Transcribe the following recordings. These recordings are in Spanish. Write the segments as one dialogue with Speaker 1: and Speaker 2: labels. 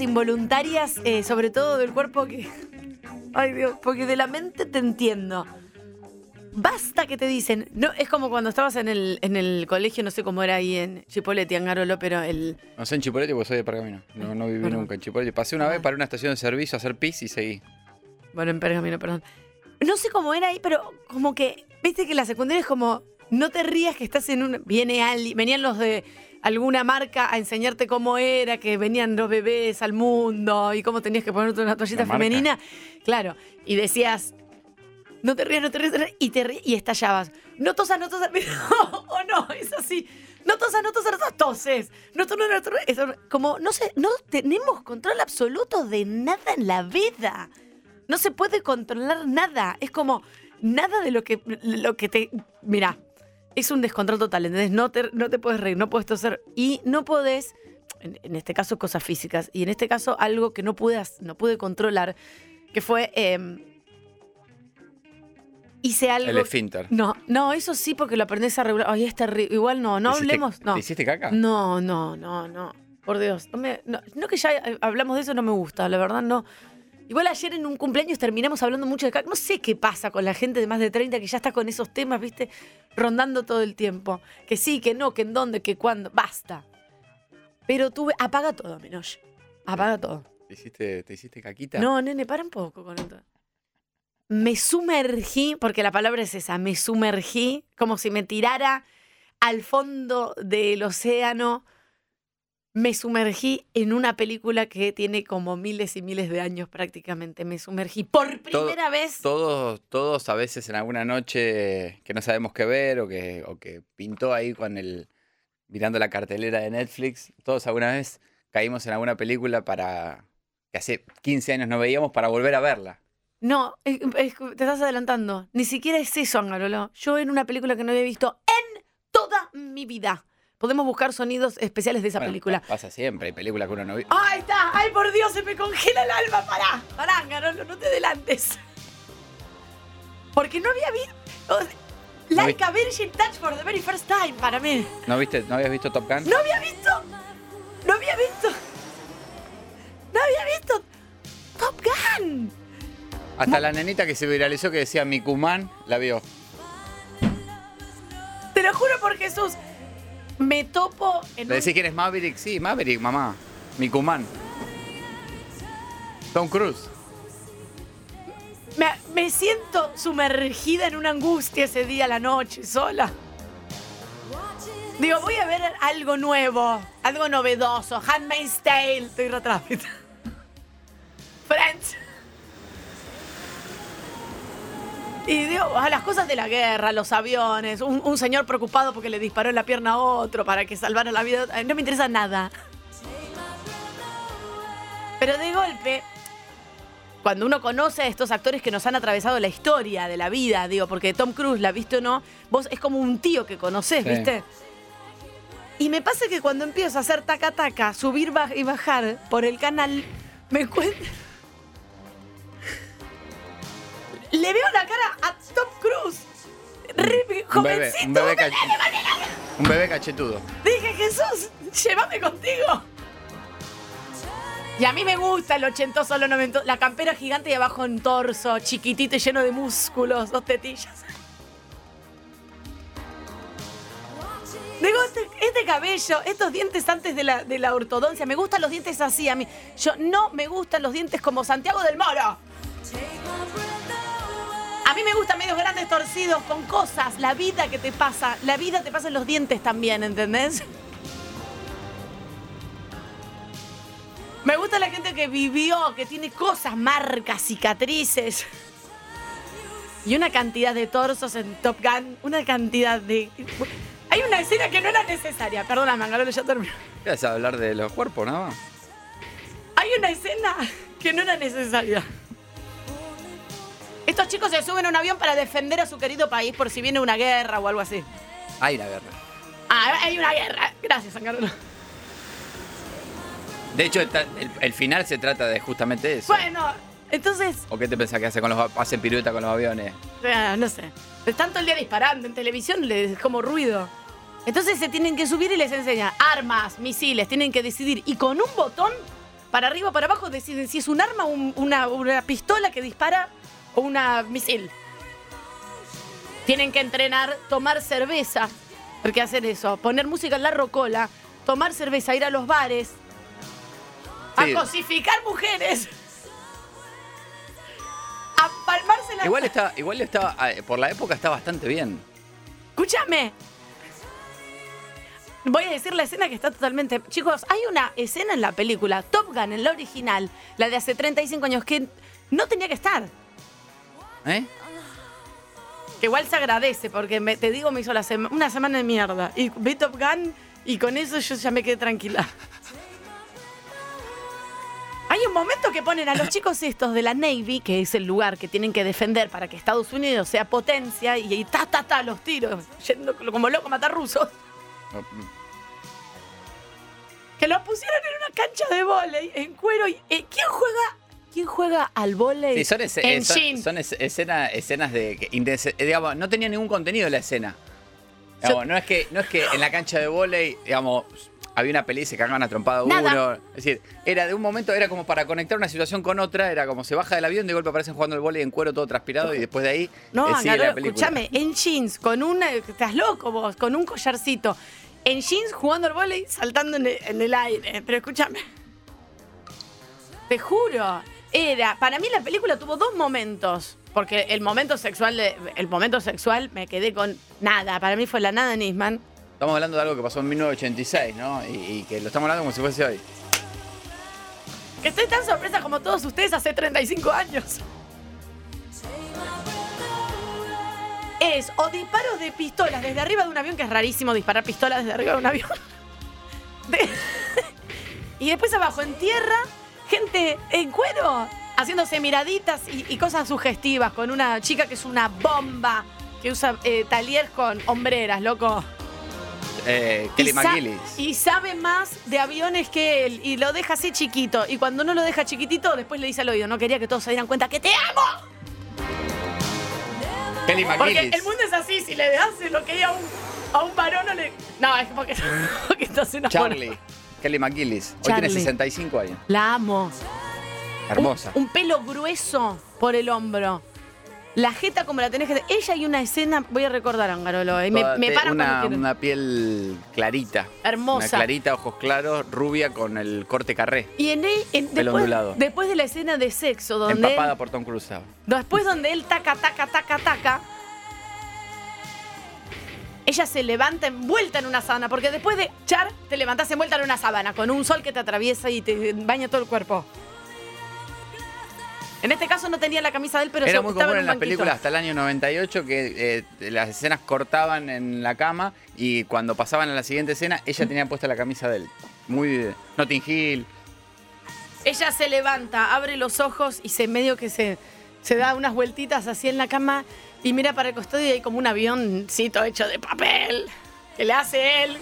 Speaker 1: cosas involuntarias, eh, sobre todo del cuerpo que. Ay Dios, porque de la mente te entiendo. Basta que te dicen. No, es como cuando estabas en el, en el colegio, no sé cómo era ahí en Chipoleti, Angarolo, pero el.
Speaker 2: No sé en Chipolete porque soy de Pergamino. No, no viví
Speaker 1: Perdón.
Speaker 2: nunca en Chipolete. Pasé una vez para una estación de servicio a hacer pis y seguí.
Speaker 1: Bueno, en Pergamino, perdón. No sé cómo era ahí, pero como que. Viste que la secundaria es como. No te rías que estás en un. Viene alguien. Venían los de alguna marca a enseñarte cómo era, que venían los bebés al mundo y cómo tenías que ponerte una toallita femenina. Claro. Y decías. No te rías, no te rías, no te rías", y te rías y estallabas. No tosas, no tosas. O no, es así. No tosas, no tosas, no tosas, toses. No, tú no, no, tú no. Eso, como, no sé, no tenemos control absoluto de nada en la vida. No se puede controlar nada. Es como nada de lo que, lo que te. Mira, es un descontrol total, ¿entendés? No te, no te puedes reír, no puedes toser. Y no podés, en, en este caso, cosas físicas. Y en este caso, algo que no pude, no pude controlar, que fue. eh, hice algo.
Speaker 2: El esfínter.
Speaker 1: No, no, eso sí, porque lo aprendés a regular. Ay, es terrible. Igual no, no
Speaker 2: ¿Te hiciste-
Speaker 1: hablemos. No.
Speaker 2: ¿Te hiciste caca?
Speaker 1: No, no, no, no. Por Dios. No, me- no, no que ya eh, hablamos de eso, no me gusta, la verdad no. Igual ayer en un cumpleaños terminamos hablando mucho de caca. No sé qué pasa con la gente de más de 30 que ya está con esos temas, viste, rondando todo el tiempo. Que sí, que no, que en dónde, que cuándo. Basta. Pero tuve. Apaga todo, Menosh. Apaga todo.
Speaker 2: ¿Te hiciste, ¿Te hiciste caquita?
Speaker 1: No, nene, para un poco con esto. Me sumergí, porque la palabra es esa, me sumergí como si me tirara al fondo del océano. Me sumergí en una película que tiene como miles y miles de años prácticamente. Me sumergí por
Speaker 2: Todo-
Speaker 1: primera vez.
Speaker 2: Todos, todos a veces en alguna noche que no sabemos qué ver o que, o que pintó ahí con el mirando la cartelera de Netflix, todos alguna vez caímos en alguna película para que hace 15 años no veíamos para volver a verla.
Speaker 1: No, es- es- te estás adelantando. Ni siquiera es eso, Angarolo. Yo en una película que no había visto en toda mi vida. Podemos buscar sonidos especiales de esa
Speaker 2: Bueno,
Speaker 1: película.
Speaker 2: pa- Pasa siempre, hay películas que uno no ve.
Speaker 1: ¡Ahí está! ¡Ay, por Dios! Se me congela el alma. ¡Pará! ¡Pará, Garolo! No te adelantes. Porque no había visto... Like a Virgin Touch for the very first time para mí.
Speaker 2: ¿No viste, no habías visto Top Gun?
Speaker 1: No había visto... No había visto... No había visto... Top Gun.
Speaker 2: Hasta la nenita que se viralizó que decía Mikuman la vio.
Speaker 1: Te lo juro por Jesús. Me topo en
Speaker 2: ¿Le
Speaker 1: un...
Speaker 2: decís quién es Maverick? Sí, Maverick, mamá. Mikuman. Tom Cruise.
Speaker 1: Me, me siento sumergida en una angustia ese día a la noche, sola. Digo, voy a ver algo nuevo, algo novedoso. Handmaid's Tale. Estoy re atrás. Y digo, a las cosas de la guerra, los aviones, un, un señor preocupado porque le disparó en la pierna a otro para que salvara la vida. Ay, No me interesa nada. Pero de golpe cuando uno conoce a estos actores que nos han atravesado la historia de la vida, digo, porque Tom Cruise, la viste o no, vos es como un tío que conoces,
Speaker 2: Sí.
Speaker 1: ¿viste? Y me pasa que cuando empiezo a hacer taca taca, subir y bajar por el canal, me encuentro. Le veo la cara a Tom Cruise. Re
Speaker 2: Un bebé,
Speaker 1: jovencito.
Speaker 2: un bebé, un bebé cachetudo.
Speaker 1: Dije, Jesús, llévame contigo. Y a mí me gusta el ochentoso, lo noventoso. La campera gigante y abajo en torso, chiquitito y lleno de músculos, dos tetillas. Digo, este, este cabello, estos dientes antes de la, de la ortodoncia, me gustan los dientes así a mí. Yo no me gustan los dientes como Santiago del Moro. A mí me gustan medios grandes torcidos con cosas, la vida que te pasa, la vida te pasa en los dientes también, ¿entendés? Me gusta la gente que vivió, que tiene cosas, marcas, cicatrices. Y una cantidad de torsos en Top Gun, una cantidad de... Hay una escena que no era necesaria, perdona, Mangaloro, ya termino.
Speaker 2: ¿Qué vas a hablar de los cuerpos nada más?
Speaker 1: Hay una escena que no era necesaria. Estos chicos se suben a un avión para defender a su querido país por si viene una guerra o algo así.
Speaker 2: Hay la guerra.
Speaker 1: Ah, hay una guerra. Gracias, San Carlos.
Speaker 2: De hecho, el, el final se trata de justamente eso.
Speaker 1: Bueno, entonces,
Speaker 2: ¿O qué te pensás que hace con los, hacen pirueta con los aviones?
Speaker 1: no sé. Están todo el día disparando en televisión, les como ruido. Entonces se tienen que subir y les enseña armas, misiles, tienen que decidir. Y con un botón, para arriba o para abajo, deciden si es un arma, un- una, una pistola que dispara o una misil. Tienen que entrenar, tomar cerveza. Porque hacen eso, poner música en la rocola, tomar cerveza, ir a los bares,
Speaker 2: Sí.
Speaker 1: a cosificar mujeres, a palmarse la
Speaker 2: Igual está, igual estaba, eh, por la época está bastante bien.
Speaker 1: Escúchame. Voy a decir la escena que está totalmente. Chicos, hay una escena en la película, Top Gun, en la original, la de hace 35 años, que no tenía que estar.
Speaker 2: ¿Eh?
Speaker 1: Que igual se agradece, porque me- te digo, me hizo la sema- una semana de mierda. Y vi Top Gun y con eso yo ya me quedé tranquila. Hay un momento que ponen a los chicos estos de la Navy, que es el lugar que tienen que defender para que Estados Unidos sea potencia, y, y ta, ta, ta, los tiros, yendo como loco a matar rusos. Que los pusieron en una cancha de vóley, en cuero. Y, eh, ¿Quién juega? ¿Quién juega al vóley?
Speaker 2: Sí, son, ese-
Speaker 1: en
Speaker 2: eh, son-
Speaker 1: jean?
Speaker 2: son es- escena- escenas de. eh, digamos, no tenía ningún contenido la escena. Digamos, no, es que, no es que en la cancha de vóley, digamos, había una pelea y se cagaban a trompada
Speaker 1: Nada.
Speaker 2: uno. Es decir, era de un momento, era como para conectar una situación con otra, era como se baja del avión, de golpe aparecen jugando el vóley en cuero todo transpirado y después de ahí
Speaker 1: No,
Speaker 2: eh, sigue la película.
Speaker 1: escúchame, en jeans, con una. Estás loco vos, con un collarcito. En jeans, jugando al vóley, saltando en el, en el aire. Pero escúchame. Te juro. Era. Para mí la película tuvo dos momentos. Porque el momento sexual, de- el momento sexual me quedé con nada. Para mí fue la nada Nisman.
Speaker 2: Estamos hablando de algo que pasó en 1986, ¿no? Y, y que lo estamos hablando como si fuese hoy.
Speaker 1: Que estoy tan sorpresa como todos ustedes hace 35 años. Es o disparos de pistolas desde arriba de un avión, que es rarísimo disparar pistolas desde arriba de un avión. De- y después abajo en tierra, gente en cuero, haciéndose miraditas y, y cosas sugestivas con una chica que es una bomba, que usa eh, talier con hombreras, loco.
Speaker 2: Eh, Kelly
Speaker 1: y, sa- y sabe más de aviones que él y lo deja así chiquito. Y cuando no lo deja chiquitito, después le dice al oído, no quería que todos se dieran cuenta que te amo.
Speaker 2: Kelly
Speaker 1: Porque
Speaker 2: McGillis.
Speaker 1: el mundo es así, si le das lo que a un, a un varón no le... No, es porque, porque estás enamorado.
Speaker 2: Charlie. Kelly McGillis. Hoy
Speaker 1: Charlie.
Speaker 2: tiene 65 años.
Speaker 1: La amo.
Speaker 2: Hermosa.
Speaker 1: Un, un pelo grueso por el hombro. La jeta como la tenés que... Ella hay una escena, voy a recordar, Angarolo, y me,
Speaker 2: Toda-
Speaker 1: me
Speaker 2: te- una,
Speaker 1: cuando quiero.
Speaker 2: una piel clarita.
Speaker 1: Hermosa.
Speaker 2: Una clarita, ojos claros, rubia con el corte carré.
Speaker 1: Y en, él- en-
Speaker 2: Pelo
Speaker 1: después,
Speaker 2: ondulado.
Speaker 1: después de la escena de sexo, donde...
Speaker 2: Empapada por Tom Cruise.
Speaker 1: Después donde él taca, taca, taca, taca. Ella se levanta envuelta en una sábana, porque después de char, te levantás envuelta en una sábana, con un sol que te atraviesa y te baña todo el cuerpo. En este caso no tenía la camisa de él, pero
Speaker 2: Era
Speaker 1: se-
Speaker 2: muy común
Speaker 1: en
Speaker 2: las películas hasta el año 98 que eh, las escenas cortaban en la cama y cuando pasaban a la siguiente escena ella tenía puesta la camisa de él. Muy Notting Hill.
Speaker 1: Ella se levanta, abre los ojos y se medio que se, se da unas vueltitas así en la cama y mira para el costado y hay como un avioncito hecho de papel que le hace él.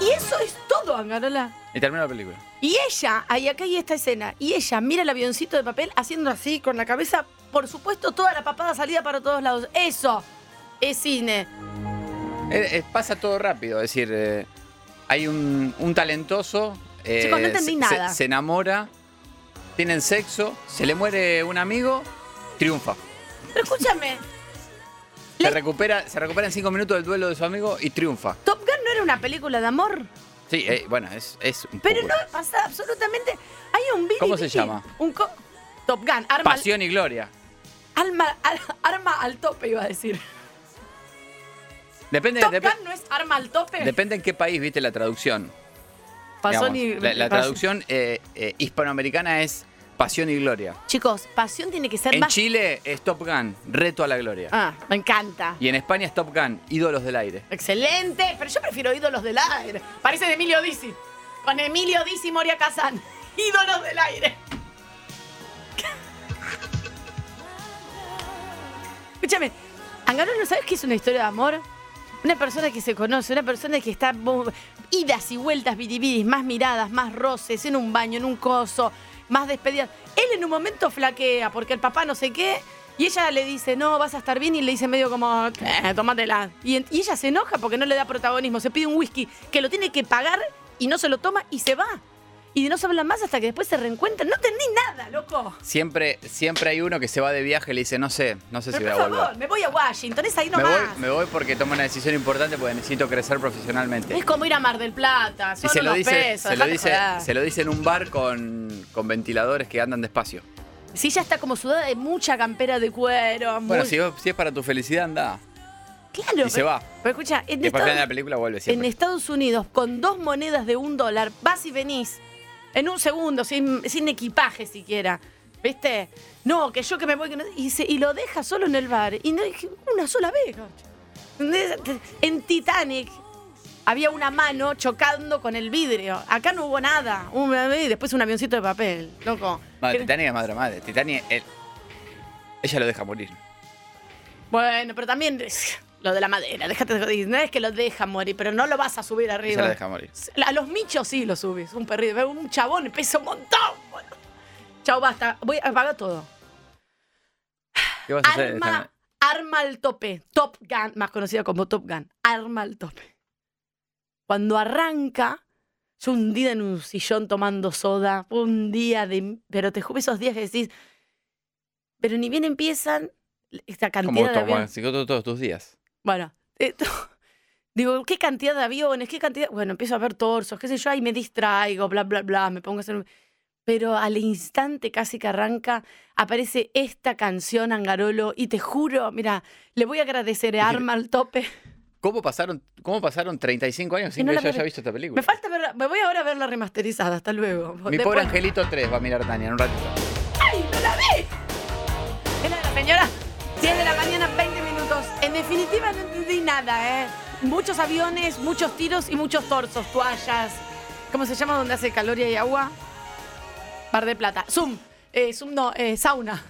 Speaker 1: Y eso es todo, Angarola.
Speaker 2: Y termina la película.
Speaker 1: Y ella, ahí acá hay esta escena, y ella mira el avioncito de papel haciendo así con la cabeza, por supuesto, toda la papada salida para todos lados. Eso es cine.
Speaker 2: Eh, eh, pasa todo rápido, es decir, eh, hay un, un talentoso.
Speaker 1: Chicos, no entendí
Speaker 2: se-
Speaker 1: nada.
Speaker 2: Se, se enamora, tienen sexo, se le muere un amigo, triunfa.
Speaker 1: Pero escúchame,
Speaker 2: Se recupera, se recupera en cinco minutos del duelo de su amigo y triunfa.
Speaker 1: Top Gun no era una película de amor,
Speaker 2: Sí, eh, bueno, es, es un
Speaker 1: pero no pasa absolutamente. Hay un video.
Speaker 2: ¿Cómo se llama?
Speaker 1: Un co- Top Gun, arma, al-
Speaker 2: Pasión y gloria.
Speaker 1: alma- al- arma al tope, iba a decir.
Speaker 2: Depende,
Speaker 1: Top Gun no es arma al tope.
Speaker 2: depende en qué país viste la traducción.
Speaker 1: Pasó
Speaker 2: Digamos,
Speaker 1: ni-
Speaker 2: la, la traducción eh, eh, hispanoamericana es Pasión y gloria.
Speaker 1: Chicos, pasión tiene que ser
Speaker 2: En
Speaker 1: más.
Speaker 2: Chile es Top Gun, Reto a la Gloria.
Speaker 1: Ah, me encanta.
Speaker 2: Y en España es Top Gun, Ídolos del Aire.
Speaker 1: Excelente, pero yo prefiero ídolos del aire. Parece de Emilio Dizzi. Con Emilio Dizzi y Moria Kazan. Ídolos del aire. Escúchame, Angaro, ¿no sabes qué es una historia de amor? Una persona que se conoce, una persona que está idas y vueltas, biribidis, más miradas, más roces, en un baño, en un coso, más despedidas. Él en un momento flaquea porque el papá no sé qué, y ella le dice, no, vas a estar bien, y le dice medio como, eh, tómatela. Y, ella se enoja porque no le da protagonismo, se pide un whisky que lo tiene que pagar y no se lo toma y se va. Y no se hablan más hasta que después se reencuentran. No entendí nada, loco.
Speaker 2: Siempre, siempre hay uno que se va de viaje y le dice, no sé, no sé si voy a volver.
Speaker 1: favor, me voy a Washington, es ahí
Speaker 2: Me
Speaker 1: nomás.
Speaker 2: voy, me voy porque tomo una decisión importante porque necesito crecer profesionalmente.
Speaker 1: Es como ir a Mar del Plata,
Speaker 2: Y
Speaker 1: son
Speaker 2: se lo, dice,
Speaker 1: pesos,
Speaker 2: se, lo dice, se lo dice en un bar con, con ventiladores que andan despacio.
Speaker 1: Si ella está como sudada de mucha campera de cuero.
Speaker 2: Bueno,
Speaker 1: muy-
Speaker 2: si, es para tu felicidad, anda.
Speaker 1: claro.
Speaker 2: y se va.
Speaker 1: Pero escucha, en,
Speaker 2: Y de la película vuelve
Speaker 1: en. Estados Unidos, con dos monedas de un dólar, vas y venís en un segundo, sin, sin equipaje siquiera. ¿Viste? No, que yo que me voy. que no- y, se- y lo deja solo en el bar. Y no dije una sola vez. En Titanic había una mano chocando con el vidrio. Acá no hubo nada. Un- y después un avioncito de papel. Loco.
Speaker 2: No, Titanic es más dramática. Titanic, él- ella lo deja morir.
Speaker 1: Bueno, pero también lo de la madera, déjate de. No es que lo deja morir, pero no lo vas a subir arriba.
Speaker 2: Ella lo deja morir.
Speaker 1: A los michos sí lo subes. Un perrito, un chabón pesa un montón. boludo. Chau, basta. Voy a apagar todo.
Speaker 2: ¿Qué vas a hacer?
Speaker 1: Arma, arma al tope. Top Gun, más conocida como Top Gun. Arma al tope. Cuando arranca, yo un día en un sillón tomando soda, un día de. Pero te juro esos días que decís. Pero ni bien empiezan esta cantidad
Speaker 2: Como
Speaker 1: de
Speaker 2: todo- todos tus días.
Speaker 1: Bueno, eh, digo, ¿qué cantidad de aviones? ¿Qué cantidad? Bueno, empiezo a ver torsos, qué sé yo, ahí me distraigo, bla, bla, bla, me pongo a hacer... Pero al instante casi que arranca, aparece esta canción, Angarolo, y te juro, mira, le voy a agradecer a Arma al tope.
Speaker 2: ¿Cómo pasaron, ¿Cómo pasaron 35 años sin
Speaker 1: no
Speaker 2: que
Speaker 1: la
Speaker 2: yo haya visto esta película?
Speaker 1: Me falta verla, me voy ahora a verla remasterizada, hasta luego.
Speaker 2: Mi
Speaker 1: Después-
Speaker 2: pobre Angelito 3 va a mirar Tania en un ratito.
Speaker 1: ¡Ay, no la vi! ¿Qué la señora? 10 de la mañana, 20 minutos. En definitiva, no entendí nada, ¿eh? Muchos aviones, muchos tiros y muchos torsos, toallas. ¿Cómo se llama donde hace calor y hay agua? Bar de plata. Zoom. Eh, zoom no, eh, sauna.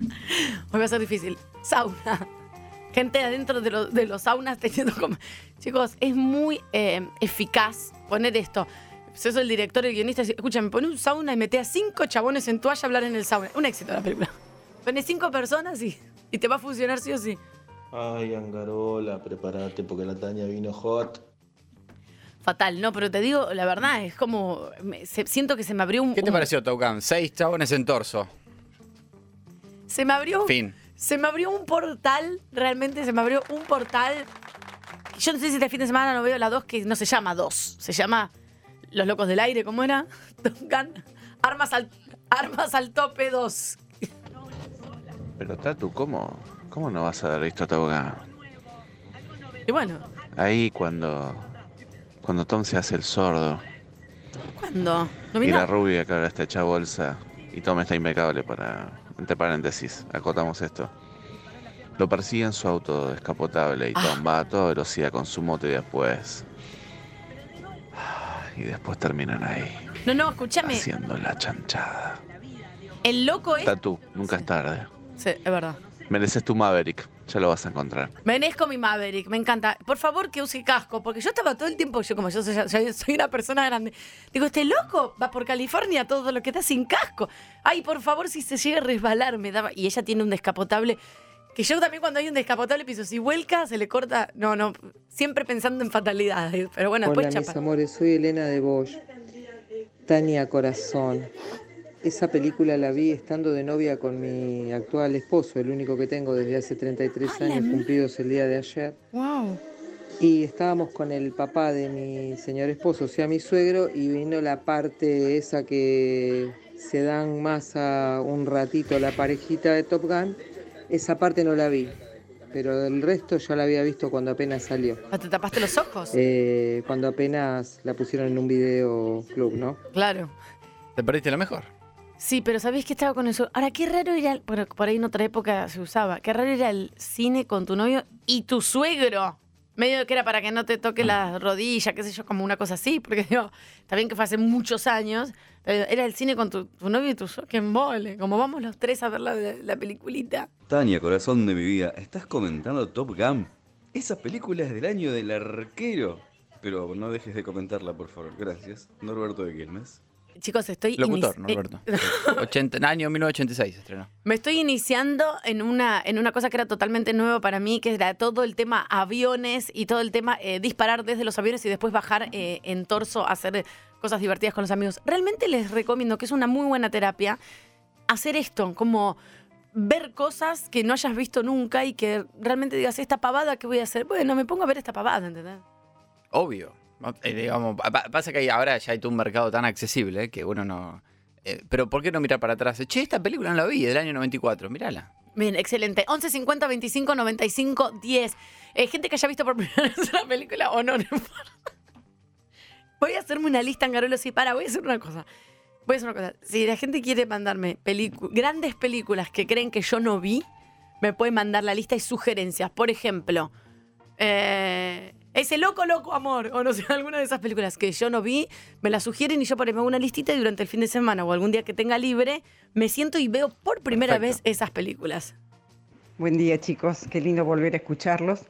Speaker 1: Hoy va a ser difícil. Sauna. Gente adentro de, los- de los saunas teniendo como... Chicos, es muy eh, eficaz poner esto. Si sos el director el guionista, escúchame, pone un sauna y mete a cinco chabones en toalla a hablar en el sauna. Un éxito la película. Pone cinco personas y, y te va a funcionar sí o sí.
Speaker 3: Ay, Angarola, prepárate porque la Tania vino hot.
Speaker 1: Fatal, no, pero te digo, la verdad, es como. me- se- siento que se me abrió un.
Speaker 2: ¿Qué te
Speaker 1: un-
Speaker 2: pareció Gun? Seis chabones en torso.
Speaker 1: Se me abrió.
Speaker 2: Fin.
Speaker 1: Se me abrió un portal, realmente se me abrió un portal. Yo no sé si este fin de semana no veo la 2, que no se llama 2, se llama Los Locos del Aire, ¿cómo era? Gun. Armas al, armas al tope 2.
Speaker 4: Pero Tatu, ¿cómo, cómo no vas a haber visto Top Gun?
Speaker 1: Y bueno,
Speaker 4: Ahí cuando, cuando Tom se hace el sordo
Speaker 1: ¿cuándo? ¿No
Speaker 4: y la rubia que ahora está hecha bolsa y Tom está impecable para, entre paréntesis, acotamos esto. Lo persigue en su auto descapotable y Tom va a toda velocidad con su moto y después y después terminan ahí,
Speaker 1: No, no, escúchame.
Speaker 4: haciendo la chanchada.
Speaker 1: El loco es.
Speaker 4: Tatú, nunca es tarde.
Speaker 1: Sí, es verdad.
Speaker 4: Mereces tu Maverick, ya lo vas a encontrar.
Speaker 1: Merezco mi Maverick, me encanta. Por favor que use casco, porque yo estaba todo el tiempo, yo como yo soy, soy una persona grande, digo, este loco va por California todo lo que está sin casco. Ay, por favor, si se llega a resbalar, me daba. Y ella tiene un descapotable, que yo también cuando hay un descapotable pienso, si vuelca, se le corta. No, no, siempre pensando en fatalidades. Pero bueno,
Speaker 5: Hola
Speaker 1: después
Speaker 5: mis
Speaker 1: chapa.
Speaker 5: amores, soy Elena de Bosch. Tania Corazón. Esa película la vi estando de novia con mi actual esposo, el único que tengo desde hace 33 años cumplidos el día de ayer.
Speaker 1: Wow.
Speaker 5: Y estábamos con el papá de mi señor esposo, o sea, mi suegro, y vino la parte esa que se dan más a un ratito la parejita de Top Gun. Esa parte no la vi, pero el resto yo la había visto cuando apenas salió.
Speaker 1: Ah, ¿Te tapaste los ojos?
Speaker 5: Eh, cuando apenas la pusieron en un video club, ¿no?
Speaker 1: Claro.
Speaker 2: Te perdiste lo mejor.
Speaker 1: Sí, pero ¿sabés que estaba con eso? Ahora, qué raro era, el- bueno, por ahí en otra época se usaba, qué raro era el cine con tu novio y tu suegro. Medio que era para que no te toque la rodilla, qué sé yo, como una cosa así, porque digo, está bien que fue hace muchos años, era el cine con tu, tu novio y tu suegro, qué mole, como vamos los tres a ver la, la peliculita.
Speaker 6: Tania, corazón de mi vida, ¿estás comentando Top Gun? Esa película es del año del arquero. Pero no dejes de comentarla, por favor. Gracias. Norberto de Quilmes.
Speaker 1: Chicos, estoy...
Speaker 2: Locutor,
Speaker 1: inici- eh,
Speaker 2: Norberto. 80, año 1986 estrenó.
Speaker 1: Me estoy iniciando en una, en una cosa que era totalmente nueva para mí, que era todo el tema aviones y todo el tema eh, disparar desde los aviones y después bajar eh, en torso a hacer cosas divertidas con los amigos. Realmente les recomiendo que es una muy buena terapia hacer esto, como ver cosas que no hayas visto nunca y que realmente digas, esta pavada, ¿qué voy a hacer? Bueno, me pongo a ver esta pavada, ¿entendés?
Speaker 2: Obvio. Eh, pasa que ahora ya hay todo un mercado tan accesible que uno no. eh, pero ¿por qué no mirar para atrás? Che, esta película no la vi, del año 94. Mírala.
Speaker 1: Bien, excelente. 11 50 25 95 10. Eh, gente que haya visto por primera vez la película o no, no. Voy a hacerme una lista en Garolo. Sí, para, voy a hacer una cosa. Voy a hacer una cosa. Si la gente quiere mandarme grandes películas que creen que yo no vi, me pueden mandar la lista y sugerencias. Por ejemplo, eh, ese loco, loco amor, o no sé, alguna de esas películas que yo no vi, me la sugieren y yo por me hago una listita y durante el fin de semana o algún día que tenga libre, me siento y veo por primera
Speaker 2: Perfecto.
Speaker 1: vez esas películas.
Speaker 7: Buen día chicos, qué lindo volver a escucharlos.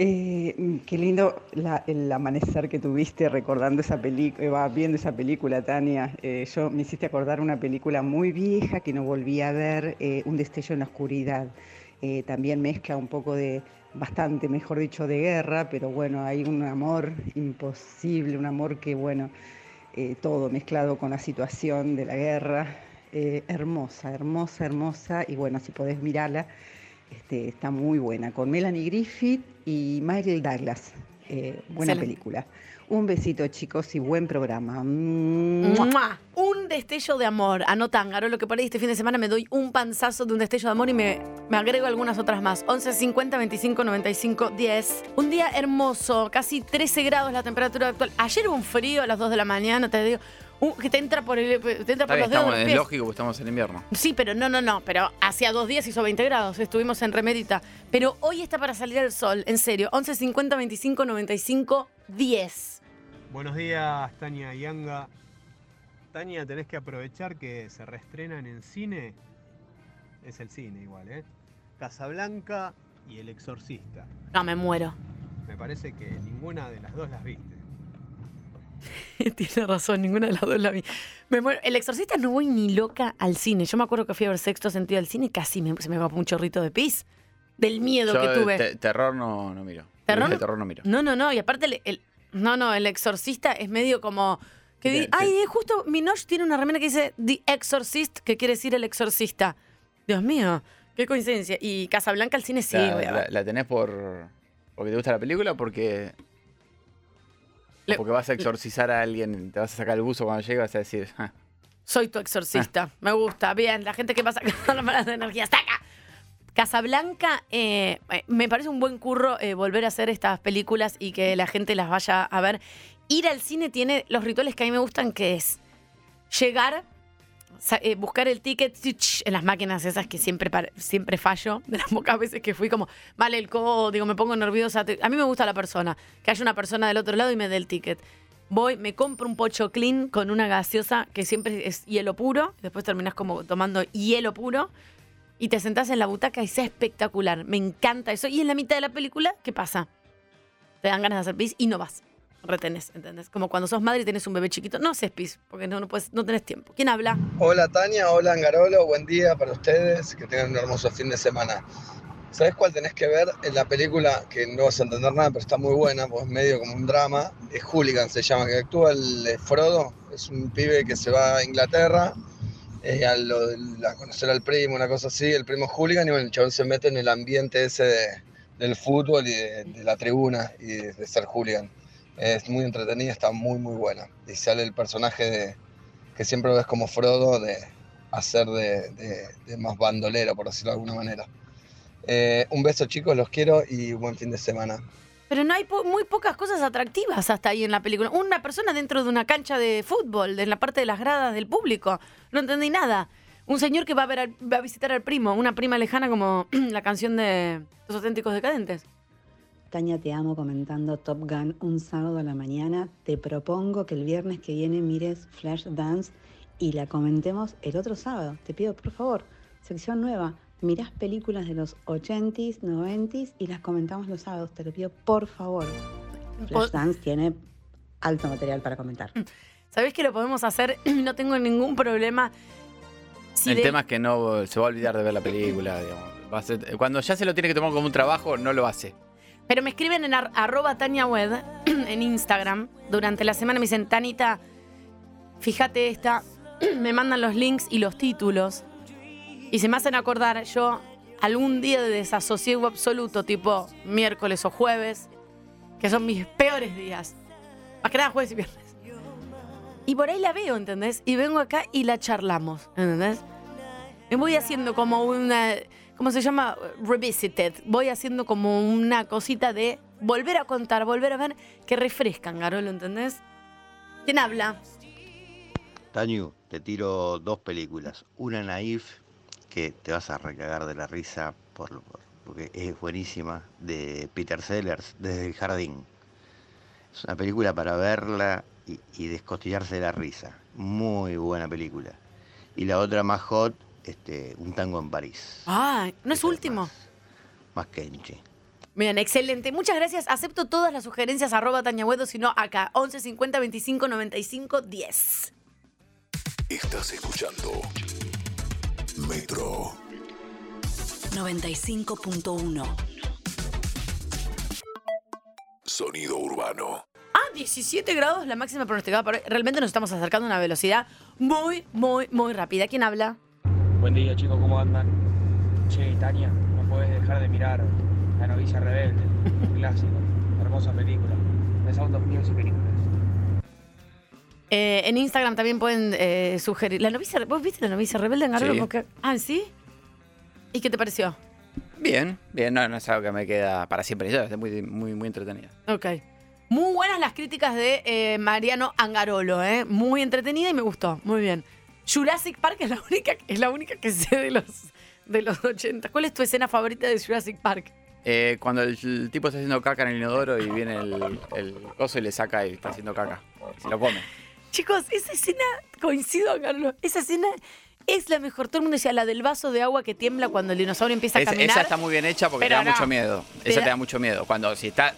Speaker 7: Eh, qué lindo la- el amanecer que tuviste recordando esa película, viendo esa película, Tania. Eh, yo me hiciste acordar una película muy vieja que no volví a ver, eh, Un destello en la oscuridad. Eh, también mezcla un poco de, bastante, mejor dicho, de guerra, pero bueno, hay un amor imposible, un amor que, bueno, eh, todo mezclado con la situación de la guerra. Eh, hermosa, hermosa, hermosa. Y bueno, si podés mirarla, este, está muy buena. Con Melanie Griffith y Michael Douglas. Eh, buena
Speaker 1: Excelente.
Speaker 7: película. Un besito, chicos, y buen programa. ¡Mua!
Speaker 1: Un destello de amor. Anotan, lo que por ahí este fin de semana me doy un panzazo de un destello de amor y me, me agrego algunas otras más. 11 50 25 95 10. Un día hermoso, casi 13 grados la temperatura actual. Ayer hubo un frío a las 2 de la mañana, te digo, un- que te entra por, el, te entra por los dedos.
Speaker 2: estamos,
Speaker 1: de los
Speaker 2: es lógico porque estamos en invierno.
Speaker 1: Sí, pero no, no, no. Pero hacía dos días hizo 20 grados. Estuvimos en remedita. Pero hoy está para salir el sol, en serio. 11 50 25 95 10.
Speaker 8: Buenos días, Tania y Anga. Tania, tenés que aprovechar que se reestrenan en cine. Es el cine igual, ¿eh? Casablanca y El Exorcista.
Speaker 1: No, me muero.
Speaker 8: Me parece que ninguna de las dos las viste.
Speaker 1: Tiene razón, ninguna de las dos la vi. Me muero. El exorcista no voy ni loca al cine. Yo me acuerdo que fui a ver sexto sentido al cine y casi me, se me va un chorrito de pis. Del miedo
Speaker 2: Yo
Speaker 1: que tuve.
Speaker 2: te- terror no, no miro.
Speaker 1: ¿Terror?
Speaker 2: De terror no miro.
Speaker 1: No, no, no. Y aparte, el, el- no, no, el exorcista es medio como. Que di- ay, eh, justo Minosh tiene una remera que dice The Exorcist, que quiere decir el exorcista. Dios mío, qué coincidencia. Y Casablanca al cine sí,
Speaker 2: la,
Speaker 1: voy a
Speaker 2: la-
Speaker 1: ver.
Speaker 2: la tenés por porque te gusta la película o porque o
Speaker 1: Le-
Speaker 2: porque vas a exorcizar a alguien, te vas a sacar el buzo cuando llegue vas a decir, "Ah,
Speaker 1: Soy tu exorcista. Me gusta. Bien, la gente que pasa con las malas de energía. ¡Saca! Casablanca, eh, eh, me parece un buen curro eh, volver a hacer estas películas y que la gente las vaya a ver. Ir al cine tiene los rituales que a mí me gustan, que es llegar, buscar el ticket en las máquinas esas que siempre, siempre fallo, de las pocas veces que fui como, vale el código, me pongo nerviosa. A mí me gusta la persona, que haya una persona del otro lado y me dé el ticket. voy, me compro un pocho clean con una gaseosa que siempre es hielo puro, después terminas como tomando hielo puro y te sentás en la butaca y es espectacular. Me encanta eso. Y en la mitad de la película, ¿qué pasa? Te dan ganas de hacer pis y no vas. Retenés, ¿entendés? Como cuando sos madre y tenés un bebé chiquito. No haces pis, porque no, no, puedes, no tenés tiempo. ¿Quién habla?
Speaker 9: Hola Tania, hola Angarolo, buen día para ustedes, que tengan un hermoso fin de semana. ¿Sabes cuál tenés que ver? En la película, que no vas a entender nada, pero está muy buena, pues es medio como un drama, es Hooligan se llama, que actúa el eh, Frodo, es un pibe que se va a Inglaterra eh, lo a conocer al primo, una cosa así, el primo Hooligan, y bueno, el chabón se mete en el ambiente ese de- del fútbol y de, la tribuna y de, ser Hooligan. Es muy entretenida, está muy muy buena. Y sale el personaje de, que siempre ves como Frodo de hacer de, más bandolero, por decirlo de alguna manera. Eh, un beso chicos, los quiero y buen fin de semana.
Speaker 1: Pero no hay muy pocas cosas atractivas hasta ahí en la película. Una persona dentro de una cancha de fútbol, en la parte de las gradas del público. No entendí nada. Un señor que va a, ver va a visitar al primo, una prima lejana como la canción de Los auténticos decadentes.
Speaker 10: Tania, te amo comentando Top Gun un sábado a la mañana. Te propongo que el viernes que viene mires Flash Dance y la comentemos el otro sábado. Te pido, por favor, sección nueva. Mirás películas de los 80s, 90s y las comentamos los sábados. Te lo pido, por favor. Flash Dance tiene alto material para comentar.
Speaker 1: ¿Sabés que lo podemos hacer? No tengo ningún problema. Si
Speaker 2: el
Speaker 1: de-
Speaker 2: tema es que no se va a olvidar de ver la película. digamos. Va a ser- cuando ya se lo tiene que tomar como un trabajo, no lo hace.
Speaker 1: Pero me escriben en ar- arroba Tania Wed en Instagram durante la semana. Me dicen, Tanita, fíjate esta. me mandan los links y los títulos. Y se me hacen acordar yo algún día de desasosiego absoluto, tipo miércoles o jueves, que son mis peores días. Más que nada jueves y viernes. Y por ahí la veo, ¿entendés? Y vengo acá y la charlamos, ¿entendés? Me voy haciendo como una, ¿cómo se llama? Revisited. Voy haciendo como una cosita de volver a contar, volver a ver, que refrescan, Garolo, ¿entendés? ¿Quién habla?
Speaker 11: Tañu, te tiro dos películas. Una Naif, que te vas a recagar de la risa por, por- porque es buenísima, de Peter Sellers, desde el jardín. Es una película para verla y, y descostillarse de la risa. Muy buena película. Y la otra más hot, este, Un tango en París,
Speaker 1: Ah, no es último.
Speaker 11: más Kenchi.
Speaker 1: Bien, excelente. Muchas gracias. Acepto todas las sugerencias, arroba Tania Huedo, si no, acá, 11 50 25 95 10.
Speaker 12: Estás escuchando Metro.
Speaker 13: 95.1.
Speaker 12: Sonido urbano.
Speaker 1: Ah, 17 grados la máxima pronosticada para hoy. Realmente nos estamos acercando a una velocidad muy, muy, muy rápida. ¿Quién habla?
Speaker 14: Buen día chicos, ¿cómo andan? Che, Tania, no podés dejar de mirar La novicia rebelde, un clásico, hermosa película, Sound of Music en inglés.
Speaker 1: Eh, en Instagram también pueden eh, sugerir. La novicia, ¿Vos viste la novicia rebelde en Garolo?
Speaker 2: Sí.
Speaker 1: Porque- Ah, ¿sí? ¿Y qué te pareció?
Speaker 2: Bien, bien, no, no es algo que me queda para siempre. Ya, es muy, muy, muy entretenida.
Speaker 1: Ok. Muy buenas las críticas de eh, Mariano Angarolo, ¿eh? Muy entretenida y me gustó. Muy bien. Jurassic Park es la única, es la única que sé de los, de los 80. ¿Cuál es tu escena favorita de Jurassic Park?
Speaker 2: Eh, cuando el, el tipo está haciendo caca en el inodoro y viene el, el coso y le saca y está haciendo caca. Se lo come.
Speaker 1: Chicos, esa escena, coincido, Carlos, esa escena es la mejor. Todo el mundo decía la del vaso de agua que tiembla cuando el dinosaurio empieza a
Speaker 2: Es-
Speaker 1: caminar.
Speaker 2: esa está muy bien hecha porque te da
Speaker 1: no.
Speaker 2: mucho miedo.
Speaker 1: Te
Speaker 2: esa
Speaker 1: da-
Speaker 2: te da mucho miedo. Cuando si está.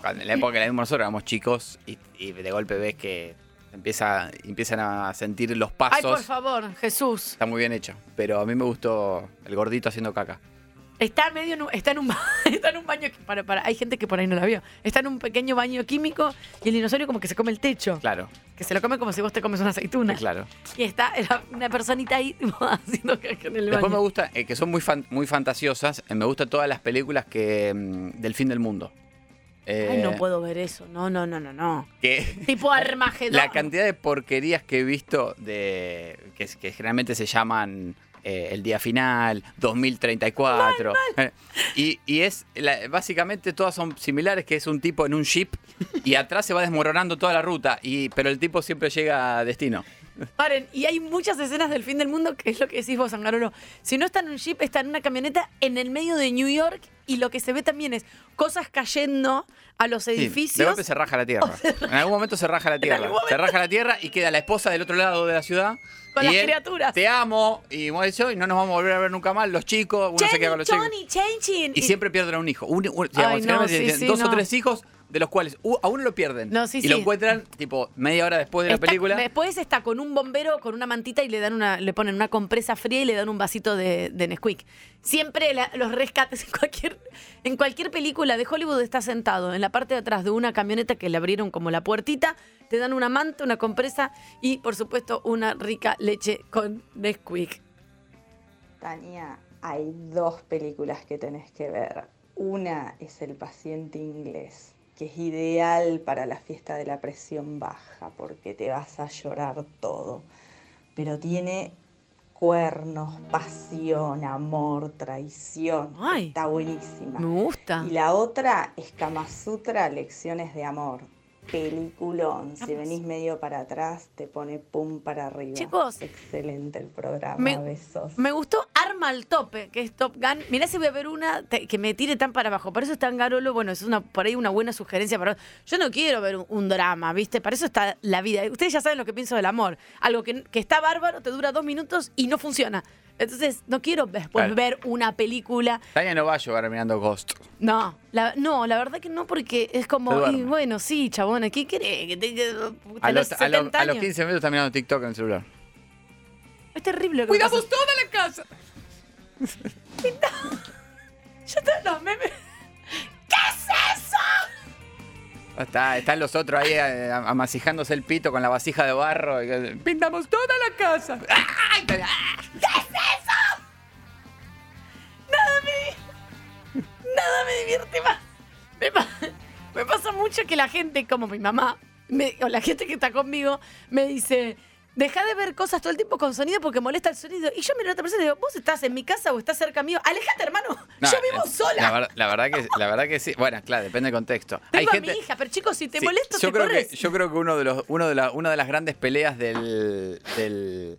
Speaker 2: Cuando en la época que la vimos nosotros éramos chicos y, y de golpe ves que empieza, empiezan a sentir los
Speaker 1: Ay,
Speaker 2: pasos.
Speaker 1: por favor, Jesús.
Speaker 2: Está muy bien hecho. Pero a mí me gustó el gordito haciendo caca.
Speaker 1: Está medio en un, está en un, ba- está en un baño. Para, para, hay gente que por ahí no la vio. Está en un pequeño baño químico y el dinosaurio como que se come el techo.
Speaker 2: Claro,
Speaker 1: Que se lo come como si vos te comes una aceituna.
Speaker 2: claro.
Speaker 1: Y está una personita ahí haciendo caca en el
Speaker 2: Después me
Speaker 1: baño.
Speaker 2: gusta, eh, que son muy, fan- muy fantasiosas, eh, me gustan todas las películas que mm, del fin del mundo. Eh,
Speaker 1: Ay, no puedo ver eso. No, no, no, no, no.
Speaker 2: que
Speaker 1: Tipo Armagedón.
Speaker 2: la cantidad de porquerías que he visto de que, que generalmente se llaman eh, el día final, 2034. eh, y, y es la- básicamente todas son similares, que es un tipo en un jeep y atrás se va desmoronando toda la ruta, y, pero el tipo siempre llega a destino.
Speaker 1: Paren, y hay muchas escenas del fin del mundo que es lo que decís vos, Angarolo. Si no está en un jeep, está en una camioneta en el medio de New York y lo que se ve también es cosas cayendo a los
Speaker 2: Sí, de
Speaker 1: edificios.
Speaker 2: golpe se raja la tierra. En algún momento se raja la tierra. Se raja la tierra y queda la esposa del otro lado de la ciudad.
Speaker 1: Con
Speaker 2: y
Speaker 1: las
Speaker 2: él,
Speaker 1: criaturas.
Speaker 2: Te amo y eso, y no nos vamos a volver a ver nunca más. Los chicos, uno se queda con los chicos.
Speaker 1: Johnny, changing.
Speaker 2: Y siempre pierden a un hijo. Un- un- digamos,
Speaker 1: Ay, no,
Speaker 2: generalmente
Speaker 1: sí,
Speaker 2: tienen
Speaker 1: sí,
Speaker 2: dos o tres hijos, de los cuales u- a uno lo pierden.
Speaker 1: No, sí,
Speaker 2: y lo
Speaker 1: sí.
Speaker 2: encuentran, tipo, media hora después de la
Speaker 1: Está-
Speaker 2: película.
Speaker 1: Después está con un bombero con una mantita y le dan una, le ponen una compresa fría y le dan un vasito de, de Nesquik. Siempre la- los rescates en cualquier, en cualquier película de Hollywood está sentado en la parte de atrás de una camioneta que le abrieron como la puertita, te dan una manta, una compresa y por supuesto una rica leche con Nesquik.
Speaker 15: Tania, hay dos películas que tenés que ver. Una es El paciente inglés, que es ideal para la fiesta de la presión baja, porque te vas a llorar todo. Pero tiene cuernos, pasión, amor, traición. Está buenísima.
Speaker 1: Me gusta.
Speaker 15: Y la otra es Kama Sutra, Lecciones de Amor. Peliculón. Si venís medio para atrás, te pone pum para arriba.
Speaker 1: Chicos.
Speaker 15: Excelente el programa.
Speaker 1: Me-
Speaker 15: Besos.
Speaker 1: Me gustó Arma al tope, que es Top Gun. Mirá si voy a ver una que me tire tan para abajo. Por eso está en Garolo. Bueno, es una, por ahí una buena sugerencia para. Yo no quiero ver un, un drama, ¿viste? Para eso está la vida. Ustedes ya saben lo que pienso del amor. Algo que, que está bárbaro, te dura dos minutos y no funciona. Entonces, no quiero después
Speaker 2: Claro.
Speaker 1: ver una película.
Speaker 2: Tania no va a llevar mirando Ghost.
Speaker 1: No, la, no, la verdad que no, porque es como. Y bueno, sí, chabona, ¿qué querés? Que te, que-
Speaker 2: A los, a, los,
Speaker 1: 70
Speaker 2: a los
Speaker 1: años.
Speaker 2: 15 minutos está mirando TikTok en el celular.
Speaker 1: Es terrible. lo que
Speaker 2: ¡Cuidamos toda la casa!
Speaker 1: Yo te los memes. ¿Qué es eso?
Speaker 2: Está, están los otros ahí eh, amasijándose el pito con la vasija de barro. y Pintamos toda la casa. ¡Ay!
Speaker 1: ¿Qué nada me divierte más. Me, pa- me pasa mucho que la gente, como mi mamá, me- o la gente que está conmigo, me dice, deja de ver cosas todo el tiempo con sonido porque molesta el sonido. Y yo miro a otra persona y digo, vos estás en mi casa o estás cerca mío. Alejate, hermano.
Speaker 2: No,
Speaker 1: yo vivo
Speaker 2: eh,
Speaker 1: sola.
Speaker 2: La, ver- la verdad que, la verdad que sí. Bueno, claro, depende del contexto.
Speaker 1: Tengo a mi hija, pero chicos, si te
Speaker 2: Sí,
Speaker 1: molesto,
Speaker 2: yo
Speaker 1: te
Speaker 2: creo
Speaker 1: corres.
Speaker 2: que yo creo que uno de los uno de la, una de las grandes peleas del, del-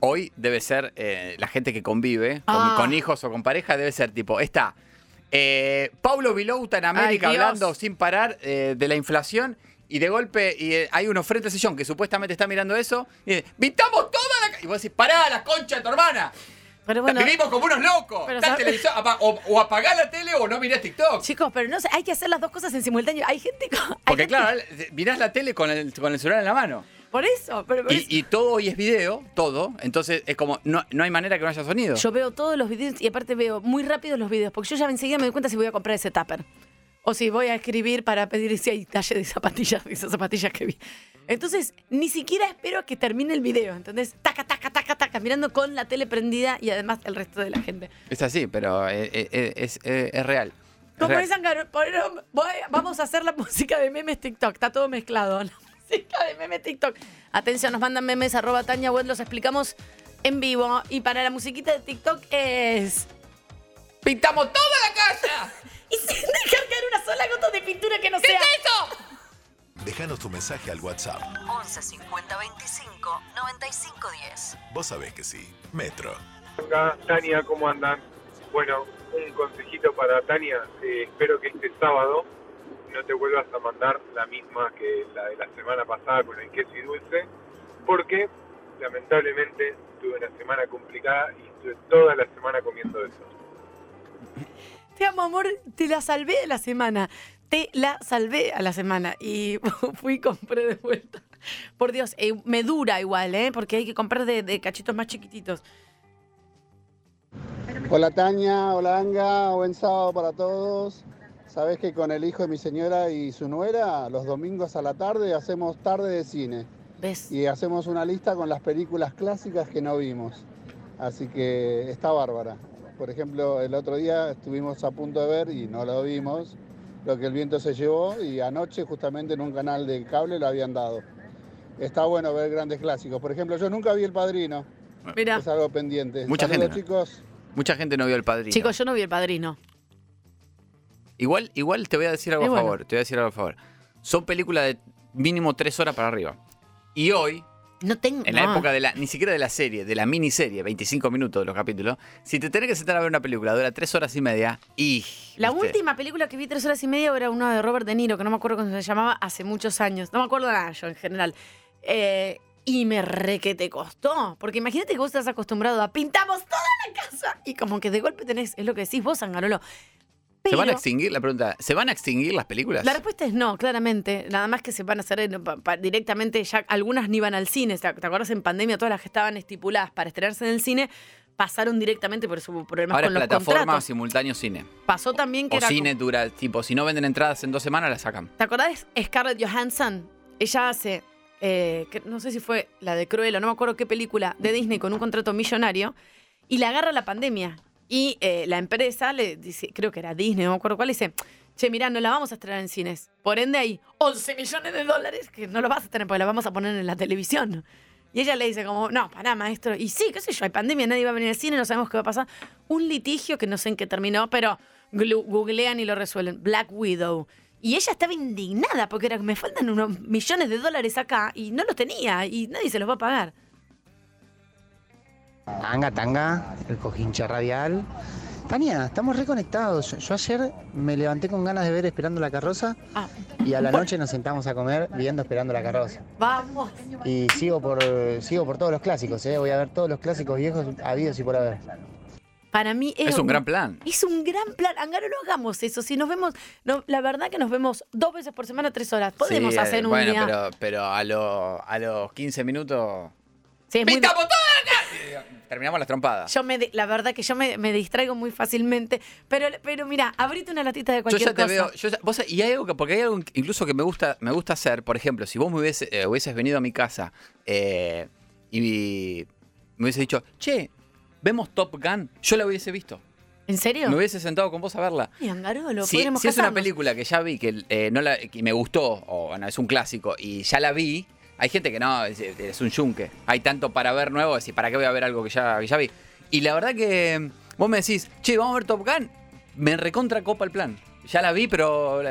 Speaker 2: hoy debe ser eh, la gente que convive con,
Speaker 1: Ah.
Speaker 2: con hijos o con pareja debe ser tipo está eh, Paulo Vilouta en América
Speaker 1: Ay,
Speaker 2: hablando sin parar eh, de la inflación y de golpe y, eh, hay uno frente al sillón que supuestamente está mirando eso y dice, ¡Vintamos toda la ca-". Y vos decís, pará la concha de tu hermana.
Speaker 1: Pero bueno,
Speaker 2: Vivimos como unos locos.
Speaker 1: pero
Speaker 2: apa- o, o apagá la tele o no mirás TikTok.
Speaker 1: Chicos, pero no sé, hay que hacer las dos cosas en simultáneo. Hay gente con- hay
Speaker 2: Porque
Speaker 1: gente-
Speaker 2: claro, mirás la tele con el, con el celular en la mano.
Speaker 1: Por eso, pero por eso-
Speaker 2: Y, todo hoy es video, todo. Entonces es como, no, no hay manera que no haya sonido.
Speaker 1: Yo veo todos los videos y aparte veo muy rápido los videos, porque yo ya enseguida me doy cuenta si voy a comprar ese tupper. O si voy a escribir para pedir si hay talle de zapatillas, de esas zapatillas que vi. Entonces, ni siquiera espero que termine el video. Entonces, taca, taca, taca, taca, mirando con la tele prendida y además el resto de la gente.
Speaker 2: Es así, pero eh, eh, eh, es, eh, es real. Es
Speaker 1: Como dicen, vamos a hacer la música de memes TikTok. Está todo mezclado. La música de memes TikTok. Atención, nos mandan memes, arroba Tania Web, los explicamos en vivo. Y para la musiquita de TikTok es...
Speaker 2: ¡Pintamos toda la casa!
Speaker 1: y sin dejar caer una sola gota de pintura que no sea...
Speaker 13: eso?
Speaker 12: Déjanos tu mensaje al WhatsApp.
Speaker 13: 11 50 25 95 10.
Speaker 12: Vos sabés que sí. Metro.
Speaker 16: Hola, Tania, ¿cómo andan? Bueno, un consejito para Tania. eh, espero que este sábado no te vuelvas a mandar la misma que la de la semana pasada con el queso y dulce, porque lamentablemente tuve una semana complicada y estuve toda la semana comiendo eso.
Speaker 1: Te amo, amor, te la salvé a la semana. Te la salvé a la semana. Y fui y compré de vuelta. Por Dios, eh, me dura igual, ¿eh? Porque hay que comprar de, de cachitos más chiquititos.
Speaker 17: Hola Tania, hola Anga, buen sábado para todos. Sabes que con el hijo de mi señora y su nuera, los domingos a la tarde hacemos tarde de cine.
Speaker 1: ¿Ves?
Speaker 17: Y hacemos una lista con las películas clásicas que no vimos. Así que está bárbara. Por ejemplo, el otro día estuvimos a punto de ver y no lo vimos, lo que el viento se llevó y anoche justamente en un canal de cable lo habían dado. Está bueno ver grandes clásicos. Por ejemplo, yo nunca vi El Padrino.
Speaker 1: Mira.
Speaker 17: Es algo pendiente.
Speaker 2: Mucha
Speaker 17: Saludos,
Speaker 2: gente no.
Speaker 17: chicos.
Speaker 2: Mucha gente no vio el padrino.
Speaker 1: Chicos, yo no vi el padrino.
Speaker 2: Igual, igual te voy a decir algo
Speaker 1: Es
Speaker 2: a
Speaker 1: bueno.
Speaker 2: favor. Te voy a decir algo a favor. Son películas de mínimo tres horas para arriba. Y hoy
Speaker 1: No tengo.
Speaker 2: En la
Speaker 1: no.
Speaker 2: época de la, ni siquiera de la serie, de la miniserie, 25 minutos de los capítulos, si te tenés que sentar a ver una película, dura 3 horas y media, y.
Speaker 1: La
Speaker 2: ¿viste?
Speaker 1: última película que vi tres horas y media era una de Robert De Niro, que no me acuerdo cómo se llamaba, hace muchos años. No me acuerdo nada yo en general. Eh, y me re que te costó. Porque imagínate que vos estás acostumbrado a pintamos toda la casa. Y como que de golpe tenés, es lo que decís vos, Angarolo.
Speaker 2: ¿Se van a extinguir? La pregunta, ¿se van a extinguir las películas?
Speaker 1: La respuesta es no, claramente. Nada más que se van a hacer directamente, ya algunas ni iban al cine. ¿Te acuerdas en pandemia? Todas las que estaban estipuladas para estrenarse en el cine pasaron directamente por esos problemas
Speaker 2: Ahora
Speaker 1: con los
Speaker 2: plataforma
Speaker 1: contratos.
Speaker 2: simultáneo cine.
Speaker 1: Pasó también que
Speaker 2: O
Speaker 1: era
Speaker 2: cine dura, tipo, si no venden entradas en dos semanas, la sacan.
Speaker 1: ¿Te acordás? Scarlett Johansson. Ella hace, eh, que no sé si fue la de Cruella, no me acuerdo qué película, de Disney con un contrato millonario, y le agarra la pandemia. Y eh, la empresa le dice, creo que era Disney, no me acuerdo cuál, dice, che, mirá, no la vamos a estrenar en cines. Por ende hay 11 millones de dólares que no lo vas a tener porque la vamos a poner en la televisión. Y ella le dice como, no, pará, maestro. Y sí, qué sé yo, hay pandemia, nadie va a venir al cine, no sabemos qué va a pasar. Un litigio que no sé en qué terminó, pero googlean y lo resuelven. Black Widow. Y ella estaba indignada porque era, me faltan unos millones de dólares acá y no los tenía y nadie se los va a pagar.
Speaker 18: Tanga, tanga, el cojincha radial. Tania, estamos reconectados. Yo, ayer me levanté con ganas de ver Esperando la Carroza
Speaker 1: Ah,
Speaker 18: y a la noche nos sentamos a comer viendo Esperando la Carroza.
Speaker 1: Vamos.
Speaker 18: Y sigo por, sigo por todos los clásicos, ¿eh? voy a ver todos los clásicos viejos habidos y por haber.
Speaker 1: Para mí
Speaker 2: Es un gran plan.
Speaker 1: Es un gran plan. Angaro, no hagamos eso. Si nos vemos, no, la verdad que nos vemos dos veces por semana, tres horas. Podemos
Speaker 2: Sí,
Speaker 1: hacer un
Speaker 2: bueno,
Speaker 1: día.
Speaker 2: pero, pero a, lo- a los 15 minutos
Speaker 1: Sí, es muy-
Speaker 2: ¡Pintamos toda la casa! Y Terminamos las trompadas.
Speaker 1: Yo me, la verdad que yo me, me distraigo muy fácilmente. Pero, pero mira, abrite una latita de
Speaker 2: Yo
Speaker 1: cualquier
Speaker 2: ya te
Speaker 1: cosa.
Speaker 2: veo, yo ya- vos y hay algo que, porque hay algo incluso que me gusta, me gusta hacer, por ejemplo, si vos me hubiese- eh, hubieses venido a mi casa eh, y me hubiese dicho, che, vemos Top Gun, yo la hubiese visto.
Speaker 1: ¿En serio?
Speaker 2: Me hubiese sentado con vos a verla.
Speaker 1: Ay, Angarolo,
Speaker 2: Si,
Speaker 1: podríamos
Speaker 2: si es una
Speaker 1: casarnos.
Speaker 2: película que ya vi, que, eh, no la, que me gustó, o bueno, es un clásico, y ya la vi, hay gente que no, es, un yunque. Hay tanto para ver nuevo, decir, ¿para qué voy a ver algo que ya, que ya vi? Y la verdad que mm, vos me decís, che, vamos a ver Top Gun, me recontra copa el plan. Ya la vi, pero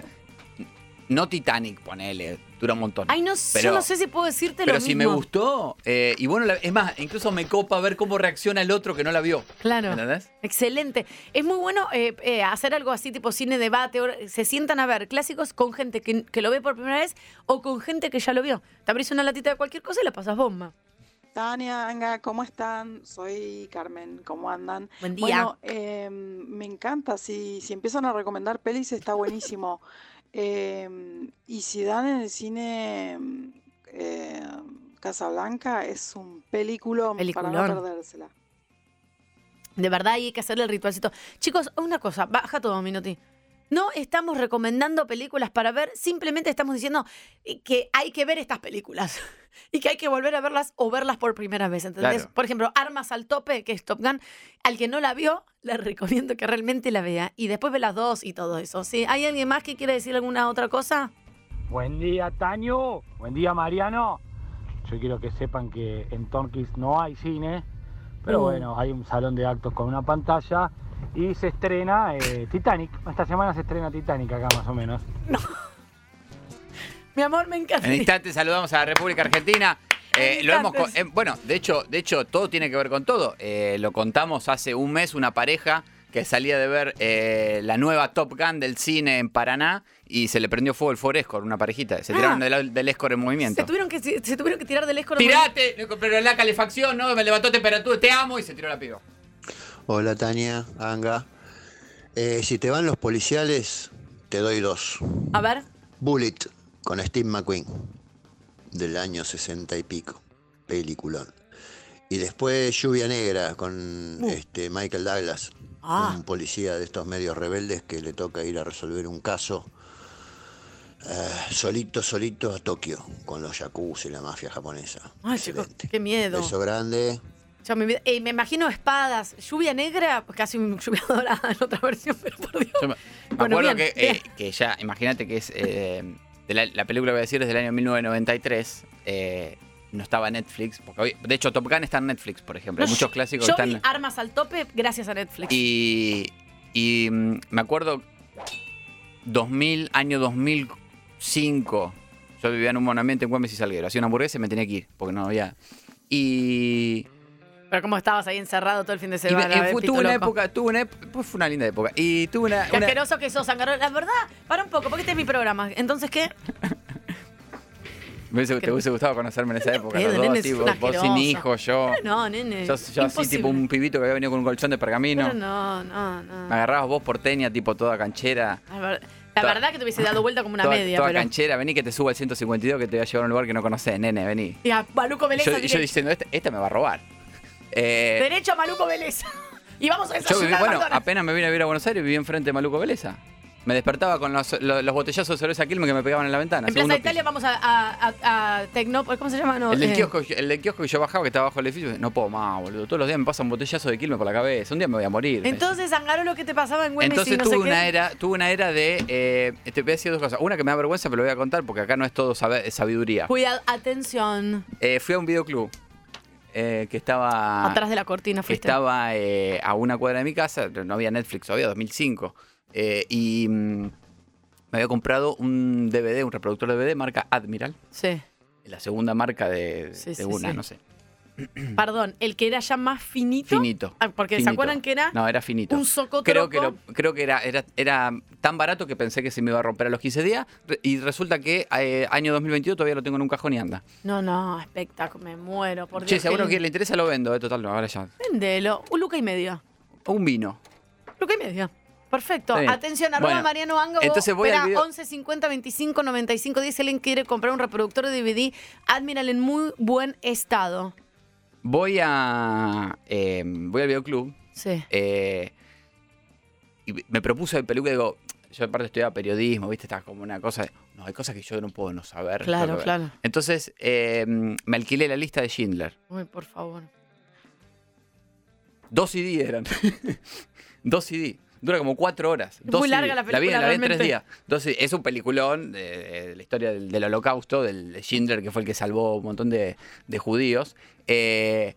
Speaker 2: no Titanic, ponele, dura un montón.
Speaker 1: Ay, no,
Speaker 2: Pero-
Speaker 1: yo no sé si puedo decirte
Speaker 2: Pero
Speaker 1: lo
Speaker 2: si me gustó, eh, y bueno, es más, incluso me copa ver cómo reacciona el otro que no la vio.
Speaker 1: Claro.
Speaker 2: ¿Entendés?
Speaker 1: Excelente. Es muy bueno eh, eh, hacer algo así, tipo cine debate. o- Se sientan a ver clásicos con gente que, que lo ve por primera vez o con gente que ya lo vio. Te abrís una latita de cualquier cosa y la pasas bomba.
Speaker 19: Tania, Anga, ¿cómo están? Soy Carmen, ¿cómo andan?
Speaker 1: Buen día.
Speaker 19: Bueno, eh, me encanta, si, si empiezan a recomendar pelis está buenísimo. Eh, y si dan en el cine eh, Casablanca, es un peliculón, para no
Speaker 1: Peliculón.
Speaker 19: perdérsela.
Speaker 1: De verdad hay que hacerle el ritualcito. Chicos, una cosa, baja todo, Minuti. No estamos recomendando películas para ver, simplemente estamos diciendo eh, que hay que ver estas películas y que hay que volver a verlas o verlas por primera vez, ¿entendés?
Speaker 2: Claro.
Speaker 1: Por ejemplo, Armas al Tope, que es Top Gun, al que no la vio, le recomiendo que realmente la vea y después ve las dos y todo eso. ¿sí? ¿Hay alguien más que quiere decir alguna otra cosa?
Speaker 14: Buen día, Taño. Buen día, Mariano. Yo quiero que sepan que en Torquis no hay cine, pero
Speaker 1: Uh.
Speaker 14: bueno, hay un salón de actos con una pantalla y se estrena eh, Titanic. Esta semana se estrena Titanic acá más o menos.
Speaker 1: Mi amor, me encanta.
Speaker 2: En instantes saludamos a la República Argentina. Eh,
Speaker 1: En
Speaker 2: lo hemos, eh, bueno, de hecho, de hecho, todo tiene que ver con todo. Eh, lo contamos hace un mes, una pareja que salía de ver eh, la nueva Top Gun del cine en Paraná y se le prendió fuego el Ford Escort, una parejita. Se
Speaker 1: Ah.
Speaker 2: tiraron del, del Escort en movimiento.
Speaker 1: Se tuvieron que, se tuvieron que tirar del escoro.
Speaker 2: ¡Tirate! Pero la calefacción, ¿no? Me levantó temperatura, te amo y se tiró la piba.
Speaker 11: Hola Tania, Anga. Eh, si te van los policiales, te doy dos.
Speaker 1: A ver.
Speaker 11: Bullet con Steve McQueen, del año 60 y pico. Peliculón. Y después Lluvia Negra con este Michael Douglas,
Speaker 1: Ah.
Speaker 11: un policía de estos medios rebeldes que le toca ir a resolver un caso eh, solito, solito a Tokio, con los yakuza y la mafia japonesa.
Speaker 1: Ay, chicos, qué miedo.
Speaker 11: Beso grande.
Speaker 1: Me. Eh, imagino espadas, lluvia negra, casi lluvia dorada en otra versión, pero por Dios.
Speaker 2: Yo me, me
Speaker 1: Bueno,
Speaker 2: acuerdo
Speaker 1: bien,
Speaker 2: que, eh, que ya, imagínate que es. eh, de la, la película que voy a decir es del año 1993. eh, no estaba Netflix. Porque hoy- de hecho, Top Gun está en Netflix, por ejemplo. Hay muchos clásicos
Speaker 1: Yo
Speaker 2: que
Speaker 1: vi
Speaker 2: están.
Speaker 1: Armas al tope gracias a Netflix.
Speaker 2: Y, y mm, me acuerdo 2000, año 2005, Yo vivía en un monumento en Güemes y Salguero. Hacía una hamburguesa y me tenía que ir, porque no había. Y.
Speaker 1: Pero como estabas ahí encerrado todo el fin de semana.
Speaker 2: y fue- tuve una época, tuve una, pues fue una linda época. Y tuve una.
Speaker 1: Qué
Speaker 2: una-
Speaker 1: asqueroso que sos, Angarolo. La verdad, para un poco, porque este es mi programa. Entonces, ¿qué?
Speaker 2: me hubiese, te hubiese gustado conocerme en esa época. los dos,
Speaker 1: nene,
Speaker 2: tipo, vos sin hijo, yo.
Speaker 1: Pero no, nene.
Speaker 2: Yo, yo así, tipo un pibito que había venido con un colchón de pergamino.
Speaker 1: Pero no, no, no.
Speaker 2: Me agarrabas vos porteña, tipo toda canchera.
Speaker 1: La ver- La
Speaker 2: Toda-
Speaker 1: verdad que te hubiese dado vuelta como una
Speaker 2: toda,
Speaker 1: media,
Speaker 2: toda
Speaker 1: pero.
Speaker 2: canchera, vení que te suba al 152 que te voy a llevar a un lugar que no conocés, nene, vení.
Speaker 1: Y a Maluco Vélez.
Speaker 2: yo, yo diciendo, esta, esta me va a robar. Eh,
Speaker 1: Derecho a Maluco Vélez. y vamos a
Speaker 2: yo
Speaker 1: desayunar.
Speaker 2: viví, bueno,
Speaker 1: McDonald's.
Speaker 2: apenas me vine a vivir a Buenos Aires, viví enfrente de Maluco Beleza. Me despertaba con los, los, los botellazos de cerveza Quilmes que me pegaban en la ventana.
Speaker 1: En Plaza Italia vamos a, a, a, a Tecno- ¿Cómo se llama? No.
Speaker 2: El del,
Speaker 1: eh,
Speaker 2: kiosco, el del kiosco que yo bajaba, que estaba bajo el edificio, no puedo más, boludo. Todos los días me pasan botellazos de Quilmes por la cabeza. Un día me voy a morir.
Speaker 1: Entonces, Angaro, lo que te pasaba en Güemes
Speaker 2: Entonces
Speaker 1: y no
Speaker 2: tuve
Speaker 1: sé
Speaker 2: una
Speaker 1: qué.
Speaker 2: era, tuve una era de, eh, te voy a decir dos cosas. Una que me da vergüenza, pero lo voy a contar porque acá no es todo sabiduría.
Speaker 1: Cuidado, atención.
Speaker 2: Eh, fui a un videoclub eh, que estaba,
Speaker 1: Atrás de la cortina
Speaker 2: que
Speaker 1: fuiste.
Speaker 2: estaba eh, a una cuadra de mi casa, no había Netflix todavía, 2005. eh, y mm, me había comprado un DVD, un reproductor de DVD marca Admiral,
Speaker 1: Sí.
Speaker 2: la segunda marca de,
Speaker 1: Sí,
Speaker 2: de
Speaker 1: sí,
Speaker 2: una,
Speaker 1: sí.
Speaker 2: no sé.
Speaker 1: Perdón, el que era ya más finito.
Speaker 2: Finito.
Speaker 1: Ah, porque ¿se acuerdan que era
Speaker 2: No, era finito.
Speaker 1: un socotroco?
Speaker 2: Creo que, lo- creo que era, era, era tan barato que pensé que se me iba a romper a los 15 días. Y resulta que eh, año 2022 todavía lo tengo en un cajón y anda.
Speaker 1: No, no, espectáculo, me muero. Por
Speaker 2: Che,
Speaker 1: Dios,
Speaker 2: si a uno
Speaker 1: qué
Speaker 2: que le interesa lo vendo, eh, total, no, ahora ya.
Speaker 1: Véndelo. Un luca y media.
Speaker 2: Un vino.
Speaker 1: Luca y media. Perfecto. Atención, arroba
Speaker 2: Bueno,
Speaker 1: Mariano Anga.
Speaker 2: entonces voy video-
Speaker 1: 11 50 25 95 10. Si alguien quiere comprar un reproductor de DVD, Admiral en muy buen estado.
Speaker 2: Voy a. eh, voy al videoclub.
Speaker 1: Sí.
Speaker 2: eh, y me propuse el película y digo. Yo aparte estudiaba periodismo, ¿viste? Está como una cosa. No, hay cosas que yo no puedo no saber.
Speaker 1: Claro,
Speaker 2: tengo que ver".
Speaker 1: claro.
Speaker 2: Entonces, eh, me alquilé la lista de Schindler.
Speaker 1: Uy, por favor.
Speaker 2: Dos CD eran. Dos CD. Dura como cuatro horas.
Speaker 1: Es muy larga la
Speaker 2: vi,
Speaker 1: película,
Speaker 2: la vi en tres
Speaker 1: realmente.
Speaker 2: días. CD. Es un peliculón de, de la historia del, del holocausto, del de Schindler, que fue el que salvó un montón de, de judíos. Eh,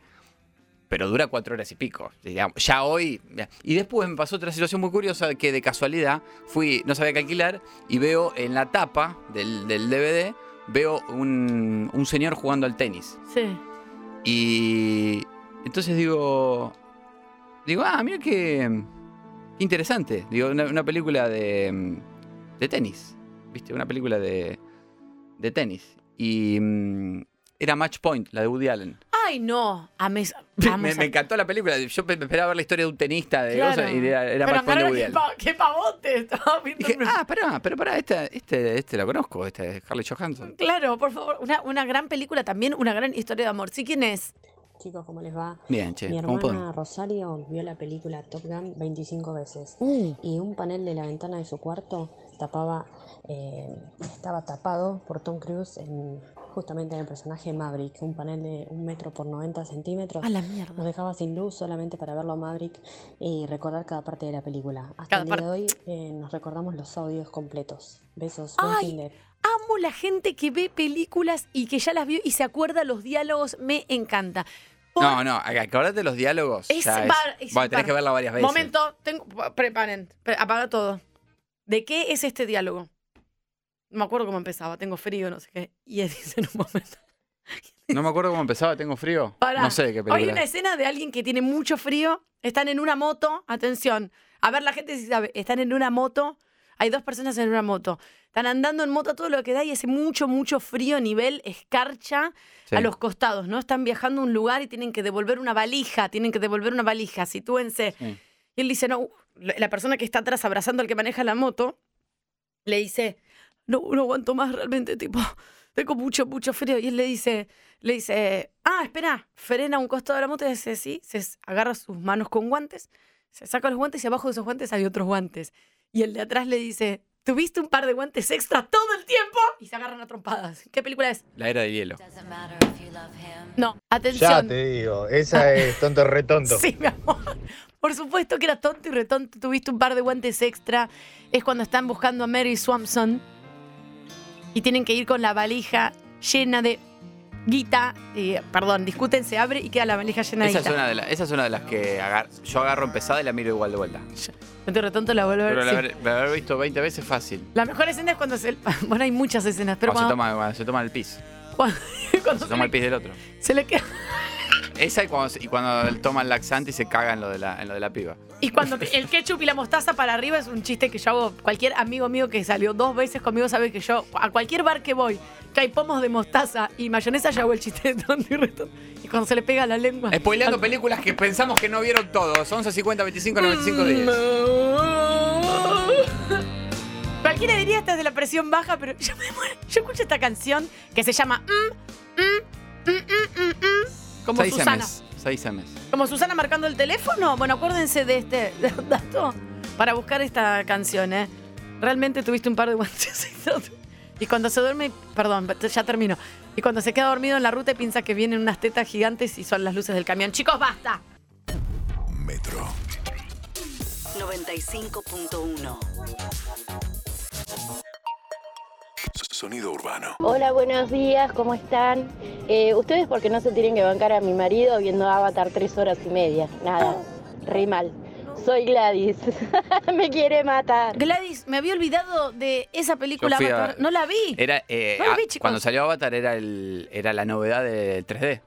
Speaker 2: pero dura cuatro horas y pico. digamos. Ya hoy. Y después me pasó otra situación muy curiosa que de casualidad fui, no sabía qué alquilar, y veo en la tapa del, del DVD, veo un, un señor jugando al tenis.
Speaker 1: Sí.
Speaker 2: Y entonces digo, digo, ah, mira qué interesante. Digo, una, una película de, de tenis, ¿viste? Una película de, de tenis. Y mm, era Match Point, la de Woody Allen.
Speaker 1: Ay, no. Amé,
Speaker 2: Me, me encantó la película. Yo pe- esperaba ver la historia de un tenista de
Speaker 1: Claro.
Speaker 2: cosas y era, era
Speaker 1: Pero
Speaker 2: Match Point de Woody
Speaker 1: qué,
Speaker 2: Allen.
Speaker 1: qué pavote. Estaba viendo
Speaker 2: Dije, ah, pará, pero pará, este, este, este lo conozco, este es Harley Johansson.
Speaker 1: Claro, por favor. Una, una gran película también, una gran historia de amor. ¿Sí quién es?
Speaker 20: Chicos, ¿cómo les va?
Speaker 2: Bien, che,
Speaker 20: Mi
Speaker 2: ¿cómo
Speaker 20: hermana? Rosario vio la película Top Gun 25 veces
Speaker 1: Uh.
Speaker 20: y un panel de la ventana de su cuarto tapaba, eh, estaba tapado por Tom Cruise en, justamente en el personaje Maverick, un panel de un metro por 90 centímetros.
Speaker 1: A la mierda.
Speaker 20: Nos dejaba sin luz solamente para verlo a Maverick y recordar cada parte de la película. Hasta
Speaker 1: Cada
Speaker 20: el día de hoy eh, nos recordamos los audios completos. Besos. buen
Speaker 1: Ay,
Speaker 20: fin de-
Speaker 1: Amo la gente que ve películas y que ya las vio y se acuerda los diálogos. Me encanta.
Speaker 2: No, no, acordate los diálogos.
Speaker 1: Es
Speaker 2: ya es-
Speaker 1: bar- es
Speaker 2: bueno, tenés
Speaker 1: bar-
Speaker 2: que verla varias veces.
Speaker 1: Momento, tengo, preparen, pre- apaga todo. ¿De qué es este diálogo? No me acuerdo cómo empezaba, tengo frío, no sé qué. Y él dice en un momento.
Speaker 2: No me acuerdo cómo empezaba, tengo frío.
Speaker 1: Pará.
Speaker 2: No sé de qué
Speaker 1: Hay
Speaker 2: película.
Speaker 1: una escena de alguien que tiene mucho frío, están en una moto, atención, a ver la gente si sabe, están en una moto, hay dos personas en una moto, están andando en moto a todo lo que da y hace mucho, mucho frío, nivel escarcha
Speaker 2: Sí.
Speaker 1: a los costados, ¿no? Están viajando a un lugar y tienen que devolver una valija, tienen que devolver una valija, sitúense.
Speaker 2: Sí.
Speaker 1: Y él dice, no, la la persona que está atrás abrazando al que maneja la moto, le dice, no, no aguanto más realmente, tipo, tengo mucho, mucho frío. Y él le dice, le dice, ah, espera, frena a un costado de la moto y dice, sí, se agarra sus manos con guantes, se saca los guantes y abajo de esos guantes hay otros guantes. Y el de atrás le dice, ¿tuviste un par de guantes extra todo el tiempo? Y se agarran a trompadas. ¿Qué película es?
Speaker 2: La era de hielo.
Speaker 1: No, atención.
Speaker 21: Ya te digo, esa es tonto retonto.
Speaker 1: Sí, mi amor. Por supuesto que era tonto y retonto. Tuviste un par de guantes extra. Es cuando están buscando a Mary Swampson y tienen que ir con la valija llena de guita, y, perdón, discuten, se abre y queda la valija llena de
Speaker 2: Esa es,
Speaker 1: guita.
Speaker 2: una de la- esa es una de las que agar- yo agarro empezada y la miro igual de vuelta.
Speaker 1: No te retonto la vuelvo a ver.
Speaker 2: Pero la
Speaker 1: sí.
Speaker 2: haber, la haber visto 20 veces fácil.
Speaker 1: La mejor escena es cuando se. Bueno, hay muchas escenas, pero
Speaker 2: cuando, se toma, cuando se toma el pis.
Speaker 1: cuando- cuando
Speaker 2: Se
Speaker 1: se,
Speaker 2: toma el pis del otro.
Speaker 1: se le queda.
Speaker 2: Esa y cuando, y cuando él toma el laxante y se caga en lo de la, en lo de la piba.
Speaker 1: Y cuando el ketchup y la mostaza para arriba es un chiste que yo hago. Cualquier amigo mío que salió dos veces conmigo sabe que yo, a cualquier bar que voy, que hay pomos de mostaza y mayonesa, yo hago el chiste de tonto y retonto. Y cuando se le pega la lengua.
Speaker 2: Spoileando películas que pensamos que no vieron todos. 11, 50, 25, 95 días.
Speaker 1: Cualquiera diría esta es de la presión baja, pero yo me muero. Yo escucho esta canción que se llama mm, mm, mm, mm, mm, mm, como
Speaker 2: 6
Speaker 1: Susana.
Speaker 2: M's. 6 M's.
Speaker 1: Como Susana marcando el teléfono. Bueno, acuérdense de este dato para buscar esta canción, ¿eh? Realmente tuviste un par de guantes. Y cuando se duerme, perdón, ya termino. Y cuando se queda dormido en la ruta y piensa que vienen unas tetas gigantes y son las luces del camión. Chicos, basta.
Speaker 12: Metro.
Speaker 13: 95.1.
Speaker 12: Sonido urbano.
Speaker 22: Hola, buenos días, ¿cómo están? Eh, Ustedes porque no se tienen que bancar a mi marido viendo Avatar tres horas y media. Nada, re mal. Soy Gladys. Me quiere matar.
Speaker 1: Gladys, me había olvidado de esa película.
Speaker 2: Yo fui a-
Speaker 1: Avatar. No la vi.
Speaker 2: Era, eh,
Speaker 1: No lo vi, chicos.
Speaker 2: cuando salió Avatar era, el, era la novedad del 3D.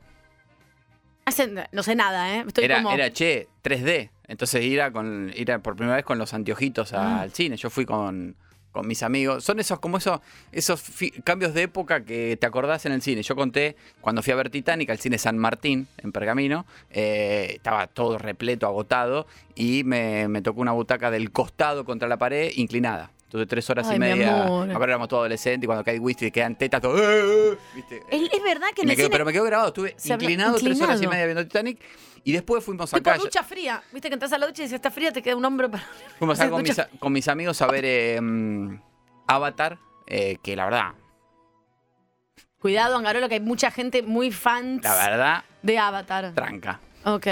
Speaker 1: Hacen- no sé nada, ¿eh? Estoy
Speaker 2: Era,
Speaker 1: como...
Speaker 2: era, che, 3D. Entonces ir, a con, ir a por primera vez con los anteojitos
Speaker 1: Ah.
Speaker 2: al cine. Yo fui con, con mis amigos. Son esos, como esos, esos cambios de época que te acordás en el cine. Yo conté cuando fui a ver Titanic al cine San Martín, en Pergamino. eh, estaba todo repleto, agotado. Y me, me tocó una butaca del costado contra la pared, inclinada. Entonces tres horas
Speaker 1: Ay,
Speaker 2: y media. Me acuerdo éramos todos adolescentes y cuando cae whisky quedan tetas, todo. ¿viste?
Speaker 1: Es, es verdad que en
Speaker 2: me
Speaker 1: el cine...
Speaker 2: pero me quedó grabado, estuve inclinado, tres horas y media viendo Titanic. Y después fuimos
Speaker 1: Tipo
Speaker 2: acá.
Speaker 1: ducha fría. Viste que entras a la ducha y si está fría te queda un hombro para...
Speaker 2: Fuimos
Speaker 1: Haces
Speaker 2: con mis, a- con mis amigos a ver eh, mm, Avatar, eh, que la verdad,
Speaker 1: Cuidado, Angarola, que hay mucha gente muy fans
Speaker 2: la verdad,
Speaker 1: de Avatar.
Speaker 2: tranca.
Speaker 1: Ok.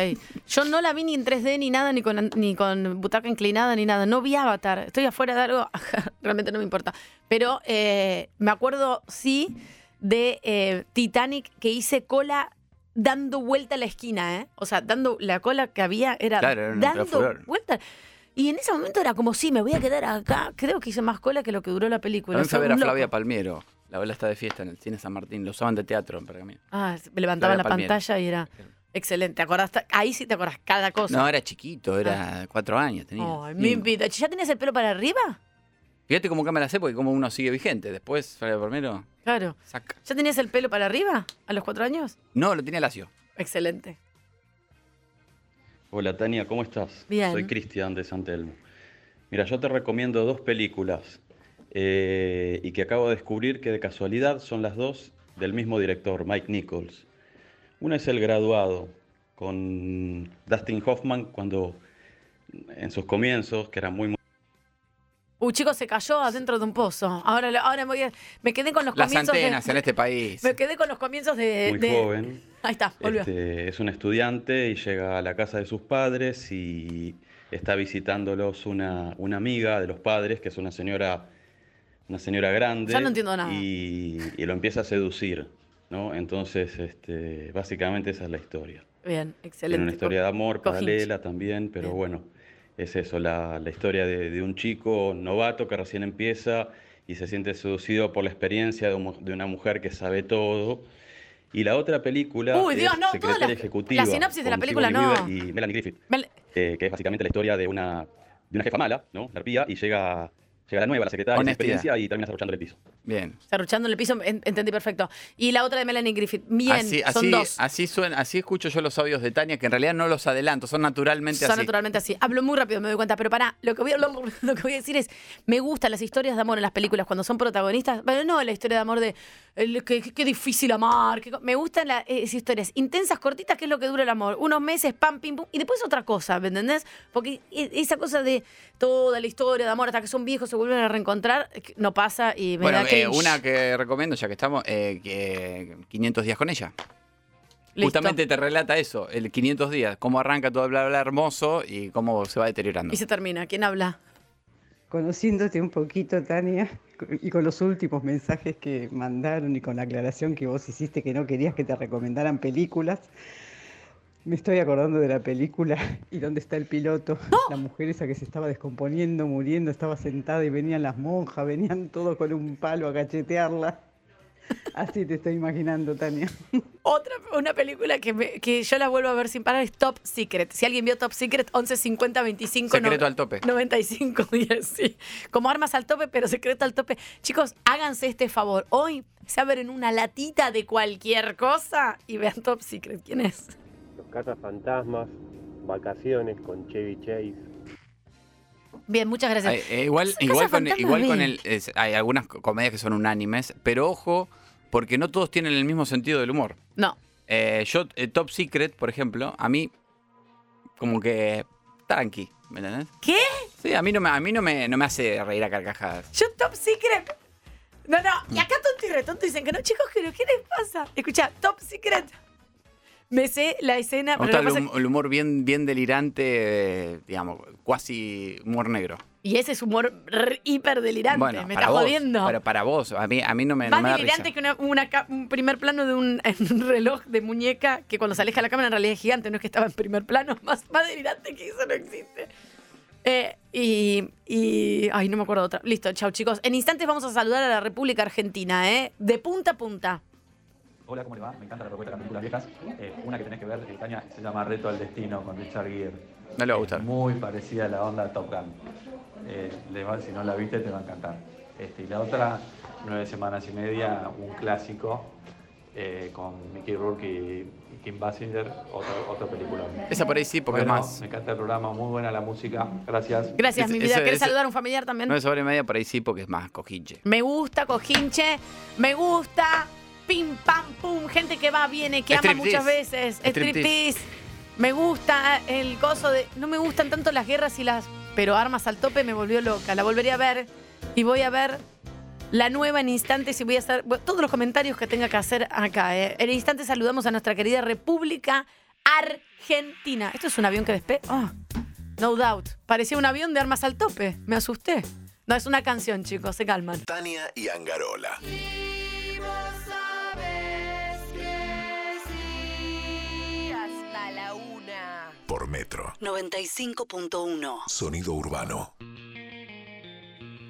Speaker 1: Yo no la vi ni en 3D ni nada, ni con, ni con butaca inclinada ni nada. No vi Avatar. Estoy afuera de algo, realmente no me importa. Pero eh, me acuerdo, sí, de eh, Titanic que hice cola dando vuelta a la esquina, ¿eh? O sea, dando la cola que había era
Speaker 2: Claro, era
Speaker 1: dando vuelta. Y en ese momento era como, sí, me voy a quedar acá. Creo que hice más cola que lo que duró la película.
Speaker 2: Fui a ver a. Flavia Palmiero. La abuela está de fiesta en el cine San Martín. Lo usaban de teatro en Pergamino.
Speaker 1: Ah, levantaban la
Speaker 2: Palmiero.
Speaker 1: pantalla y era excelente. ¿Te acordás? Ahí sí te acordás cada cosa.
Speaker 2: No, era chiquito, era cuatro años tenía.
Speaker 1: Ay, mi vida. ¿Ya tenías el pelo para arriba?
Speaker 2: Fíjate cómo la sé, porque como uno sigue vigente. Después, Flavia Palmiero,
Speaker 1: Claro.
Speaker 2: saca.
Speaker 1: ¿Ya tenías el pelo para arriba a los cuatro años?
Speaker 2: No, lo tenía lacio.
Speaker 1: Excelente.
Speaker 23: Hola Tania, ¿cómo estás?
Speaker 1: Bien.
Speaker 23: Soy Cristian de San Telmo. Mira, yo te recomiendo dos películas eh, y que acabo de descubrir que de casualidad son las dos del mismo director, Mike Nichols. Una es El Graduado, con Dustin Hoffman cuando en sus comienzos, que era muy, muy
Speaker 1: Uh, chico, se cayó adentro de un pozo. Ahora, ahora me, voy a- me quedé con los
Speaker 2: Las
Speaker 1: comienzos
Speaker 2: antenas
Speaker 1: de,
Speaker 2: en este país.
Speaker 1: Me quedé con los comienzos de...
Speaker 23: muy
Speaker 1: de-
Speaker 23: joven.
Speaker 1: Ahí está, volvió.
Speaker 23: Este, es un estudiante y llega a la casa de sus padres y está visitándolos una, una amiga de los padres, que es una señora, una señora grande.
Speaker 1: Ya no entiendo nada.
Speaker 23: Y, y lo empieza a seducir, ¿no? Entonces, este, básicamente esa es la historia.
Speaker 1: Bien,
Speaker 23: Tiene
Speaker 1: excelente.
Speaker 23: una historia de amor paralela también, pero bueno, es eso, la, la historia de, de un chico novato que recién empieza y se siente seducido por la experiencia de, un de una mujer que sabe todo. Y la otra película
Speaker 1: Uy, Dios,
Speaker 23: es
Speaker 1: no,
Speaker 23: Secretaria
Speaker 1: la-
Speaker 23: Ejecutiva.
Speaker 1: la sinopsis de la película,
Speaker 23: Sigourney
Speaker 1: no.
Speaker 23: Weaver Y Melanie Griffith,
Speaker 1: Mel-
Speaker 23: eh, que es básicamente la historia de una, de una jefa mala, ¿no? La arpía, y llega, llega la nueva, la secretaria, sin experiencia, y termina arrollándole el piso.
Speaker 2: Bien.
Speaker 1: Cerruchando en el piso, en- entendí perfecto. Y la otra de Melanie Griffith. Bien,
Speaker 2: así,
Speaker 1: son
Speaker 2: así,
Speaker 1: dos.
Speaker 2: así suena, así escucho yo los audios de Tania, que en realidad no los adelanto, son naturalmente
Speaker 1: Son
Speaker 2: así.
Speaker 1: naturalmente así. Hablo muy rápido, me doy cuenta, pero para, lo que, voy a, lo, lo que voy a decir es, me gustan las historias de amor en las películas cuando son protagonistas, pero no la historia de amor de el, que, que- qué difícil amar, qué co- me gustan las esas historias intensas, cortitas, que es lo que dura el amor. Unos meses, pam, pim, pum, y después otra cosa, ¿me entendés? Porque e- esa cosa de toda la historia de amor hasta que son viejos se vuelven a reencontrar, eh, no pasa y me
Speaker 2: Bueno,
Speaker 1: da
Speaker 2: eh, una que recomiendo, ya que estamos, eh, que 500 días con ella.
Speaker 1: Listo.
Speaker 2: Justamente te relata eso, el 500 días, cómo arranca todo el bla bla hermoso y cómo se va deteriorando.
Speaker 1: Y se termina. ¿Quién habla?
Speaker 7: Conociéndote un poquito, Tania, y con los últimos mensajes que mandaron y con la aclaración que vos hiciste que no querías que te recomendaran películas, me estoy acordando de la película y dónde está el piloto. La mujer esa que se estaba descomponiendo, muriendo, estaba sentada y venían las monjas, venían todos con un palo a cachetearla. Así te estoy imaginando, Tania.
Speaker 1: Otra, una película que, me- que yo la vuelvo a ver sin parar es Top Secret. Si alguien vio Top Secret, 11 50 25
Speaker 2: Secreto al tope.
Speaker 1: 95 10, sí. Como armas al tope, pero secreto al tope. Chicos, háganse este favor. Hoy se abren una latita de cualquier cosa y vean Top Secret. ¿Quién es?
Speaker 24: Los cazafantasmas, vacaciones con Chevy Chase.
Speaker 1: Bien, muchas gracias.
Speaker 2: Eh, igual igual, con, igual el. es- hay algunas co- comedias que son unánimes, pero ojo, porque no todos tienen el mismo sentido del humor.
Speaker 1: No.
Speaker 2: Eh, yo, eh, Top Secret, por ejemplo, a mí, como que. Tranqui, ¿me entendés?
Speaker 1: ¿Qué?
Speaker 2: Sí, a mí no me, a mí no me, no me hace reír a carcajadas.
Speaker 1: Yo Top Secret. No, no. Y acá tonto y retonto dicen que no, chicos, pero ¿qué les pasa? Escucha, Top Secret. Me sé la escena, pero
Speaker 2: el, hum- el humor bien, bien delirante, digamos, cuasi humor negro.
Speaker 1: y ese es humor hiper delirante.
Speaker 2: Bueno,
Speaker 1: me está
Speaker 2: vos,
Speaker 1: jodiendo.
Speaker 2: Pero para vos, a mí, a mí no me, no
Speaker 1: Más
Speaker 2: me da
Speaker 1: delirante
Speaker 2: risa.
Speaker 1: que una, una ca- un primer plano de un, un reloj de muñeca que cuando se aleja la cámara en realidad es gigante, no es que estaba en primer plano. Más, más delirante que eso no existe. Eh, y, y. Ay, no me acuerdo otra. Listo, chao chicos. En instantes vamos a saludar a la República Argentina, ¿eh? De punta a punta.
Speaker 25: Hola, ¿cómo le va? Me encanta la propuesta de las películas viejas. Eh, una que tenés que ver, Tania, se llama Reto al Destino con Richard Gere.
Speaker 2: No le va a gustar.
Speaker 25: Muy parecida a la onda Top Gun. Eh, le va- si no la viste, te va a encantar. Este, y la otra, Nueve Semanas y Media, un clásico eh, con Mickey Rourke y, Kim Basinger, otro, otro película.
Speaker 2: Esa por ahí sí, porque es
Speaker 25: Bueno,
Speaker 2: más-
Speaker 25: Me encanta el programa, muy buena la música. Gracias.
Speaker 1: Gracias, mi vida. ¿Querés saludar a un familiar también?
Speaker 2: No es sobre media, por ahí sí, porque es más cojinche.
Speaker 1: Me gusta, cojinche. Me gusta. Pim, pam, pum. Gente que va, viene, que ama muchas veces.
Speaker 2: Striptease.
Speaker 1: Me gusta el coso de. No me gustan tanto las guerras y las. Pero armas al tope me volvió loca. La volvería a ver. Y voy a ver la nueva en instantes y voy a hacer todos los comentarios que tenga que hacer acá. ¿eh? En instantes saludamos a nuestra querida República Argentina. Esto es un avión que despe. Oh, no doubt. Parecía un avión de armas al tope. Me asusté. No, es una canción, chicos. Se calman.
Speaker 12: Tania y Angarola. Por Metro.
Speaker 13: 95.1.
Speaker 12: Sonido urbano.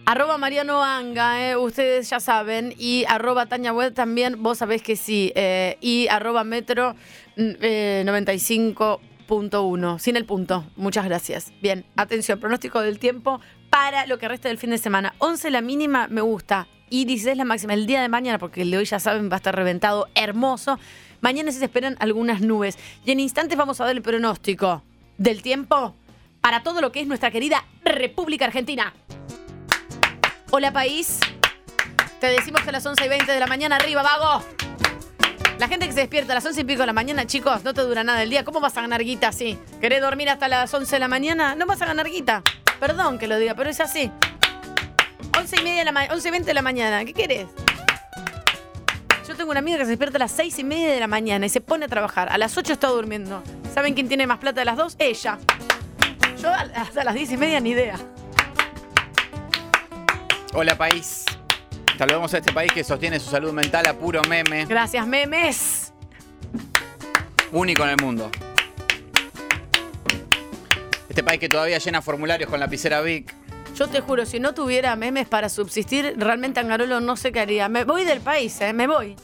Speaker 1: Arroba Mariano Anga, eh, ustedes ya saben. Y arroba Tania Web también, vos sabés que sí. eh, y arroba Metro mm, eh, 95.1. Sin el punto. Muchas gracias. Bien, atención, pronóstico del tiempo para lo que resta del fin de semana. 11 la mínima, me gusta. Y 16 la máxima. El día de mañana, porque el de hoy ya saben, va a estar reventado, hermoso. Mañana se esperan algunas nubes. Y en instantes vamos a ver el pronóstico del tiempo para todo lo que es nuestra querida República Argentina. Hola país. Te decimos que a las 11 y 20 de la mañana arriba, vago. La gente que se despierta a las 11 y pico de la mañana, chicos, no te dura nada el día. ¿Cómo vas a ganar guita así? ¿Querés dormir hasta las 11 de la mañana? No vas a ganar guita. Perdón que lo diga, pero es así. 11 y media de la ma- 11 y 20 de la mañana. ¿Qué querés? Yo tengo una amiga que se despierta a las 6 y media de la mañana y se pone a trabajar. A las 8 está durmiendo. ¿Saben quién tiene más plata de las dos? Ella. Yo hasta las 10 y media ni idea.
Speaker 2: Hola, país. Saludamos a este país que sostiene su salud mental a puro meme.
Speaker 1: Gracias, memes.
Speaker 2: Único en el mundo. Este país que todavía llena formularios con lapicera Vic.
Speaker 1: Yo te juro, si no tuviera memes para subsistir, realmente Angarolo no sé qué haría. Me voy del país, ¿eh? Me voy.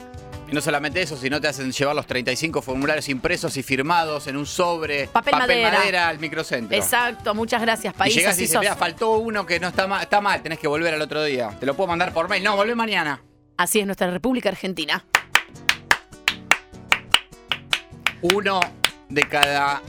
Speaker 2: Y no solamente eso, sino te hacen llevar los 35 formularios impresos y firmados en un sobre.
Speaker 1: Papel madera.
Speaker 2: al microcentro.
Speaker 1: Exacto, muchas gracias, país.
Speaker 2: y llegas y dices, mira, faltó uno que no está mal, está mal, tenés que volver al otro día. Te lo puedo mandar por mail. No, volvé mañana.
Speaker 1: Así es nuestra República Argentina.
Speaker 2: Uno de cada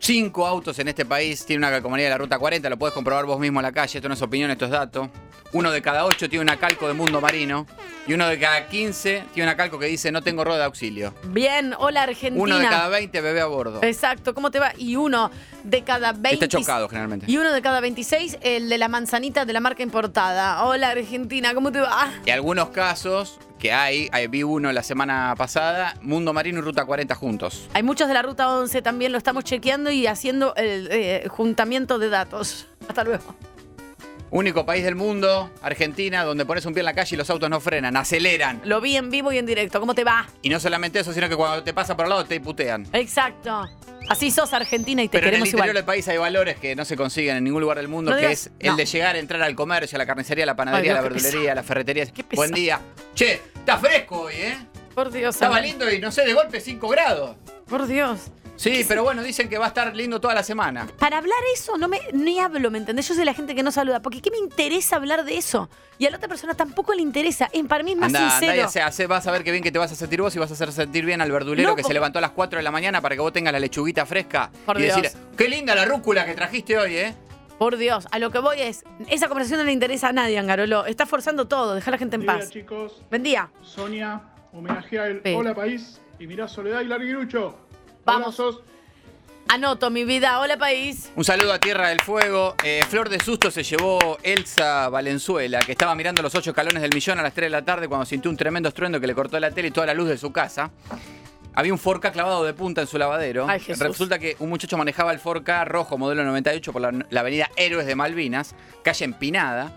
Speaker 2: cinco autos en este país tiene una calcomanía de la Ruta 40. Lo podés comprobar vos mismo en la calle. Esto no es opinión, esto es dato. Uno de cada ocho tiene una calco de mundo marino. Y uno de cada 15 tiene una calco que dice no tengo rueda de auxilio.
Speaker 1: Bien, hola Argentina.
Speaker 2: Uno de cada 20 bebé a bordo.
Speaker 1: Exacto, ¿cómo te va? Y uno de cada 20.
Speaker 2: Está chocado generalmente.
Speaker 1: Y uno de cada 26, el de la manzanita de la marca importada. Hola Argentina, ¿cómo te va?
Speaker 2: Y algunos casos que hay, hay- vi uno la semana pasada, Mundo Marino y Ruta 40 juntos.
Speaker 1: Hay muchos de la ruta 11 también, lo estamos chequeando y haciendo el eh, juntamiento de datos. Hasta luego.
Speaker 2: Único país del mundo, Argentina, donde pones un pie en la calle y los autos no frenan, aceleran.
Speaker 1: Lo vi en vivo y en directo. ¿Cómo te va?
Speaker 2: Y no solamente eso, sino que cuando te pasa por al lado te putean.
Speaker 1: Exacto. Así sos Argentina y te
Speaker 2: Pero en el
Speaker 1: queremos
Speaker 2: interior
Speaker 1: igual.
Speaker 2: del país hay valores que no se consiguen en ningún lugar del mundo,
Speaker 1: No
Speaker 2: que
Speaker 1: digas-
Speaker 2: es el
Speaker 1: no.
Speaker 2: de llegar, entrar al comercio, a la carnicería, a la panadería,
Speaker 1: Ay,
Speaker 2: a la
Speaker 1: qué
Speaker 2: verdulería, a la ferretería.
Speaker 1: pesado.
Speaker 2: Buen día. Che, está fresco hoy, ¿eh?
Speaker 1: Por Dios.
Speaker 2: Estaba lindo y no sé, de golpe 5 grados.
Speaker 1: Por Dios.
Speaker 2: Sí, pero bueno, dicen que va a estar lindo toda la semana.
Speaker 1: Para hablar eso no me ni hablo, ¿me entendés? Yo soy la gente que no saluda, porque ¿qué me interesa hablar de eso? Y a la otra persona tampoco le interesa. Es, para mí es más
Speaker 2: Anda, anda y
Speaker 1: sincero.
Speaker 2: hace- hace- vas a ver qué bien que te vas a sentir vos y vas a hacer sentir bien al verdulero
Speaker 1: No,
Speaker 2: que
Speaker 1: porque-
Speaker 2: se levantó a las 4 de la mañana para que vos tengas la lechuguita fresca.
Speaker 1: Por
Speaker 2: y
Speaker 1: Dios.
Speaker 2: decir, qué linda la rúcula que trajiste hoy, ¿eh?
Speaker 1: Por Dios, a lo que voy es, esa conversación no le interesa a nadie, Angarolo. Está forzando todo, deja a la gente en
Speaker 26: Buen día,
Speaker 1: paz.
Speaker 26: chicos.
Speaker 1: Buen día.
Speaker 26: Sonia, homenajea el
Speaker 1: Sí.
Speaker 26: Hola País y mirá Soledad y Larguirucho.
Speaker 1: Vamos.
Speaker 26: Hola, sos.
Speaker 1: Anoto mi vida. Hola, país.
Speaker 2: Un saludo a Tierra del Fuego. Eh, Flor de susto se llevó Elsa Valenzuela, que estaba mirando los ocho escalones del millón a las 3 de la tarde cuando sintió un tremendo estruendo que le cortó la tele y toda la luz de su casa. Había un 4K clavado de punta en su lavadero.
Speaker 1: Ay, Jesús.
Speaker 2: Resulta que un muchacho manejaba el 4K rojo modelo 98 por la, la avenida Héroes de Malvinas, calle empinada.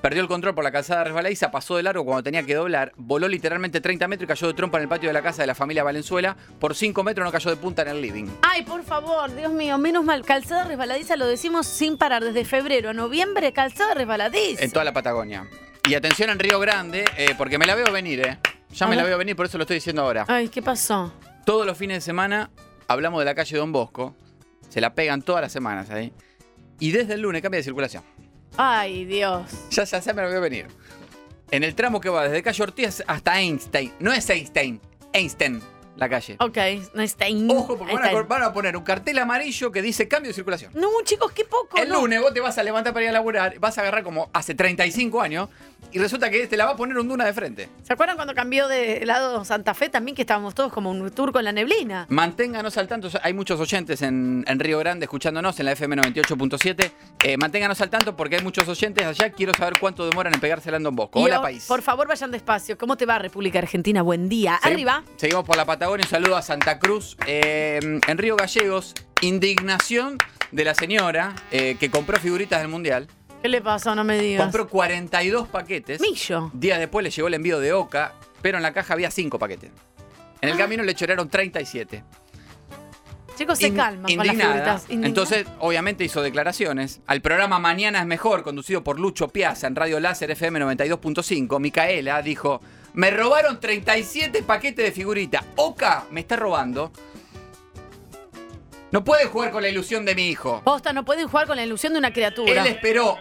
Speaker 2: Perdió el control por la calzada resbaladiza, pasó de largo cuando tenía que doblar, voló literalmente 30 metros y cayó de trompa en el patio de la casa de la familia Valenzuela. Por 5 metros no cayó de punta en el living.
Speaker 1: Ay, por favor, Dios mío, menos mal. Calzada resbaladiza lo decimos sin parar. Desde febrero a noviembre, calzada resbaladiza.
Speaker 2: En toda la Patagonia. Y atención en Río Grande, eh, porque me la veo venir, ¿eh? Ya
Speaker 1: A
Speaker 2: me la veo venir, por eso lo estoy diciendo ahora.
Speaker 1: Ay, ¿qué pasó?
Speaker 2: Todos los fines de semana hablamos de la calle Don Bosco. Se la pegan todas las semanas ahí. Y desde el lunes cambia de circulación.
Speaker 1: Ay, Dios.
Speaker 2: Ya, ya, ya me la veo venir. En el tramo que va desde calle Ortiz hasta Einstein. No es Einstein, Einstein, la calle.
Speaker 1: Ok, no ahí.
Speaker 2: Ojo, porque van a,
Speaker 1: está.
Speaker 2: van a poner un cartel amarillo que dice cambio de circulación.
Speaker 1: No, chicos, qué poco.
Speaker 2: El
Speaker 1: no.
Speaker 2: lunes vos te vas a levantar para ir a laburar, vas a agarrar como hace 35 años y resulta que te la va a poner un duna de frente.
Speaker 1: ¿Se acuerdan cuando cambió de lado Santa Fe también, que estábamos todos como un tour con la neblina?
Speaker 2: Manténganos al tanto, hay muchos oyentes en, en Río Grande escuchándonos en la FM 98.7. Eh, manténganos al tanto porque hay muchos oyentes allá. Quiero saber cuánto demoran en pegársela en Don Bosco.
Speaker 1: Y
Speaker 2: Hola,
Speaker 1: o-
Speaker 2: país.
Speaker 1: Por favor, vayan despacio. ¿Cómo te va República Argentina? Buen día.
Speaker 2: Segui-
Speaker 1: Arriba.
Speaker 2: Seguimos por la Patagonia. Un saludo a Santa Cruz. Eh, en Río Gallegos, indignación de la señora eh, que compró figuritas del Mundial.
Speaker 1: ¿Qué le pasó? No me digas.
Speaker 2: Compró 42 paquetes.
Speaker 1: Millo.
Speaker 2: Días después le llegó el envío de Oca, pero en la caja había 5 paquetes. En
Speaker 1: Ah.
Speaker 2: el camino le choraron 37.
Speaker 1: Chicos, se
Speaker 2: In-
Speaker 1: calman con las figuritas.
Speaker 2: Entonces, obviamente hizo declaraciones. Al programa Mañana es Mejor, conducido por Lucho Piazza en Radio Láser FM 92.5, Micaela dijo, me robaron 37 paquetes de figurita. Oca me está robando. No puede jugar con la ilusión de mi hijo.
Speaker 1: Posta, no pueden jugar con la ilusión de una criatura.
Speaker 2: Él esperó,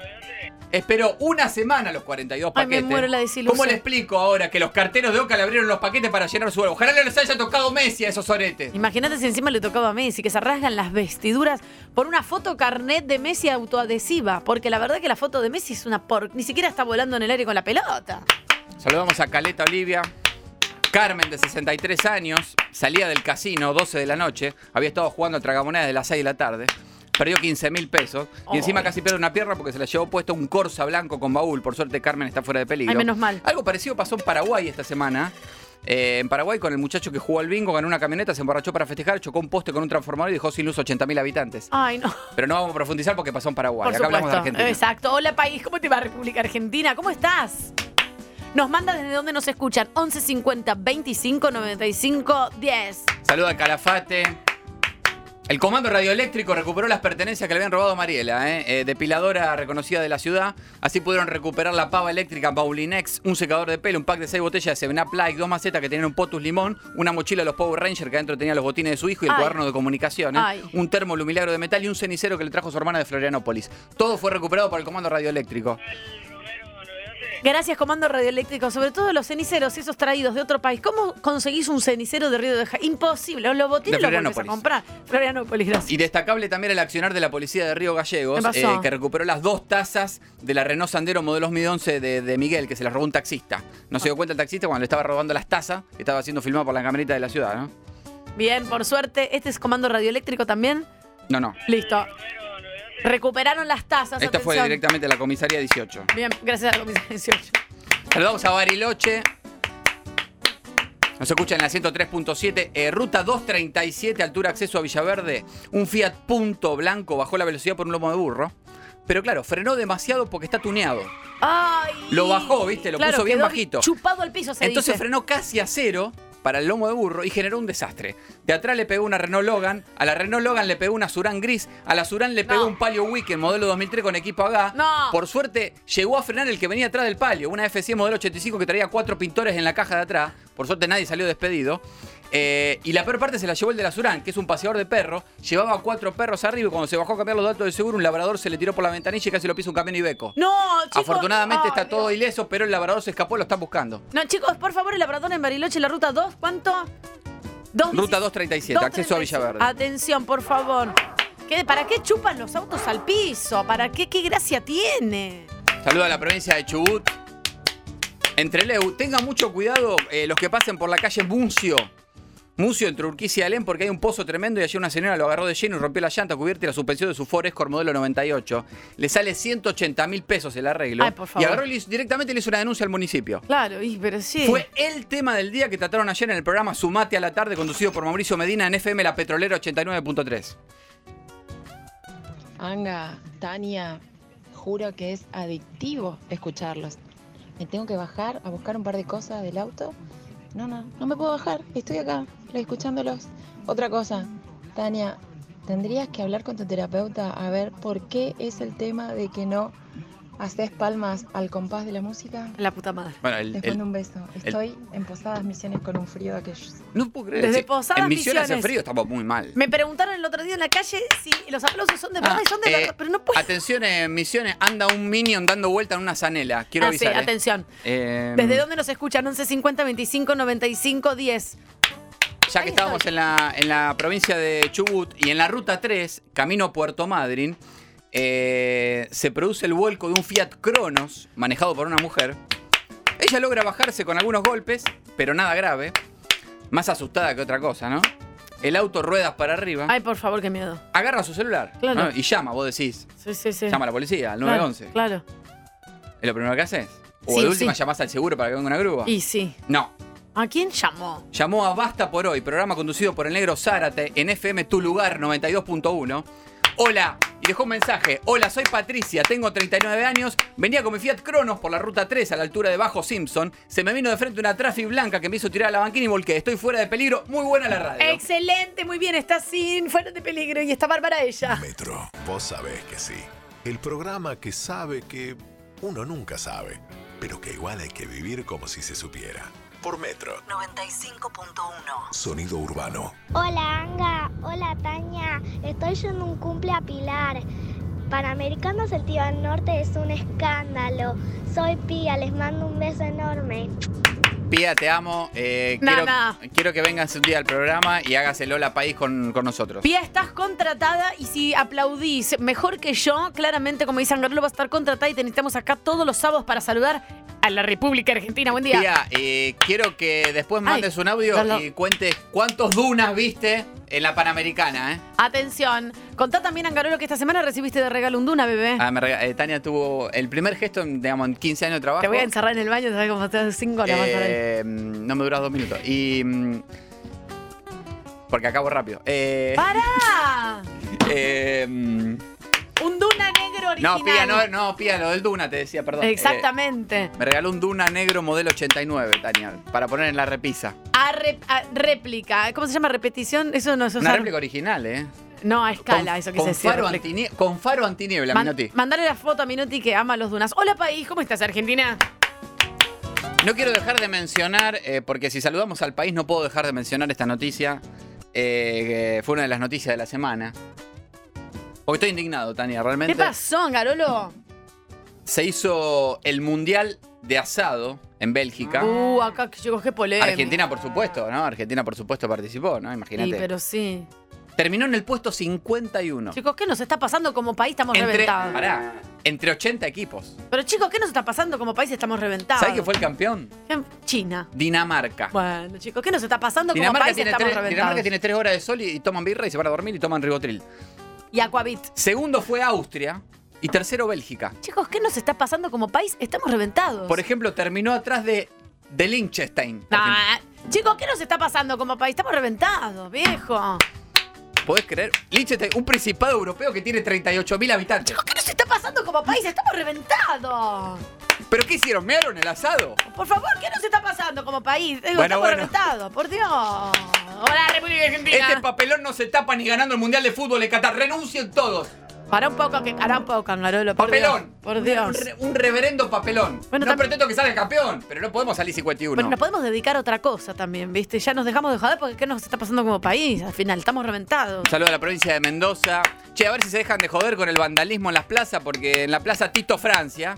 Speaker 2: esperó una semana los 42
Speaker 1: Ay, me
Speaker 2: paquetes.
Speaker 1: muero la desilusión.
Speaker 2: ¿Cómo le explico ahora que los carteros de Oca le abrieron los paquetes para llenar su huevo? Ojalá no les haya tocado Messi a esos oretes.
Speaker 1: Imagínate si encima le tocaba a Messi, que se rasgan las vestiduras por una foto carnet de Messi autoadhesiva. Porque la verdad que la foto de Messi es una por... Ni siquiera está volando en el aire con la pelota.
Speaker 2: Saludamos a Caleta Olivia. Carmen, de 63 años, salía del casino 12 de la noche, había estado jugando a tragamonedas de las 6 de la tarde, perdió 15 mil pesos y encima casi pierde una pierna porque se la llevó puesto un Corsa blanco con baúl. Por suerte Carmen está fuera de peligro.
Speaker 1: Ay, menos mal.
Speaker 2: Algo parecido pasó en Paraguay esta semana. Eh, en Paraguay, con el muchacho que jugó al bingo, ganó una camioneta, se emborrachó para festejar, chocó un poste con un transformador y dejó sin luz 80.000 habitantes.
Speaker 1: Ay, no.
Speaker 2: Pero no vamos a profundizar porque pasó en Paraguay.
Speaker 1: Por
Speaker 2: Acá hablamos de. Argentina.
Speaker 1: Exacto. Hola, país. ¿Cómo te va, República Argentina? ¿Cómo estás? Nos manda desde donde nos escuchan. 1150 25 95 10.
Speaker 2: Saluda al Calafate. El comando radioeléctrico recuperó las pertenencias que le habían robado a Mariela, ¿eh? Eh, depiladora reconocida de la ciudad. Así pudieron recuperar la pava eléctrica Paulinex, un secador de pelo, un pack de seis botellas de 7-Up Light, dos macetas que tenían un Potus limón, una mochila de los Power Rangers que adentro tenía los botines de su hijo y el
Speaker 1: Ay.
Speaker 2: cuaderno de comunicaciones,
Speaker 1: Ay.
Speaker 2: un termo lumilagro de metal y un cenicero que le trajo su hermana de Florianópolis. Todo fue recuperado por el comando radioeléctrico.
Speaker 1: Gracias, Comando Radioeléctrico. Sobre todo los ceniceros, esos traídos de otro país. ¿Cómo conseguís un cenicero de Río de Janeiro? Imposible. Los botines los volvés a comprar. Florianópolis, gracias.
Speaker 2: Y destacable también el accionar de la policía de Río Gallegos, eh, que recuperó las dos tazas de la Renault Sandero modelo 2011 de, de Miguel, que se las robó un taxista. No se dio cuenta el taxista cuando le estaba robando las tazas, que estaba siendo filmado por la camerita de la ciudad, ¿no?
Speaker 1: Bien, por suerte. ¿Este es Comando Radioeléctrico también?
Speaker 2: No, no.
Speaker 1: Listo. Recuperaron las tazas.
Speaker 2: Esta fue directamente a la comisaría 18.
Speaker 1: Bien, gracias a la Comisión 18.
Speaker 2: Saludamos a Bariloche. Nos escuchan en la 103.7, eh, ruta 237, altura acceso a Villaverde. Un Fiat Punto blanco bajó la velocidad por un lomo de burro. pero claro, frenó demasiado porque está tuneado.
Speaker 1: Ay.
Speaker 2: Lo bajó, ¿viste? Lo
Speaker 1: Claro,
Speaker 2: puso bien bajito.
Speaker 1: Chupado al piso, se
Speaker 2: Entonces
Speaker 1: dice.
Speaker 2: frenó casi a cero para el lomo de burro y generó un desastre. De atrás le pegó una Renault Logan, a la Renault Logan le pegó una Suran gris, a la Suran le pegó un Palio Weekend modelo 2003 con equipo AGA.
Speaker 1: No.
Speaker 2: Por suerte llegó a frenar el que venía atrás del Palio, una FC modelo 85 que traía cuatro pintores en la caja de atrás. Por suerte nadie salió despedido. Eh, y la peor parte se la llevó el de la Suran, que es un paseador de perros. Llevaba cuatro perros arriba y cuando se bajó a cambiar los datos de seguro, un labrador se le tiró por la ventanilla y casi lo pisa un camión Ibeco.
Speaker 1: No, chicos.
Speaker 2: Afortunadamente está todo ileso, pero el labrador se escapó y lo están buscando.
Speaker 1: No, chicos, por favor, el labrador en Bariloche, la ruta 2, ¿cuánto? Dos
Speaker 2: Ruta 237, acceso a
Speaker 1: 237.
Speaker 2: Villaverde.
Speaker 1: Atención, por favor. ¿Qué- ¿Para qué chupan los autos al piso? ¿Para qué? ¿Qué gracia tiene?
Speaker 2: Saluda a la provincia de Chubut. Entre Leu, tengan mucho cuidado eh, los que pasen por la calle Muncio. Muncio entre Urquiza y Alén porque hay un pozo tremendo y ayer una señora lo agarró de lleno y rompió la llanta cubierta y la suspensión de su Ford Escort modelo 98. Le sale 180 mil pesos el arreglo.
Speaker 1: Ay, por favor.
Speaker 2: Y agarró y le hizo- directamente le hizo una denuncia al municipio.
Speaker 1: Claro, y- pero sí.
Speaker 2: Fue el tema del día que trataron ayer en el programa Sumate a la tarde conducido por Mauricio Medina en FM La Petrolera 89.3.
Speaker 27: Anga, Tania, juro que es adictivo escucharlos. Me tengo que bajar a buscar un par de cosas del auto. No, no, no me puedo bajar. Estoy acá, escuchándolos. Otra cosa, Tania, tendrías que hablar con tu terapeuta a ver por qué es el tema de que no haces palmas al compás de la música.
Speaker 1: La puta madre.
Speaker 2: Bueno, el-
Speaker 27: Les
Speaker 2: el-
Speaker 27: mando un beso.
Speaker 2: el-
Speaker 27: Estoy en Posadas Misiones con un frío de aquellos.
Speaker 2: No puedo creer.
Speaker 1: Desde
Speaker 2: sí.
Speaker 1: Posadas
Speaker 2: En Misiones hace
Speaker 1: Misiones.
Speaker 2: frío, estamos muy mal.
Speaker 1: Me preguntaron el otro día en la calle si los aplausos son de verdad y son de
Speaker 2: Eh,
Speaker 1: verdad, pero no puedo.
Speaker 2: Atención, en Misiones, anda un Minion dando vuelta en una zanela. Quiero
Speaker 1: Ah, sí,
Speaker 2: avisar. eh.
Speaker 1: atención.
Speaker 2: Eh,
Speaker 1: ¿Desde dónde nos escuchan? 11 50 25 95 10.
Speaker 2: Ya que estábamos en la, en la provincia de Chubut y en la ruta 3, camino a Puerto Madryn, eh, se produce el vuelco de un Fiat Cronos manejado por una mujer. Ella logra bajarse con algunos golpes, pero nada grave. Más asustada que otra cosa, ¿no? El auto ruedas para arriba.
Speaker 1: Ay, por favor, qué miedo.
Speaker 2: Agarra su celular
Speaker 1: Claro.
Speaker 2: ¿no? y llama, vos decís.
Speaker 1: Sí, sí, sí.
Speaker 2: Llama a la policía, al
Speaker 1: Claro,
Speaker 2: 911.
Speaker 1: Claro.
Speaker 2: ¿Es lo primero que haces? O
Speaker 1: Sí,
Speaker 2: de última
Speaker 1: sí.
Speaker 2: llamás al seguro para que venga una grúa.
Speaker 1: Y sí.
Speaker 2: No.
Speaker 1: ¿A quién llamó?
Speaker 2: Llamó a Basta por hoy, programa conducido por el negro Zárate en FM Tu Lugar 92.1. Hola, y dejó un mensaje. Hola, soy Patricia, tengo 39 años. Venía con mi Fiat Cronos por la ruta 3 a la altura de Bajo Simpson. Se me vino de frente una Trafi blanca que me hizo tirar a la banquina y volqué. Estoy fuera de peligro. Muy buena la radio.
Speaker 1: Excelente, muy bien. Está sin, fuera de peligro y está bárbara ella.
Speaker 12: Metro, vos sabés que sí. El programa que sabe que uno nunca sabe, pero que igual hay que vivir como si se supiera. Por Metro,
Speaker 13: 95.1.
Speaker 12: sonido urbano.
Speaker 28: Hola Anga, hola Tania, estoy yendo un cumple a Pilar. Panamericanos Sentido del Norte es un escándalo. Soy Pía, les mando un beso enorme.
Speaker 2: Pía, te amo. Eh, quiero, que vengas un día al programa y hagas el Hola País con, con nosotros.
Speaker 1: Pía, estás contratada y si aplaudís mejor que yo, claramente, como dice Angarolo, va a estar contratada y te necesitamos acá todos los sábados para saludar a la República Argentina. Buen día.
Speaker 2: Eh, quiero que después
Speaker 1: Ay,
Speaker 2: mandes un audio y cuentes cuántos dunas viste en la Panamericana, ¿eh?
Speaker 1: Atención, contá también, Angarolo, que esta semana recibiste de regalo un Duna, bebé.
Speaker 2: Ah, me rega- eh, Tania tuvo el primer gesto digamos, en 15 años de trabajo.
Speaker 1: Te voy a encerrar en el baño, ¿sabes cómo estás? Cinco horas.
Speaker 2: Eh, no me duras dos minutos. Y. mm, Porque acabo rápido.
Speaker 1: ¡Para!
Speaker 2: mm,
Speaker 1: Un Duna original.
Speaker 2: no, Pía, no, no, Pía, lo del Duna te decía, perdón.
Speaker 1: Exactamente.
Speaker 2: Eh, me regaló un Duna negro modelo 89, Tania, para poner en la repisa.
Speaker 1: A, réplica. ¿Cómo se llama? ¿Repetición? Eso no es
Speaker 2: Una réplica original, ¿eh?
Speaker 1: No, a escala,
Speaker 2: Con-
Speaker 1: eso que
Speaker 2: con
Speaker 1: se
Speaker 2: faro, con faro antiniebla,
Speaker 1: Man-
Speaker 2: Minotti.
Speaker 1: Mandale la foto a Minuti que ama los Dunas. Hola, país. ¿Cómo estás, Argentina?
Speaker 2: No quiero dejar de mencionar, eh, porque si saludamos al país no puedo dejar de mencionar esta noticia, eh, que fue una de las noticias de la semana. Porque estoy indignado, Tania, realmente.
Speaker 1: ¿Qué pasó, Garolo?
Speaker 2: Se hizo el Mundial de Asado en Bélgica.
Speaker 1: Uh, acá chicos, qué polémica.
Speaker 2: Argentina, por supuesto, ¿no? Argentina, por supuesto, participó, ¿no? Imagínate.
Speaker 1: Sí, pero sí.
Speaker 2: Terminó en el puesto 51.
Speaker 1: Chicos, ¿qué nos está pasando como país? Estamos
Speaker 2: entre,
Speaker 1: reventados.
Speaker 2: pará, entre 80 equipos.
Speaker 1: Pero chicos, ¿qué nos está pasando como país? Estamos reventados.
Speaker 2: ¿Sabes quién fue el campeón?
Speaker 1: China.
Speaker 2: Dinamarca.
Speaker 1: Bueno, chicos, ¿qué nos está pasando como país?
Speaker 2: tiene,
Speaker 1: Estamos
Speaker 2: tres,
Speaker 1: reventados.
Speaker 2: Dinamarca tiene tres horas de sol y, y toman birra y se van a dormir y toman ribotril.
Speaker 1: Y Aquavit.
Speaker 2: Segundo fue Austria y tercero Bélgica.
Speaker 1: Chicos, ¿qué nos está pasando como país? Estamos reventados.
Speaker 2: Por ejemplo, terminó atrás de, de Liechtenstein.
Speaker 1: Ah, chicos, ¿qué nos está pasando como país? Estamos reventados, viejo.
Speaker 2: ¿Podés creer? Liechtenstein, un principado europeo que tiene 38.000 habitantes.
Speaker 1: ¿Qué nos está pasando como país? Estamos reventados.
Speaker 2: ¿Pero qué hicieron? ¿Mearon el asado?
Speaker 1: Por favor, ¿qué nos está pasando como país? Digo,
Speaker 2: Bueno,
Speaker 1: estamos
Speaker 2: bueno.
Speaker 1: reventados, por Dios. Hola, República Argentina.
Speaker 2: Este papelón no se tapa ni ganando el Mundial de Fútbol en Qatar. Renuncien todos.
Speaker 1: Para un poco, que para un poco, Angarolo. Por
Speaker 2: Papelón.
Speaker 1: Dios, por Dios.
Speaker 2: Un, re- un reverendo papelón.
Speaker 1: Bueno,
Speaker 2: no
Speaker 1: tam-
Speaker 2: pretendo que salga campeón, pero no podemos salir 51.
Speaker 1: Bueno, nos podemos dedicar a otra cosa también, ¿viste? Ya nos dejamos de joder porque ¿qué nos está pasando como país? Al final, estamos reventados.
Speaker 2: Un saludo a la provincia de Mendoza. Che, a ver si se dejan de joder con el vandalismo en las plazas, porque en la plaza Tito Francia,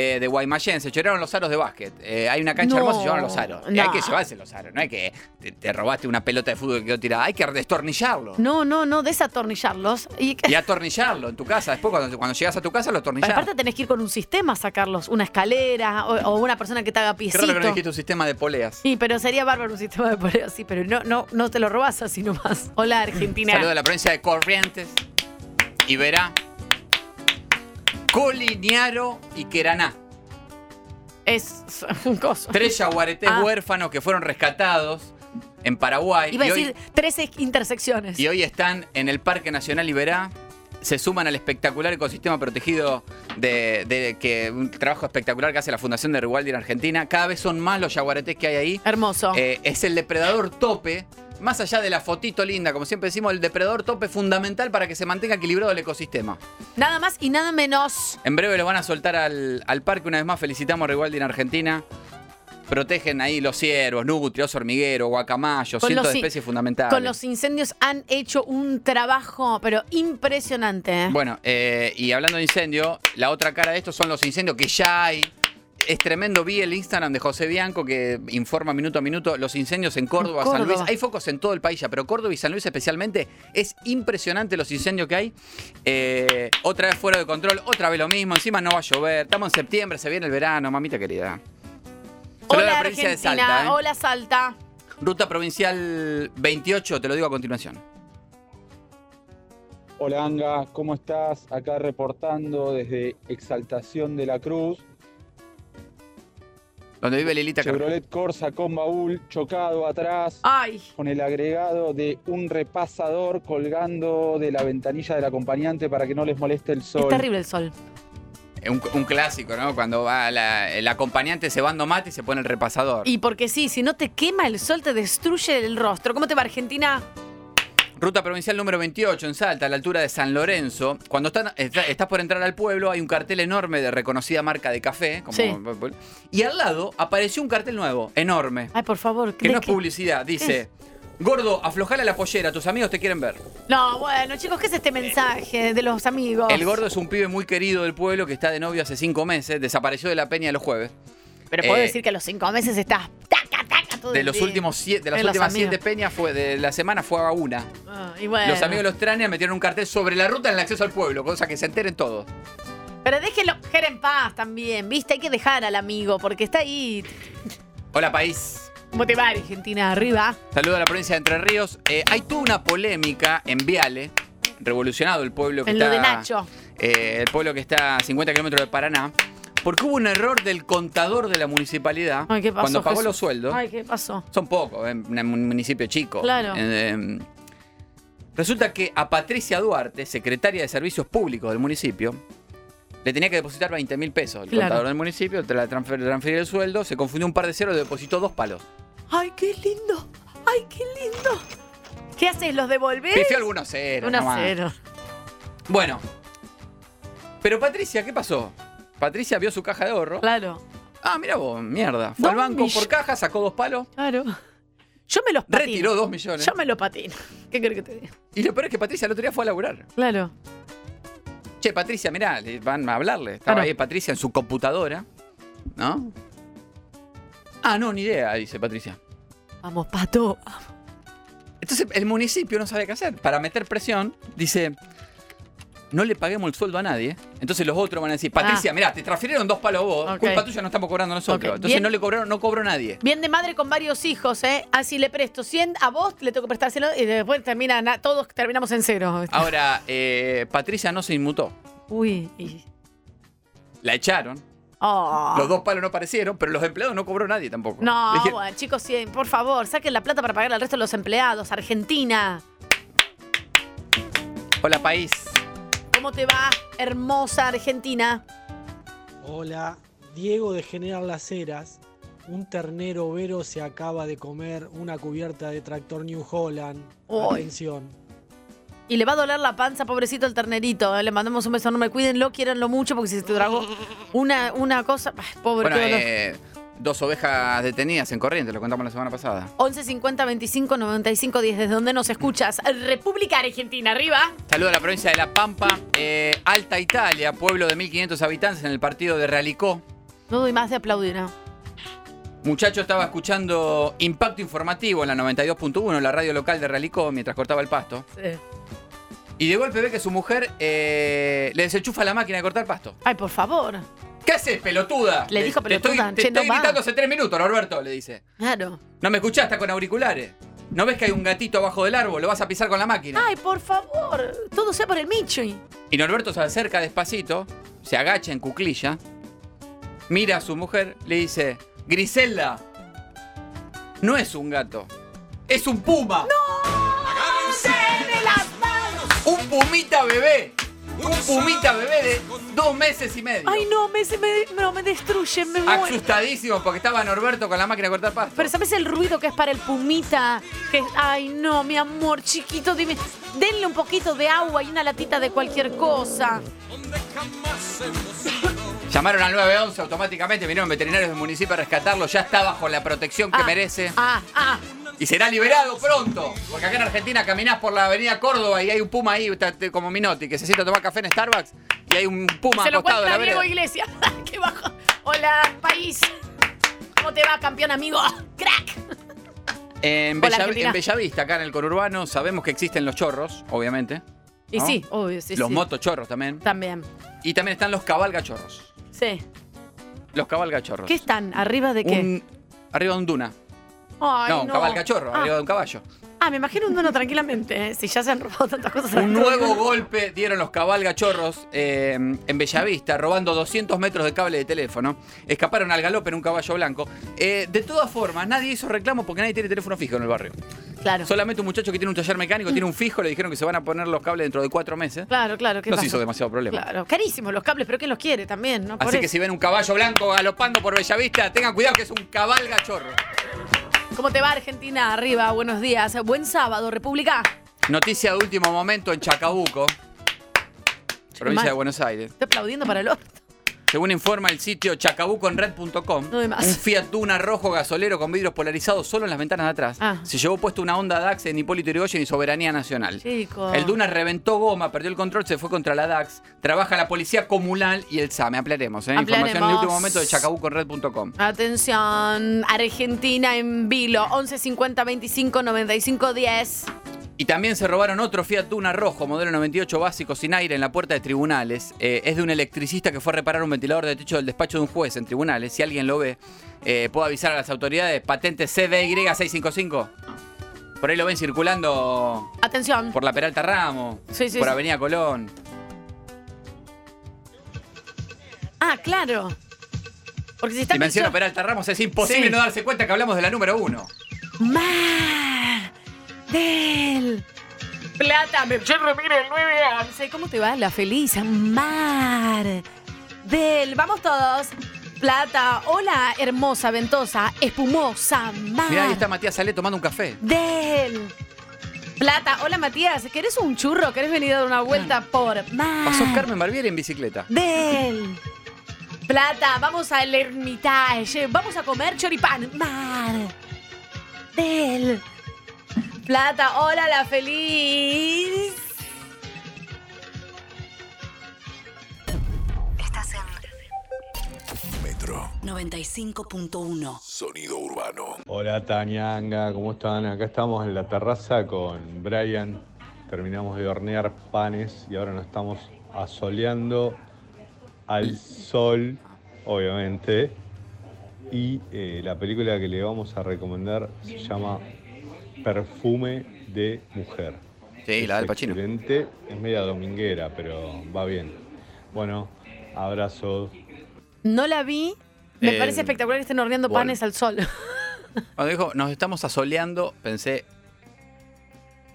Speaker 2: eh, de Guaymallén, se choraron los aros de básquet. Eh, hay una cancha
Speaker 1: No,
Speaker 2: hermosa y se llevaron los aros.
Speaker 1: No.
Speaker 2: hay que llevarse los aros, no hay que te, te robaste una pelota de fútbol que quedó tirada. Hay que destornillarlo.
Speaker 1: No, no, no, desatornillarlos. Y,
Speaker 2: Y atornillarlo en tu casa. Después, cuando, cuando llegas a tu casa, lo atornillas.
Speaker 1: aparte tenés que ir con un sistema a sacarlos. Una escalera o, o una persona que te haga piecito.
Speaker 2: raro que no dijiste un sistema de poleas.
Speaker 1: Sí, pero sería bárbaro un sistema de poleo, sí, pero no, no, no te lo robas así nomás. Hola, Argentina.
Speaker 2: Saludo a la provincia de Corrientes, Iberá, Coliniaro y Queraná.
Speaker 1: Es un coso.
Speaker 2: Tres yaguaretés
Speaker 1: Ah.
Speaker 2: huérfanos que fueron rescatados en Paraguay.
Speaker 1: Iba a
Speaker 2: y,
Speaker 1: decir 13 intersecciones.
Speaker 2: y hoy están en el Parque Nacional Iberá. Se suman al espectacular ecosistema protegido de, de- que un trabajo espectacular que hace la Fundación de Rewaldi en Argentina. Cada vez son más los yaguaretés que hay ahí.
Speaker 1: Hermoso.
Speaker 2: Eh, es el depredador tope. Más allá de la fotito linda, como siempre decimos, el depredador tope es fundamental para que se mantenga equilibrado el ecosistema.
Speaker 1: Nada más y nada menos.
Speaker 2: En breve lo van a soltar al, al parque. Una vez más, felicitamos a Rewaldi en Argentina. Protegen ahí los ciervos, nutria, oso hormiguero, guacamayo,
Speaker 1: Con
Speaker 2: cientos de especies fundamentales.
Speaker 1: Con los incendios han hecho un trabajo, pero impresionante. ¿eh?
Speaker 2: Bueno, eh, y hablando de incendio, la otra cara de esto son los incendios que ya hay. Es tremendo, vi el Instagram de José Bianco que informa minuto a minuto los incendios en Córdoba, San. Luis. Hay focos en todo el país ya, pero Córdoba y San Luis especialmente es impresionante los incendios que hay. Eh, otra vez fuera de control, otra vez lo mismo, encima no va a llover. Estamos en septiembre, se viene el verano, mamita querida.
Speaker 1: Hola,
Speaker 2: la provincia de
Speaker 1: Argentina.
Speaker 2: Salta, ¿eh?
Speaker 1: Hola, Salta.
Speaker 2: Ruta provincial 28, te lo digo a continuación.
Speaker 29: Hola Anga, ¿cómo estás? Acá reportando desde Exaltación de la Cruz.
Speaker 2: Donde vive Lilita.
Speaker 29: Chevrolet Corsa con baúl chocado atrás.
Speaker 1: Ay.
Speaker 29: Con el agregado de un repasador colgando de la ventanilla del acompañante para que no les moleste el sol.
Speaker 1: Es terrible el sol.
Speaker 2: Un, un clásico, ¿no? Cuando va la- el acompañante cebando mate y se pone el repasador.
Speaker 1: Y porque sí, si no te quema el sol, te destruye el rostro. ¿Cómo te va, Argentina?
Speaker 2: Ruta provincial número 28 en Salta, a la altura de San Lorenzo. Cuando están- está- estás por entrar al pueblo, hay un cartel enorme de reconocida marca de café. como-
Speaker 1: Sí.
Speaker 2: Y al lado apareció un cartel nuevo, enorme.
Speaker 1: Ay, por favor.
Speaker 2: Que
Speaker 1: ¿de
Speaker 2: no es publicidad. Dice: Gordo, aflojale la pollera, tus amigos te quieren ver.
Speaker 1: No, bueno, chicos, ¿qué es este mensaje de los amigos?
Speaker 2: El gordo es un pibe muy querido del pueblo que está de novio hace cinco meses. Desapareció de la peña los jueves.
Speaker 1: Pero puedo
Speaker 2: Eh,
Speaker 1: decir que a los cinco meses estás todo
Speaker 2: De
Speaker 1: el
Speaker 2: los
Speaker 1: día.
Speaker 2: últimos siete, de las
Speaker 1: En los
Speaker 2: últimas
Speaker 1: amigos.
Speaker 2: siete peñas fue de la semana fue a una.
Speaker 1: Ah, y bueno.
Speaker 2: Los amigos de los Trania metieron un cartel sobre la ruta en el acceso al pueblo, cosa que se enteren todos.
Speaker 1: Pero déjenlo coger en paz también, ¿viste? Hay que dejar al amigo porque está ahí.
Speaker 2: Hola país.
Speaker 1: ¿Cómo te va, Argentina? Arriba.
Speaker 2: Saludo a la provincia de Entre Ríos. Eh, hay toda una polémica en Viale, revolucionado el pueblo que
Speaker 1: En
Speaker 2: está.
Speaker 1: lo de Nacho.
Speaker 2: eh, el pueblo que está a 50 kilómetros de Paraná. Porque hubo un error del contador de la municipalidad
Speaker 1: Ay, ¿qué pasó,
Speaker 2: cuando pagó
Speaker 1: Jesús?
Speaker 2: los sueldos.
Speaker 1: Ay, ¿qué pasó?
Speaker 2: Son pocos, en un municipio chico.
Speaker 1: Claro.
Speaker 2: Eh, eh, resulta que a Patricia Duarte, secretaria de Servicios Públicos del municipio, le tenía que depositar 20 mil pesos. El
Speaker 1: Claro.
Speaker 2: contador del municipio te la transfer- transfirió el sueldo, se confundió un par de ceros, le depositó dos palos.
Speaker 1: Ay, qué lindo. Ay, qué lindo. ¿Qué haces? ¿Los devolvés?
Speaker 2: Pifió algunos ceros.
Speaker 1: Un a
Speaker 2: nomás.
Speaker 1: cero.
Speaker 2: Bueno. Pero Patricia, ¿qué pasó? Patricia vio su caja de ahorro.
Speaker 1: Claro.
Speaker 2: Ah, mira vos, mierda. Fue al
Speaker 1: Dos
Speaker 2: banco por caja, sacó dos palos.
Speaker 1: Claro. Yo me los patino.
Speaker 2: Retiró dos millones.
Speaker 1: Yo me los patino. ¿Qué querés que te diga?
Speaker 2: Y lo peor es que Patricia el otro día fue a laburar.
Speaker 1: Claro.
Speaker 2: Che, Patricia, mirá, le van a hablarle. Estaba
Speaker 1: Claro.
Speaker 2: ahí Patricia en su computadora. ¿No? Ah, no, ni idea, dice Patricia.
Speaker 1: Vamos, pato.
Speaker 2: Entonces el municipio no sabe qué hacer. Para meter presión, dice, no le paguemos el sueldo a nadie. Entonces los otros van a decir, Patricia,
Speaker 1: Ah.
Speaker 2: mirá, te transfirieron dos palos vos.
Speaker 1: Ok.
Speaker 2: Culpa tuya no estamos cobrando nosotros. Entonces
Speaker 1: bien.
Speaker 2: no le cobraron, no cobró nadie.
Speaker 1: Bien de madre con varios hijos, ¿eh? Así le presto 100 a vos, le tengo que prestárselo y después terminan, a- todos terminamos en cero.
Speaker 2: Ahora, eh, Patricia no se inmutó.
Speaker 1: Uy.
Speaker 2: La echaron.
Speaker 1: Oh.
Speaker 2: Los dos palos no aparecieron, pero los empleados no cobró nadie tampoco.
Speaker 1: No,
Speaker 2: Dije,
Speaker 1: bueno, chicos, sí, por favor, saquen la plata para pagar al resto de los empleados. Argentina.
Speaker 2: Hola, país.
Speaker 1: ¿Cómo te va, hermosa Argentina?
Speaker 30: Hola, Diego de General Las Heras. Un ternero overo se acaba de comer una cubierta de tractor New Holland. Atención.
Speaker 1: Y le va a doler la panza, pobrecito el ternerito. ¿eh? Le mandamos un beso enorme. Cuídenlo, quiéranlo mucho, porque si se te tragó una, una cosa. Ay, pobre,
Speaker 2: Bueno,
Speaker 1: qué dolor.
Speaker 2: eh, dos ovejas detenidas en corriente, lo contamos la semana pasada.
Speaker 1: 11 50 25 95 10. ¿Desde dónde nos escuchas? República Argentina, arriba.
Speaker 2: Saludo a la provincia de La Pampa, eh, Alta Italia, pueblo de 1.500 habitantes en el partido de Realicó.
Speaker 1: No doy más de aplaudir, ¿no?
Speaker 2: Muchacho estaba escuchando Impacto Informativo en la 92.1, la radio local de Realicó, mientras cortaba el pasto.
Speaker 1: Sí.
Speaker 2: Y de golpe ve que su mujer eh, le desenchufa la máquina de cortar pasto.
Speaker 1: Ay, por favor.
Speaker 2: ¿Qué haces, pelotuda?
Speaker 1: Le dijo
Speaker 2: Te estoy,
Speaker 1: pelotuda,
Speaker 2: te
Speaker 1: no
Speaker 2: estoy
Speaker 1: va.
Speaker 2: gritando hace tres minutos, Norberto, le dice.
Speaker 1: Claro.
Speaker 2: ¿No me escuchás? Está con auriculares. ¿No ves que hay un gatito abajo del árbol? Lo vas a pisar con la máquina.
Speaker 1: Ay, por favor. Todo sea por el Micho.
Speaker 2: Y Norberto se acerca despacito, se agacha en cuclilla, mira a su mujer, le dice, Griselda, no es un gato, es un puma.
Speaker 1: de las manos!
Speaker 2: Un pumita bebé. Un pumita bebé de dos meses y medio.
Speaker 1: Ay, no, me, me, no, me destruye, me muero.
Speaker 2: Asustadísimo porque estaba Norberto con la máquina de cortar pasto.
Speaker 1: Pero ¿sabes el ruido que es para el pumita? Que, ay, no, mi amor, chiquito, dime. Denle un poquito de agua y una latita de cualquier cosa.
Speaker 2: Llamaron al 911 automáticamente, vinieron veterinarios del municipio a rescatarlo, ya está bajo la protección que
Speaker 1: Ah,
Speaker 2: merece.
Speaker 1: Ah, ah.
Speaker 2: Y será liberado pronto. Porque acá en Argentina caminás por la avenida Córdoba y hay un puma ahí, como Minotti, que se sienta a tomar café en Starbucks y hay un puma
Speaker 1: Se lo
Speaker 2: acostado en
Speaker 1: cuenta
Speaker 2: la
Speaker 1: Diego. Iglesias. ¡Qué bajo! Hola, país. ¿Cómo te va, campeón amigo? ¡Crack!
Speaker 2: En,
Speaker 1: Hola,
Speaker 2: Bella-
Speaker 1: Argentina.
Speaker 2: en Bellavista, acá en el conurbano, sabemos que existen los chorros, obviamente.
Speaker 1: Y sí, obvio, sí,
Speaker 2: Los
Speaker 1: sí.
Speaker 2: motochorros también.
Speaker 1: También.
Speaker 2: Y también están los cabalgachorros.
Speaker 1: Sí.
Speaker 2: Los cabalgachorros.
Speaker 1: ¿Qué están? ¿Arriba de qué?
Speaker 2: Un- arriba de un duna.
Speaker 1: Ay,
Speaker 2: no, un cabalgachorro,
Speaker 1: Ah.
Speaker 2: arriba de un caballo.
Speaker 1: Ah, me imagino un dueno tranquilamente, ¿eh? si ya se han robado tantas cosas.
Speaker 2: Un nuevo golpe dieron los cabalgachorros eh, en Bellavista, robando 200 metros de cable de teléfono. Escaparon al galope en un caballo blanco. Eh, de todas formas, nadie hizo reclamo porque nadie tiene teléfono fijo en el barrio.
Speaker 1: Claro.
Speaker 2: Solamente un muchacho que tiene un taller mecánico, tiene un fijo, le dijeron que se van a poner los cables dentro de cuatro meses.
Speaker 1: Claro, claro. ¿qué
Speaker 2: No se
Speaker 1: pasa?
Speaker 2: hizo demasiado problema.
Speaker 1: Claro, carísimos los cables, pero ¿quién los quiere también? ¿no? Por
Speaker 2: Así que si ven un caballo blanco galopando por Bellavista, tengan cuidado que es un cabalgachorro.
Speaker 1: ¿Cómo te va Argentina? Arriba, buenos días. Buen sábado, República.
Speaker 2: Noticia de último momento en Chacabuco, provincia de Buenos Aires.
Speaker 1: Estoy aplaudiendo para el otro.
Speaker 2: Según informa el sitio chacabuconred.com,
Speaker 1: No
Speaker 2: un Fiat Duna rojo gasolero con vidrios polarizados solo en las ventanas de atrás
Speaker 1: Ah.
Speaker 2: se llevó puesto una Honda DAX en Hipólito Yrigoyen y Soberanía Nacional.
Speaker 1: Chicos.
Speaker 2: El Duna reventó goma, perdió el control, se fue contra la DAX. Trabaja la policía comunal y el SAME. Ampliaremos, ¿eh? Información de
Speaker 1: Ampliaremos.
Speaker 2: último momento de chacabuconred.com.
Speaker 1: Atención, Argentina en vilo, 11 50 25 95 10.
Speaker 2: Y también se robaron otro Fiat Duna rojo, modelo 98 básico, sin aire, en la puerta de tribunales. Eh, es de un electricista que fue a reparar un ventilador de techo del despacho de un juez en tribunales. Si alguien lo ve, eh, puedo avisar a las autoridades. Patente CBY655. Por ahí lo ven circulando
Speaker 1: Atención.
Speaker 2: por la Peralta Ramos,
Speaker 1: Sí, sí,
Speaker 2: por
Speaker 1: sí.
Speaker 2: Avenida Colón.
Speaker 1: Ah, claro. Porque si está
Speaker 2: Si menciono Peralta Ramos, es imposible no darse cuenta que hablamos de la número uno.
Speaker 1: Mar del Plata, me yo remire el 9 11. ¿Cómo te va? La feliz Mar del Vamos todos. Plata, hola, hermosa, ventosa, espumosa, mar
Speaker 2: Mirá, ahí está Matías Salé tomando un café.
Speaker 1: del Plata, hola Matías, ¿querés un churro? ¿Querés venir a dar una vuelta por mar
Speaker 2: Pasó Carmen Barbieri en bicicleta.
Speaker 1: del Plata, vamos al Hermitage, vamos a comer choripán. Mar del Plata, hola la feliz.
Speaker 13: Estás en
Speaker 12: Metro.
Speaker 13: 95.1.
Speaker 12: Sonido urbano.
Speaker 31: Hola Tanianga, ¿cómo están? Acá estamos en la terraza con Brian. Terminamos de hornear panes y ahora nos estamos asoleando al sol, obviamente. Y eh, la película que le vamos a recomendar se llama Perfume de Mujer.
Speaker 2: Sí, la del.
Speaker 31: Excelente, es media dominguera, pero va bien. Bueno, abrazo.
Speaker 1: No la vi. Me
Speaker 2: Eh,
Speaker 1: parece espectacular que estén horneando
Speaker 2: bueno.
Speaker 1: panes al sol.
Speaker 2: Cuando dijo, nos estamos asoleando, pensé.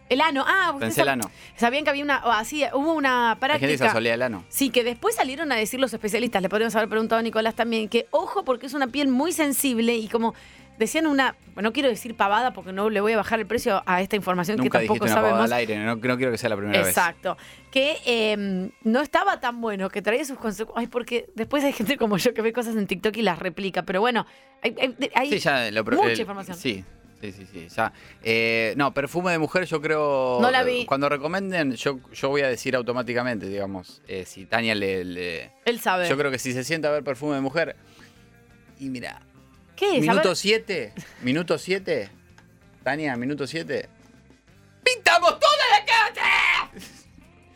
Speaker 1: El ano. Ah,
Speaker 2: Pensé el ano.
Speaker 1: Sabían que había una. o así, hubo una
Speaker 2: Hay gente que se
Speaker 1: práctica.
Speaker 2: asolea el ano.
Speaker 1: Sí, que después salieron a decir los especialistas, le podríamos haber preguntado a Nicolás también, que ojo porque es una piel muy sensible y como decían una, no quiero decir pavada porque no le voy a bajar el precio a esta información
Speaker 2: Nunca
Speaker 1: que tampoco
Speaker 2: una pavada
Speaker 1: sabemos.
Speaker 2: al aire, no, no quiero que sea la primera vez.
Speaker 1: Exacto. Que eh, no estaba tan bueno, que traía sus consecuencias. Ay, porque después hay gente como yo que ve cosas en TikTok y las replica. Pero bueno, hay, hay- hay
Speaker 2: Sí, ya lo
Speaker 1: mucha
Speaker 2: el-
Speaker 1: información.
Speaker 2: Sí, sí, sí, sí. Ya. Eh, no, perfume de mujer yo creo...
Speaker 1: No la vi.
Speaker 2: Cuando recomienden, yo, yo voy a decir automáticamente, digamos, eh, si Tania le, le-
Speaker 1: Él sabe.
Speaker 2: Yo creo que si se sienta a ver perfume de mujer... Y mira,
Speaker 1: ¿Qué es?
Speaker 2: Minuto
Speaker 1: ver.
Speaker 2: 7, minuto 7, Tania, minuto 7. ¡Pintamos toda la casa!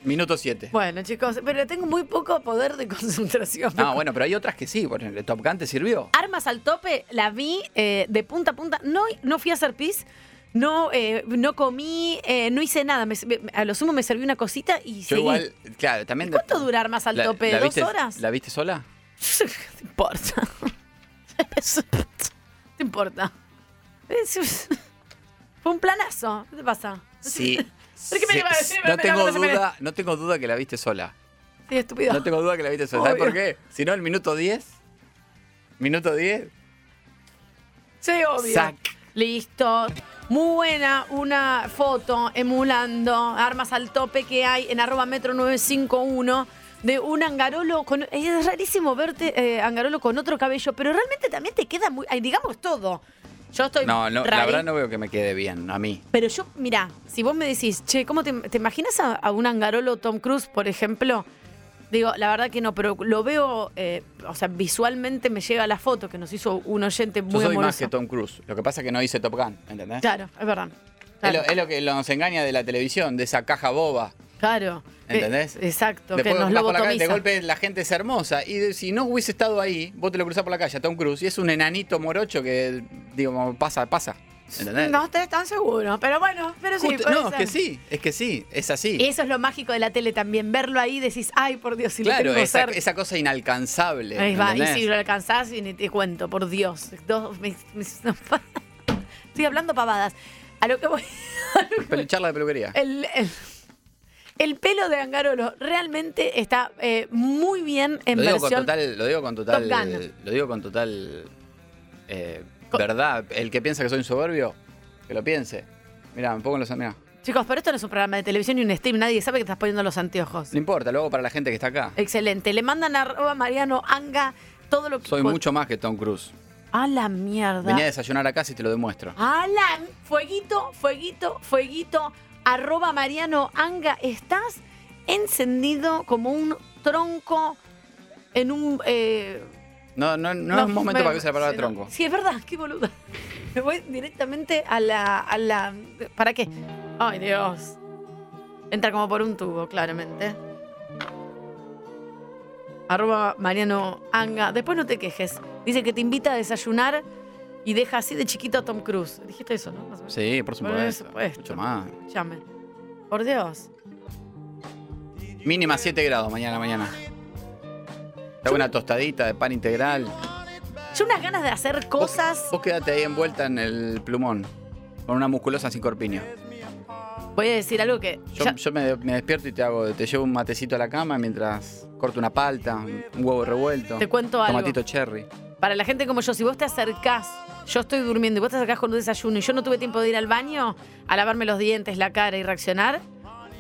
Speaker 2: Minuto 7.
Speaker 1: Bueno, chicos, pero tengo muy poco poder de concentración.
Speaker 2: Ah, bueno, pero hay otras que sí, por ejemplo, Top Gun te sirvió.
Speaker 1: Armas al tope, la vi eh, de punta a punta. No, no fui a hacer pis, no, eh, no comí, eh, no hice nada. Me- me- a lo sumo me serví una cosita y
Speaker 2: Yo
Speaker 1: seguí.
Speaker 2: igual, claro, también...
Speaker 1: ¿Cuánto dura Armas al
Speaker 2: la-
Speaker 1: tope?
Speaker 2: la
Speaker 1: ¿Dos
Speaker 2: viste-
Speaker 1: horas?
Speaker 2: ¿La viste sola?
Speaker 1: ¿Te importa? ¿Te importa? Fue un planazo. ¿Qué te pasa?
Speaker 2: Sí.
Speaker 1: ¿Por qué me
Speaker 2: Sí,
Speaker 1: llevas a decir?
Speaker 2: no
Speaker 1: Me-
Speaker 2: tengo
Speaker 1: me-
Speaker 2: duda, no tengo duda que la viste sola.
Speaker 1: Sí, estúpido.
Speaker 2: No tengo duda que la viste sola. ¿Sabes por qué? Si no, el minuto 10. Minuto 10.
Speaker 1: Sí, obvio.
Speaker 2: Sac.
Speaker 1: Listo. Muy buena una foto emulando armas al tope que hay en arroba metro 951 de un angarolo con... Es rarísimo verte eh, angarolo con otro cabello, pero realmente también te queda muy... digamos todo. Yo estoy...
Speaker 2: No, no, la verdad no veo que me quede bien a mí.
Speaker 1: Pero yo, mira, si vos me decís, che, ¿cómo te, te imaginas a, a un angarolo Tom Cruise, por ejemplo? Digo, la verdad que no, pero lo veo, eh, o sea, visualmente me llega la foto que nos hizo un oyente
Speaker 2: Yo
Speaker 1: muy
Speaker 2: soy más que Tom Cruise. Lo que pasa es que no hice Top Gun, ¿entendés?
Speaker 1: Claro, es verdad.
Speaker 2: Es, lo, es lo que nos engaña de la televisión, de esa caja boba.
Speaker 1: Claro.
Speaker 2: ¿Entendés?
Speaker 1: Eh, exacto,
Speaker 2: Después
Speaker 1: que nos
Speaker 2: por la calle, de golpe la gente es hermosa. Y si no hubiese estado ahí, vos te lo cruzás por la calle a Tom Cruise y es un enanito morocho que, digo, pasa, pasa. ¿Entendés?
Speaker 1: No estoy tan seguro, pero bueno, pero sí.
Speaker 2: Justo-
Speaker 1: puede
Speaker 2: no, es que sí, es que sí, es así.
Speaker 1: Y eso es lo mágico de la tele también, verlo ahí decís, ay, por Dios, si
Speaker 2: claro,
Speaker 1: lo tengo
Speaker 2: esa,
Speaker 1: cerca.
Speaker 2: esa cosa inalcanzable.
Speaker 1: Ahí va, y si lo alcanzás y ni te cuento, por Dios. Dos- me- estoy hablando pavadas. A lo que voy.
Speaker 2: Pel- charla de peluquería.
Speaker 1: El, el- el pelo de Angarolo realmente está eh, muy bien en
Speaker 2: lo digo con
Speaker 1: versión.
Speaker 2: total, lo digo con total, lo digo con total eh, verdad. El que piensa que soy un soberbio, que lo piense. Mira, me pongo los mirá.
Speaker 1: Chicos, pero esto no es un programa de televisión ni un stream, nadie sabe que estás poniendo los anteojos.
Speaker 2: No importa, lo hago para la gente que está acá.
Speaker 1: Excelente. Le mandan a arroba Mariano Anga todo lo que.
Speaker 2: Soy mucho más que Tom Cruise.
Speaker 1: A la mierda.
Speaker 2: Venía a desayunar acá si te lo demuestro.
Speaker 1: Alan, fueguito, fueguito, fueguito, arroba Mariano Anga, estás encendido como un tronco en un... eh,
Speaker 2: No, no, no, es un momento
Speaker 1: me-
Speaker 2: para que use la palabra tronco.
Speaker 1: Sí, es verdad, qué boluda. Me voy directamente a la, a la... ¿Para qué? Ay, Dios. Entra como por un tubo, claramente. Arroba Mariano Anga. Después no te quejes. Dice que te invita a desayunar y deja así de chiquito a Tom Cruise. Dijiste eso, ¿no? Más.
Speaker 2: Sí, por
Speaker 1: Por
Speaker 2: supuesto. Mucho más.
Speaker 1: Escúchame. Por Dios.
Speaker 2: Mínima 7 grados mañana mañana. Te hago una tostadita de pan integral.
Speaker 1: Yo unas ganas de hacer cosas.
Speaker 2: Vos quédate ahí envuelta en el plumón. Con una musculosa sin corpiño.
Speaker 1: Voy a decir algo que.
Speaker 2: Yo,
Speaker 1: ya-
Speaker 2: yo me, me despierto y te hago, te llevo un matecito a la cama mientras corto una palta, un huevo revuelto.
Speaker 1: Te cuento algo.
Speaker 2: Tomatito cherry.
Speaker 1: Para la gente como yo, si vos te acercás, yo estoy durmiendo y vos te acercás con un desayuno y yo no tuve tiempo de ir al baño a lavarme los dientes, la cara y reaccionar,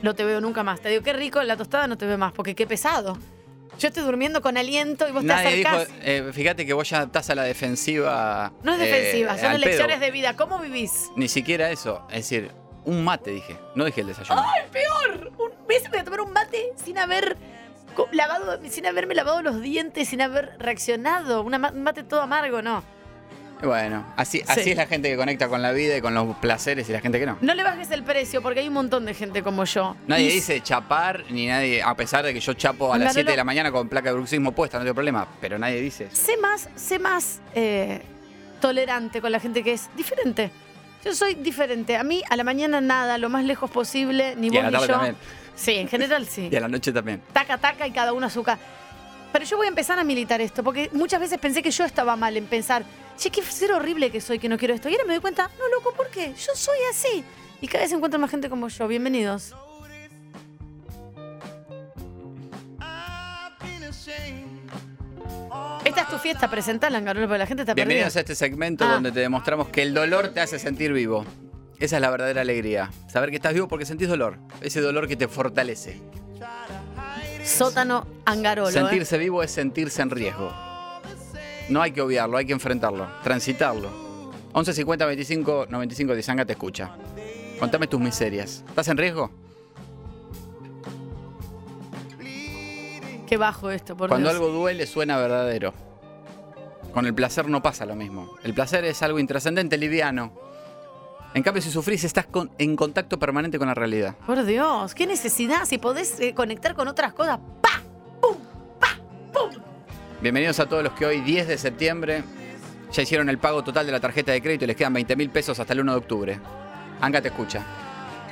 Speaker 1: no te veo nunca más. Te digo, qué rico, la tostada no te veo más, porque qué pesado. Yo estoy durmiendo con aliento y vos
Speaker 2: Nadie
Speaker 1: te
Speaker 2: dijo,
Speaker 1: acercás.
Speaker 2: eh, fíjate que vos ya estás a la defensiva.
Speaker 1: no es
Speaker 2: eh,
Speaker 1: defensiva, son
Speaker 2: al pedo.
Speaker 1: lecciones de vida. ¿Cómo vivís?
Speaker 2: Ni siquiera eso. Es decir, un mate dije. No dije el desayuno.
Speaker 1: ¡Ay, peor! Un mes voy a tomar un mate sin haber lavado, sin haberme lavado los dientes, sin haber reaccionado. Un mate todo amargo, no.
Speaker 2: Bueno, así, así
Speaker 1: Sí.
Speaker 2: es la gente que conecta con la vida y con los placeres y la gente que no.
Speaker 1: No le bajes el precio porque hay un montón de gente como yo.
Speaker 2: Nadie
Speaker 1: Y
Speaker 2: dice chapar, ni nadie, a pesar de que yo chapo a las
Speaker 1: Angarolo-
Speaker 2: 7 de la mañana con placa de bruxismo puesta, no tengo problema, pero nadie dice eso.
Speaker 1: sé más, sé más eh, tolerante con la gente que es diferente. Yo soy diferente. A mí a la mañana nada, lo más lejos posible, ni
Speaker 2: Y
Speaker 1: vos
Speaker 2: a la
Speaker 1: ni
Speaker 2: tarde
Speaker 1: yo.
Speaker 2: también.
Speaker 1: Sí, en general sí.
Speaker 2: Y a la noche también.
Speaker 1: Taca, taca y cada uno a su casa. Pero yo voy a empezar a militar esto, porque muchas veces pensé que yo estaba mal en pensar, che, qué ser horrible que soy, que no quiero esto. Y ahora me doy cuenta, no, loco, ¿por qué? Yo soy así. Y cada vez se encuentra más gente como yo. Bienvenidos. Esta es tu fiesta, presentala, Angarola, porque la gente está perdida.
Speaker 2: Bienvenidos a este segmento
Speaker 1: Ah.
Speaker 2: donde te demostramos que el dolor te hace sentir vivo. Esa es la verdadera alegría. Saber que estás vivo porque sentís dolor. Ese dolor que te fortalece.
Speaker 1: Sótano Angarolo. ¿eh?
Speaker 2: Sentirse vivo es sentirse en riesgo. No hay que obviarlo, hay que enfrentarlo, transitarlo. 11 50 25 95 10 Anga te escucha. Contame tus miserias. ¿Estás en riesgo?
Speaker 1: Qué bajo esto, por
Speaker 2: Cuando
Speaker 1: Dios.
Speaker 2: algo duele suena verdadero. Con el placer no pasa lo mismo. El placer es algo intrascendente, liviano. En cambio, si sufrís, estás con- en contacto permanente con la realidad.
Speaker 1: Por Dios, qué necesidad. Si podés eh, conectar con otras cosas.
Speaker 2: Bienvenidos a todos los que hoy, 10 de septiembre, ya hicieron el pago total de la tarjeta de crédito y les quedan 20 mil pesos hasta el 1 de octubre. Anga te escucha.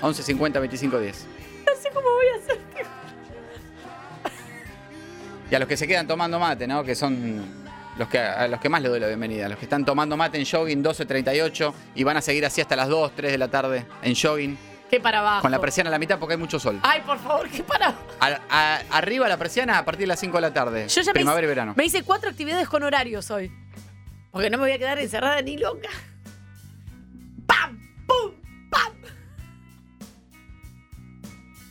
Speaker 2: 11 50 25 10.
Speaker 1: No sé cómo voy a hacer.
Speaker 2: Y a los que se quedan tomando mate, ¿no? Que son los que, a los que más les doy la bienvenida. Los que están tomando mate en jogging 12.38 y van a seguir así hasta las 2, 3 de la tarde en jogging.
Speaker 1: Qué para abajo.
Speaker 2: Con la persiana a la mitad porque hay mucho sol.
Speaker 1: Ay, por favor, qué para.
Speaker 2: A- a- arriba la persiana a partir de las 5 de la tarde.
Speaker 1: Yo ya me
Speaker 2: Primavera
Speaker 1: hice,
Speaker 2: y verano.
Speaker 1: me hice cuatro actividades con horarios hoy. Porque no me voy a quedar encerrada ni loca. ¡Pam! ¡Pum! ¡Pam!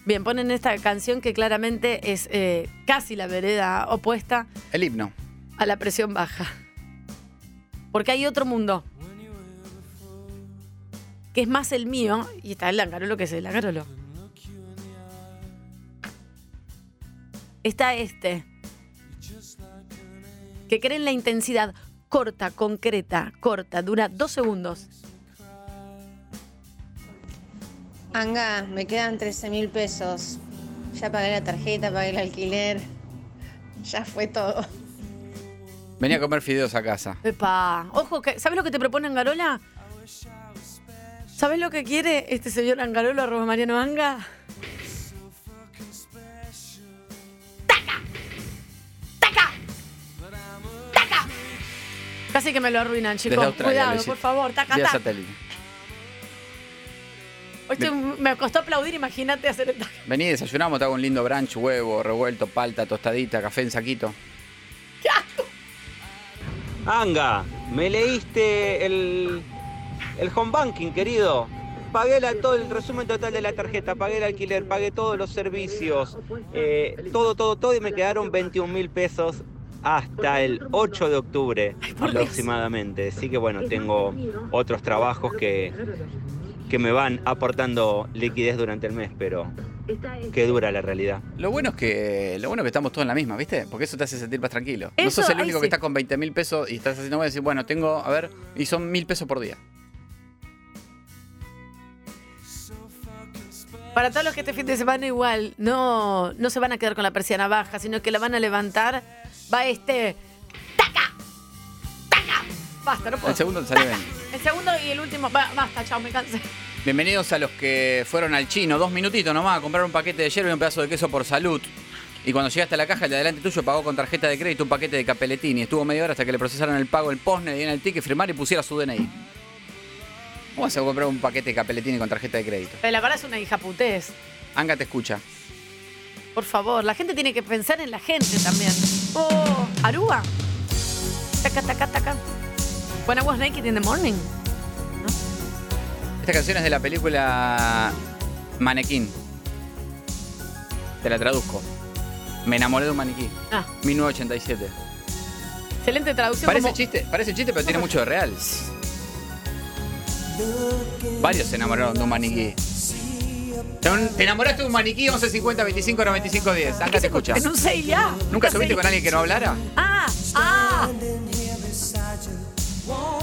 Speaker 1: Bien, ponen esta canción que claramente es eh, casi la vereda opuesta
Speaker 2: El himno.
Speaker 1: A la presión baja. Porque hay otro mundo. Que es más el mío. Y está el Langarolo, que es el Langarolo. Está este. Que cree en la intensidad corta, concreta, corta. Dura dos segundos.
Speaker 32: Anga, me quedan 13 mil pesos. Ya pagué la tarjeta, pagué el alquiler. Ya fue todo.
Speaker 2: Venía a comer fideos a casa.
Speaker 1: Epa, ojo, que, ¿sabes lo que te propone Angarola? ¿Sabes lo que quiere este señor Angarola, arroba Mariano Anga? ¡Taca! ¡Taca! ¡Taca! Casi que me lo arruinan, chicos. Cuidado, por favor, taca, taca.
Speaker 2: satélite.
Speaker 1: Hoy me costó aplaudir, imagínate hacer el taca.
Speaker 2: Vení, desayunamos, te hago un lindo brunch, huevo, revuelto, palta, tostadita, café en saquito.
Speaker 33: Anga, me leíste el, el home banking, querido. Pagué la- todo el resumen total de la tarjeta, pagué el alquiler, pagué todos los servicios, eh, todo, todo, todo y me quedaron 21 mil pesos hasta el 8 de octubre aproximadamente. Así que bueno, tengo otros trabajos que, que me van aportando liquidez durante el mes, pero qué dura la realidad.
Speaker 2: Lo bueno es que lo bueno es que estamos todos en la misma, ¿viste? Porque eso te hace sentir más tranquilo. no
Speaker 1: Eso,
Speaker 2: sos el único
Speaker 1: sí.
Speaker 2: que está con 20 mil pesos y estás haciendo, voy a decir, bueno, tengo, a ver, y son mil pesos por día.
Speaker 1: Para todos los que este fin de semana igual no, no se van a quedar con la persiana baja, sino que la van a levantar, va este. ¡Taca! ¡Taca! Basta, no puedo.
Speaker 2: El segundo te salió bien.
Speaker 1: El segundo y el último. ba- Basta, chao, me cansé.
Speaker 2: Bienvenidos a los que fueron al chino, dos minutitos nomás, a comprar un paquete de hierro y un pedazo de queso por salud. Y cuando llegaste a la caja, el de adelante tuyo pagó con tarjeta de crédito un paquete de capeletini. Estuvo media hora hasta que le procesaron el pago, el postne, le dieron el ticket, firmar y pusiera su DNI. ¿Cómo vas a comprar un paquete de capeletini con tarjeta de crédito?
Speaker 1: Pero la verdad es una hija putés.
Speaker 2: Anga te escucha.
Speaker 1: Por favor, la gente tiene que pensar en la gente también. Oh, Aruba. Taca, taca, taca. When I was naked in the morning.
Speaker 2: Esta canción es de la película Manequín. Te la traduzco. Me enamoré de un maniquí.
Speaker 1: Ah.
Speaker 2: 1987.
Speaker 1: Excelente traducción.
Speaker 2: Parece
Speaker 1: como-
Speaker 2: chiste, parece chiste, pero tiene mucho de real. Varios se enamoraron de un maniquí. Te- Te enamoraste de un maniquí 11 50 25 95 10. Acá te escucha.
Speaker 1: En un 6 ya.
Speaker 2: ¿Nunca subiste con alguien que no hablara?
Speaker 1: Ah, ah.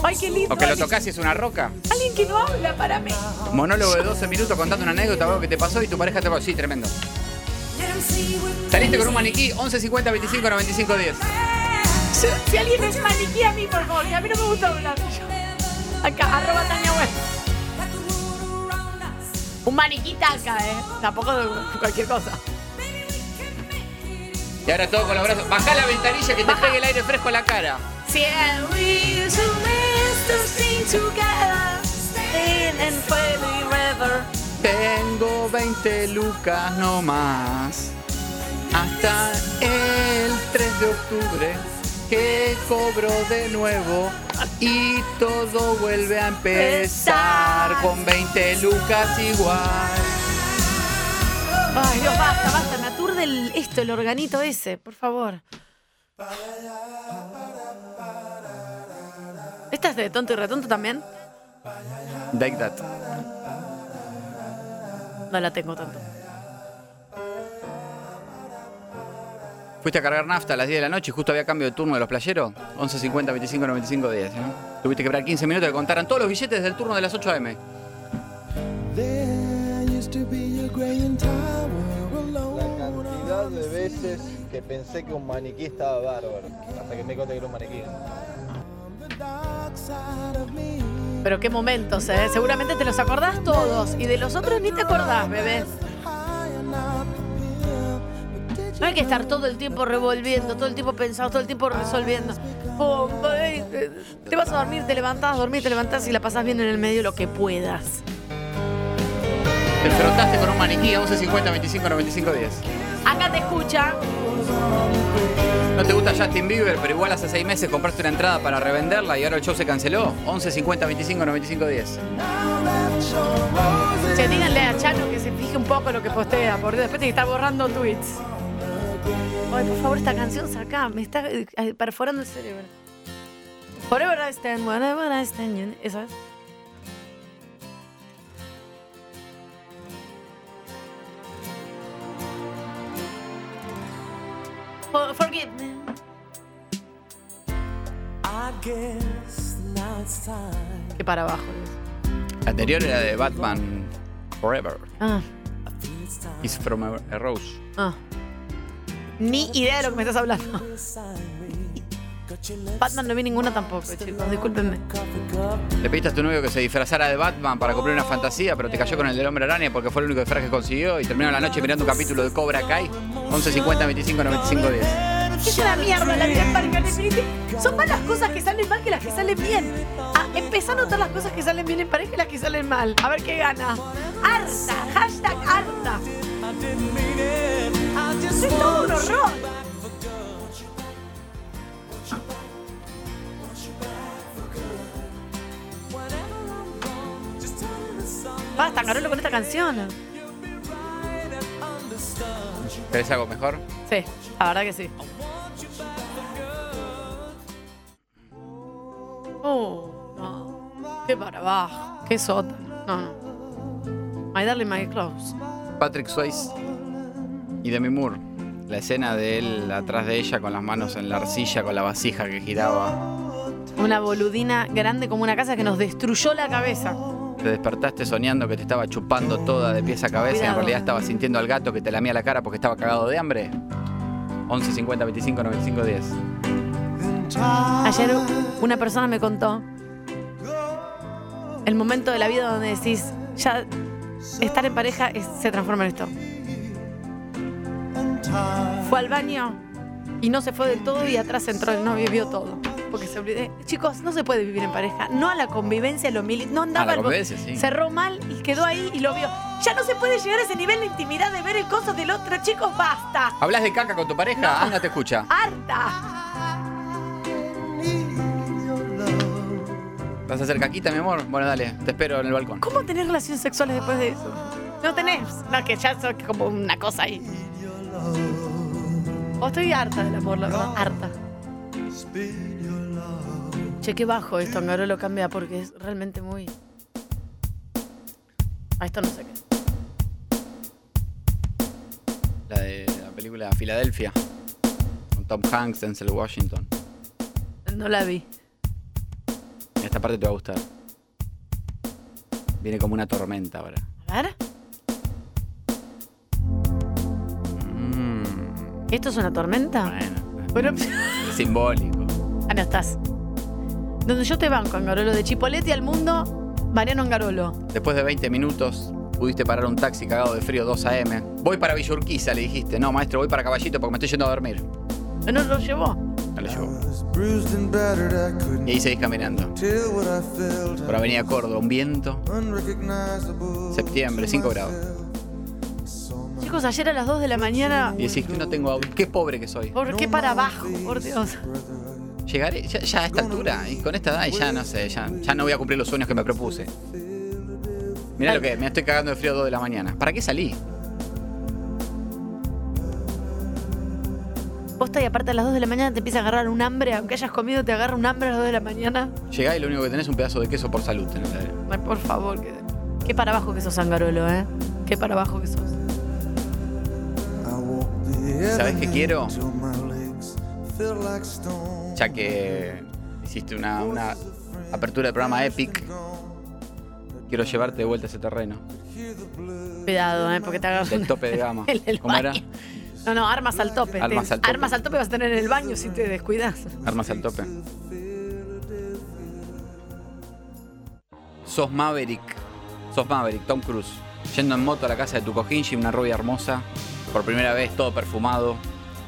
Speaker 1: Ay, qué lindo.
Speaker 2: ¿O que lo tocas y es una roca?
Speaker 1: Alguien que no habla para mí.
Speaker 2: Monólogo de 12 minutos contando una anécdota, algo que te pasó y tu pareja te pasó. Sí, tremendo. Saliste con un maniquí 11 50 25 95 10.
Speaker 1: Si, alguien es maniquí a mí, por favor, que a mí no me gusta hablar. Acá, arroba Tania Web. Un maniquí taca, ¿eh? Tampoco cualquier cosa.
Speaker 2: Y ahora todo con los brazos. Bajá la ventanilla que te pegue el aire fresco a la cara.
Speaker 1: Si we to together, in river.
Speaker 2: 20 lucas no más. Hasta el 3 de octubre que cobro de nuevo y todo vuelve a empezar con 20 lucas igual.
Speaker 1: Ay, Dios, basta, basta. Me aturde el, esto, el organito ese, por favor. ¿Esta es de tonto y retonto también?
Speaker 2: Like that.
Speaker 1: No la tengo tanto.
Speaker 2: Fuiste a cargar nafta a las 10 de la noche y justo había cambio de turno de los playeros. 11, 50, 25, 95, 10. ¿eh? Tuviste que esperar 15 minutos que contaran todos los billetes del turno de las 8 am.
Speaker 21: La cantidad de veces que pensé que un maniquí estaba bárbaro. Hasta que me conté que era un maniquí.
Speaker 1: Pero qué momentos, ¿eh? Seguramente te los acordás todos. Y de los otros ni te acordás, bebé. No hay que estar todo el tiempo revolviendo, todo el tiempo pensando, todo el tiempo resolviendo. Te vas a dormir, te levantás, dormir, te levantás y la pasás bien en el medio lo que puedas.
Speaker 2: Te frotaste con un maniquí a 11, 50, 25, 95, 10.
Speaker 1: Acá te escucha.
Speaker 2: No te gusta Justin Bieber, pero igual hace 6 meses compraste una entrada para revenderla y ahora el show se canceló. 11, 50, 25, 95, 10.
Speaker 1: Che, díganle a Chano que se fije un poco lo que postea, porque después tiene que estar borrando tweets. Ay, por favor, esta canción saca, me está eh, perforando el cerebro. Forever I stand, whenever I stand. you- ¿Eso es? For- forgive me. Que para abajo.
Speaker 2: La anterior era de Batman Forever.
Speaker 1: Ah,
Speaker 2: Is from a, a Rose.
Speaker 1: ah. Ni idea de lo que me estás hablando. Batman no vi ninguna tampoco, chicos, discúlpenme.
Speaker 2: Le pediste a tu novio que se disfrazara de Batman para cumplir una fantasía, pero te cayó con el del hombre araña porque fue el único disfraz que consiguió y terminó la noche mirando un capítulo de Cobra Kai. 11, 50, 25, 95, 10.
Speaker 1: Es una mierda la vida en. Son más las cosas que salen mal que las que salen bien. Ah, empezá a notar las cosas que salen bien en pareja y las que salen mal. A ver qué gana. Harta, hashtag harta. Es todo un horror. Basta, Carolo, con esta canción.
Speaker 2: ¿Querés algo mejor?
Speaker 1: Sí, la verdad que sí. Oh, no. Qué para abajo. Qué sota. No, no. My darling, my clothes.
Speaker 2: Patrick Swayze y Demi Moore. La escena de él atrás de ella con las manos en la arcilla, con la vasija que giraba.
Speaker 1: Una boludina grande como una casa que nos destruyó la cabeza.
Speaker 2: Te despertaste soñando que te estaba chupando toda de pies a cabeza y en realidad estaba sintiendo al gato que te lamía la cara porque estaba cagado de hambre. 11, 50, 25, 95, 10.
Speaker 1: Ayer una persona me contó el momento de la vida donde decís, ya estar en pareja es- se transforma en esto. Fue al baño y no se fue del todo y atrás entró el novio y vio todo. Porque se olvidé. Chicos, no se puede vivir en pareja. No a la convivencia, lo mili No andaba
Speaker 2: A la
Speaker 1: el bo-
Speaker 2: convivencia, sí.
Speaker 1: Cerró mal y quedó ahí y lo vio. Ya no se puede llegar a ese nivel de intimidad de ver el coso del otro. Chicos, basta.
Speaker 2: ¿Hablas de caca con tu pareja? Anda, te escucha.
Speaker 1: ¡Harta!
Speaker 2: ¿Vas a hacer caquita, mi amor? Bueno, dale, te espero en el balcón.
Speaker 1: ¿Cómo tenés relaciones sexuales después de eso? No tenés. No, que ya sos como una cosa ahí. O estoy harta del amor, la verdad. Harta. Che, qué bajo esto, Angaro lo cambia porque es realmente muy. A esto no sé qué.
Speaker 2: La de la película Filadelfia. Con Tom Hanks, Denzel Washington.
Speaker 1: No la vi.
Speaker 2: Esta parte te va a gustar. Viene como una tormenta ahora.
Speaker 1: A ver.
Speaker 2: Mm,
Speaker 1: ¿Esto es una tormenta? Bueno.
Speaker 2: simbólico.
Speaker 1: Ah, no estás. Donde yo te banco, Angarolo, de Chipolete al mundo, Mariano Angarolo.
Speaker 2: Después de 20 minutos, pudiste parar un taxi cagado de frío 2 AM. Voy para Villurquiza, le dijiste. No, maestro, voy para Caballito porque me estoy yendo a dormir.
Speaker 1: No lo llevó.
Speaker 2: No lo llevó. Y ahí seguís caminando. Por Avenida Córdoba, un viento. Septiembre, 5 grados.
Speaker 1: Chicos, ayer a las 2 de la mañana.
Speaker 2: Y decís que no tengo audio. Qué pobre que soy.
Speaker 1: ¿Por qué para abajo? Por Dios.
Speaker 2: Llegaré ya, ya a esta altura y con esta edad y ya no sé, ya, ya no voy a cumplir los sueños que me propuse. Mirá lo que me estoy cagando de frío a 2 de la mañana. ¿Para qué salí?
Speaker 1: Posta y aparte a las 2 de la mañana te empieza a agarrar un hambre. Aunque hayas comido, te agarra un hambre a las 2 de la mañana.
Speaker 2: Llegá y lo único que tenés es un pedazo de queso por salud. heladera.
Speaker 1: Ay, por favor. Qué, qué para abajo que sos, Angarolo, ¿eh? Qué para abajo que sos.
Speaker 2: ¿Sabés qué quiero? Ya que hiciste una, una apertura de programa Epic, quiero llevarte de vuelta a ese terreno.
Speaker 1: Cuidado, ¿eh? Porque te
Speaker 2: Del
Speaker 1: una-
Speaker 2: tope de gama.
Speaker 1: el
Speaker 2: ¿Cómo era?
Speaker 1: No, no, armas al tope.
Speaker 2: Armas al tope.
Speaker 1: Armas al tope vas a tener en el baño si te descuidas.
Speaker 2: Armas al tope. Sos Maverick. Sos Maverick, Tom Cruise. Yendo en moto a la casa de tu cojinchi, una rubia hermosa. Por primera vez, todo perfumado.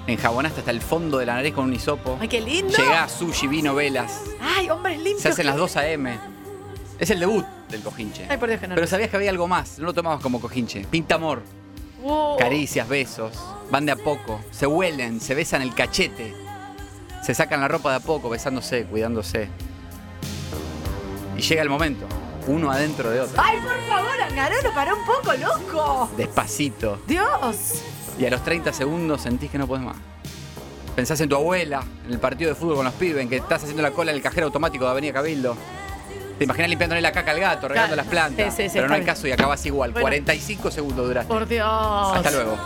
Speaker 2: Enjabonaste hasta el fondo de la nariz con un hisopo.
Speaker 1: Ay, qué lindo.
Speaker 2: Llegás, sushi, vino, velas.
Speaker 1: Ay, hombres limpios.
Speaker 2: Se hacen las 2 a.m. Es el debut del cojinche.
Speaker 1: Ay, por Dios que no.
Speaker 2: Pero sabías que había algo más. No lo tomabas como cojinche. Pinta amor. Caricias, besos. Van de a poco. Se huelen, se besan el cachete. Se sacan la ropa de a poco, besándose, cuidándose. Y llega el momento. Uno adentro de otro.
Speaker 1: Ay, por favor, Angarolo, para un poco, loco.
Speaker 2: Despacito.
Speaker 1: Dios.
Speaker 2: Y a los 30 segundos sentís que no podés más. Pensás en tu abuela, en el partido de fútbol con los pibes, en que estás haciendo la cola en el cajero automático de Avenida Cabildo. Te imaginas limpiándole la caca al gato, regando
Speaker 1: Claro.
Speaker 2: las plantas.
Speaker 1: Sí, sí, sí,
Speaker 2: pero no hay
Speaker 1: bien.
Speaker 2: caso y acabas igual.
Speaker 1: Bueno.
Speaker 2: 45 segundos duraste.
Speaker 1: Por Dios.
Speaker 2: Hasta luego.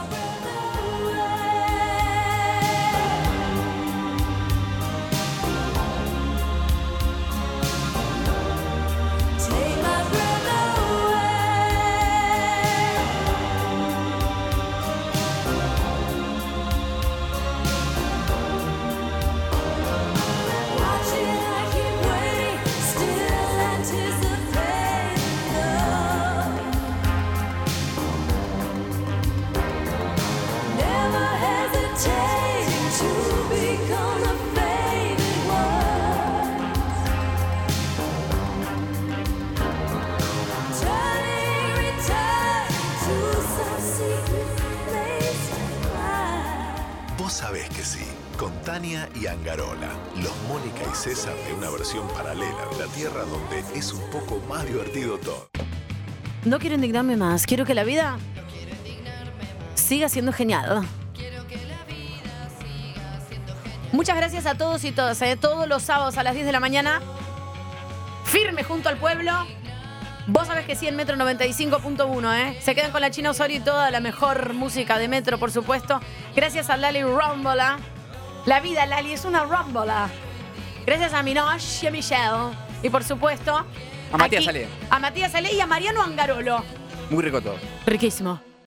Speaker 1: No quiero indignarme más. Quiero que la vida siga siendo genial. Muchas gracias a todos y todas. ¿eh? Todos los sábados a las 10 de la mañana, firme junto al pueblo. Vos sabés que sí, en Metro 95.1, ¿eh? Se quedan con la China Osorio y toda la mejor música de Metro, por supuesto. Gracias a Lali Rombola. La vida, Lali, es una rombola. Gracias a Minosh y a Michelle. Y por supuesto...
Speaker 2: A Matías
Speaker 1: aquí-
Speaker 2: Salé.
Speaker 1: A Matías Ale y a Mariano Angarolo.
Speaker 2: Muy rico todo.
Speaker 1: Riquísimo.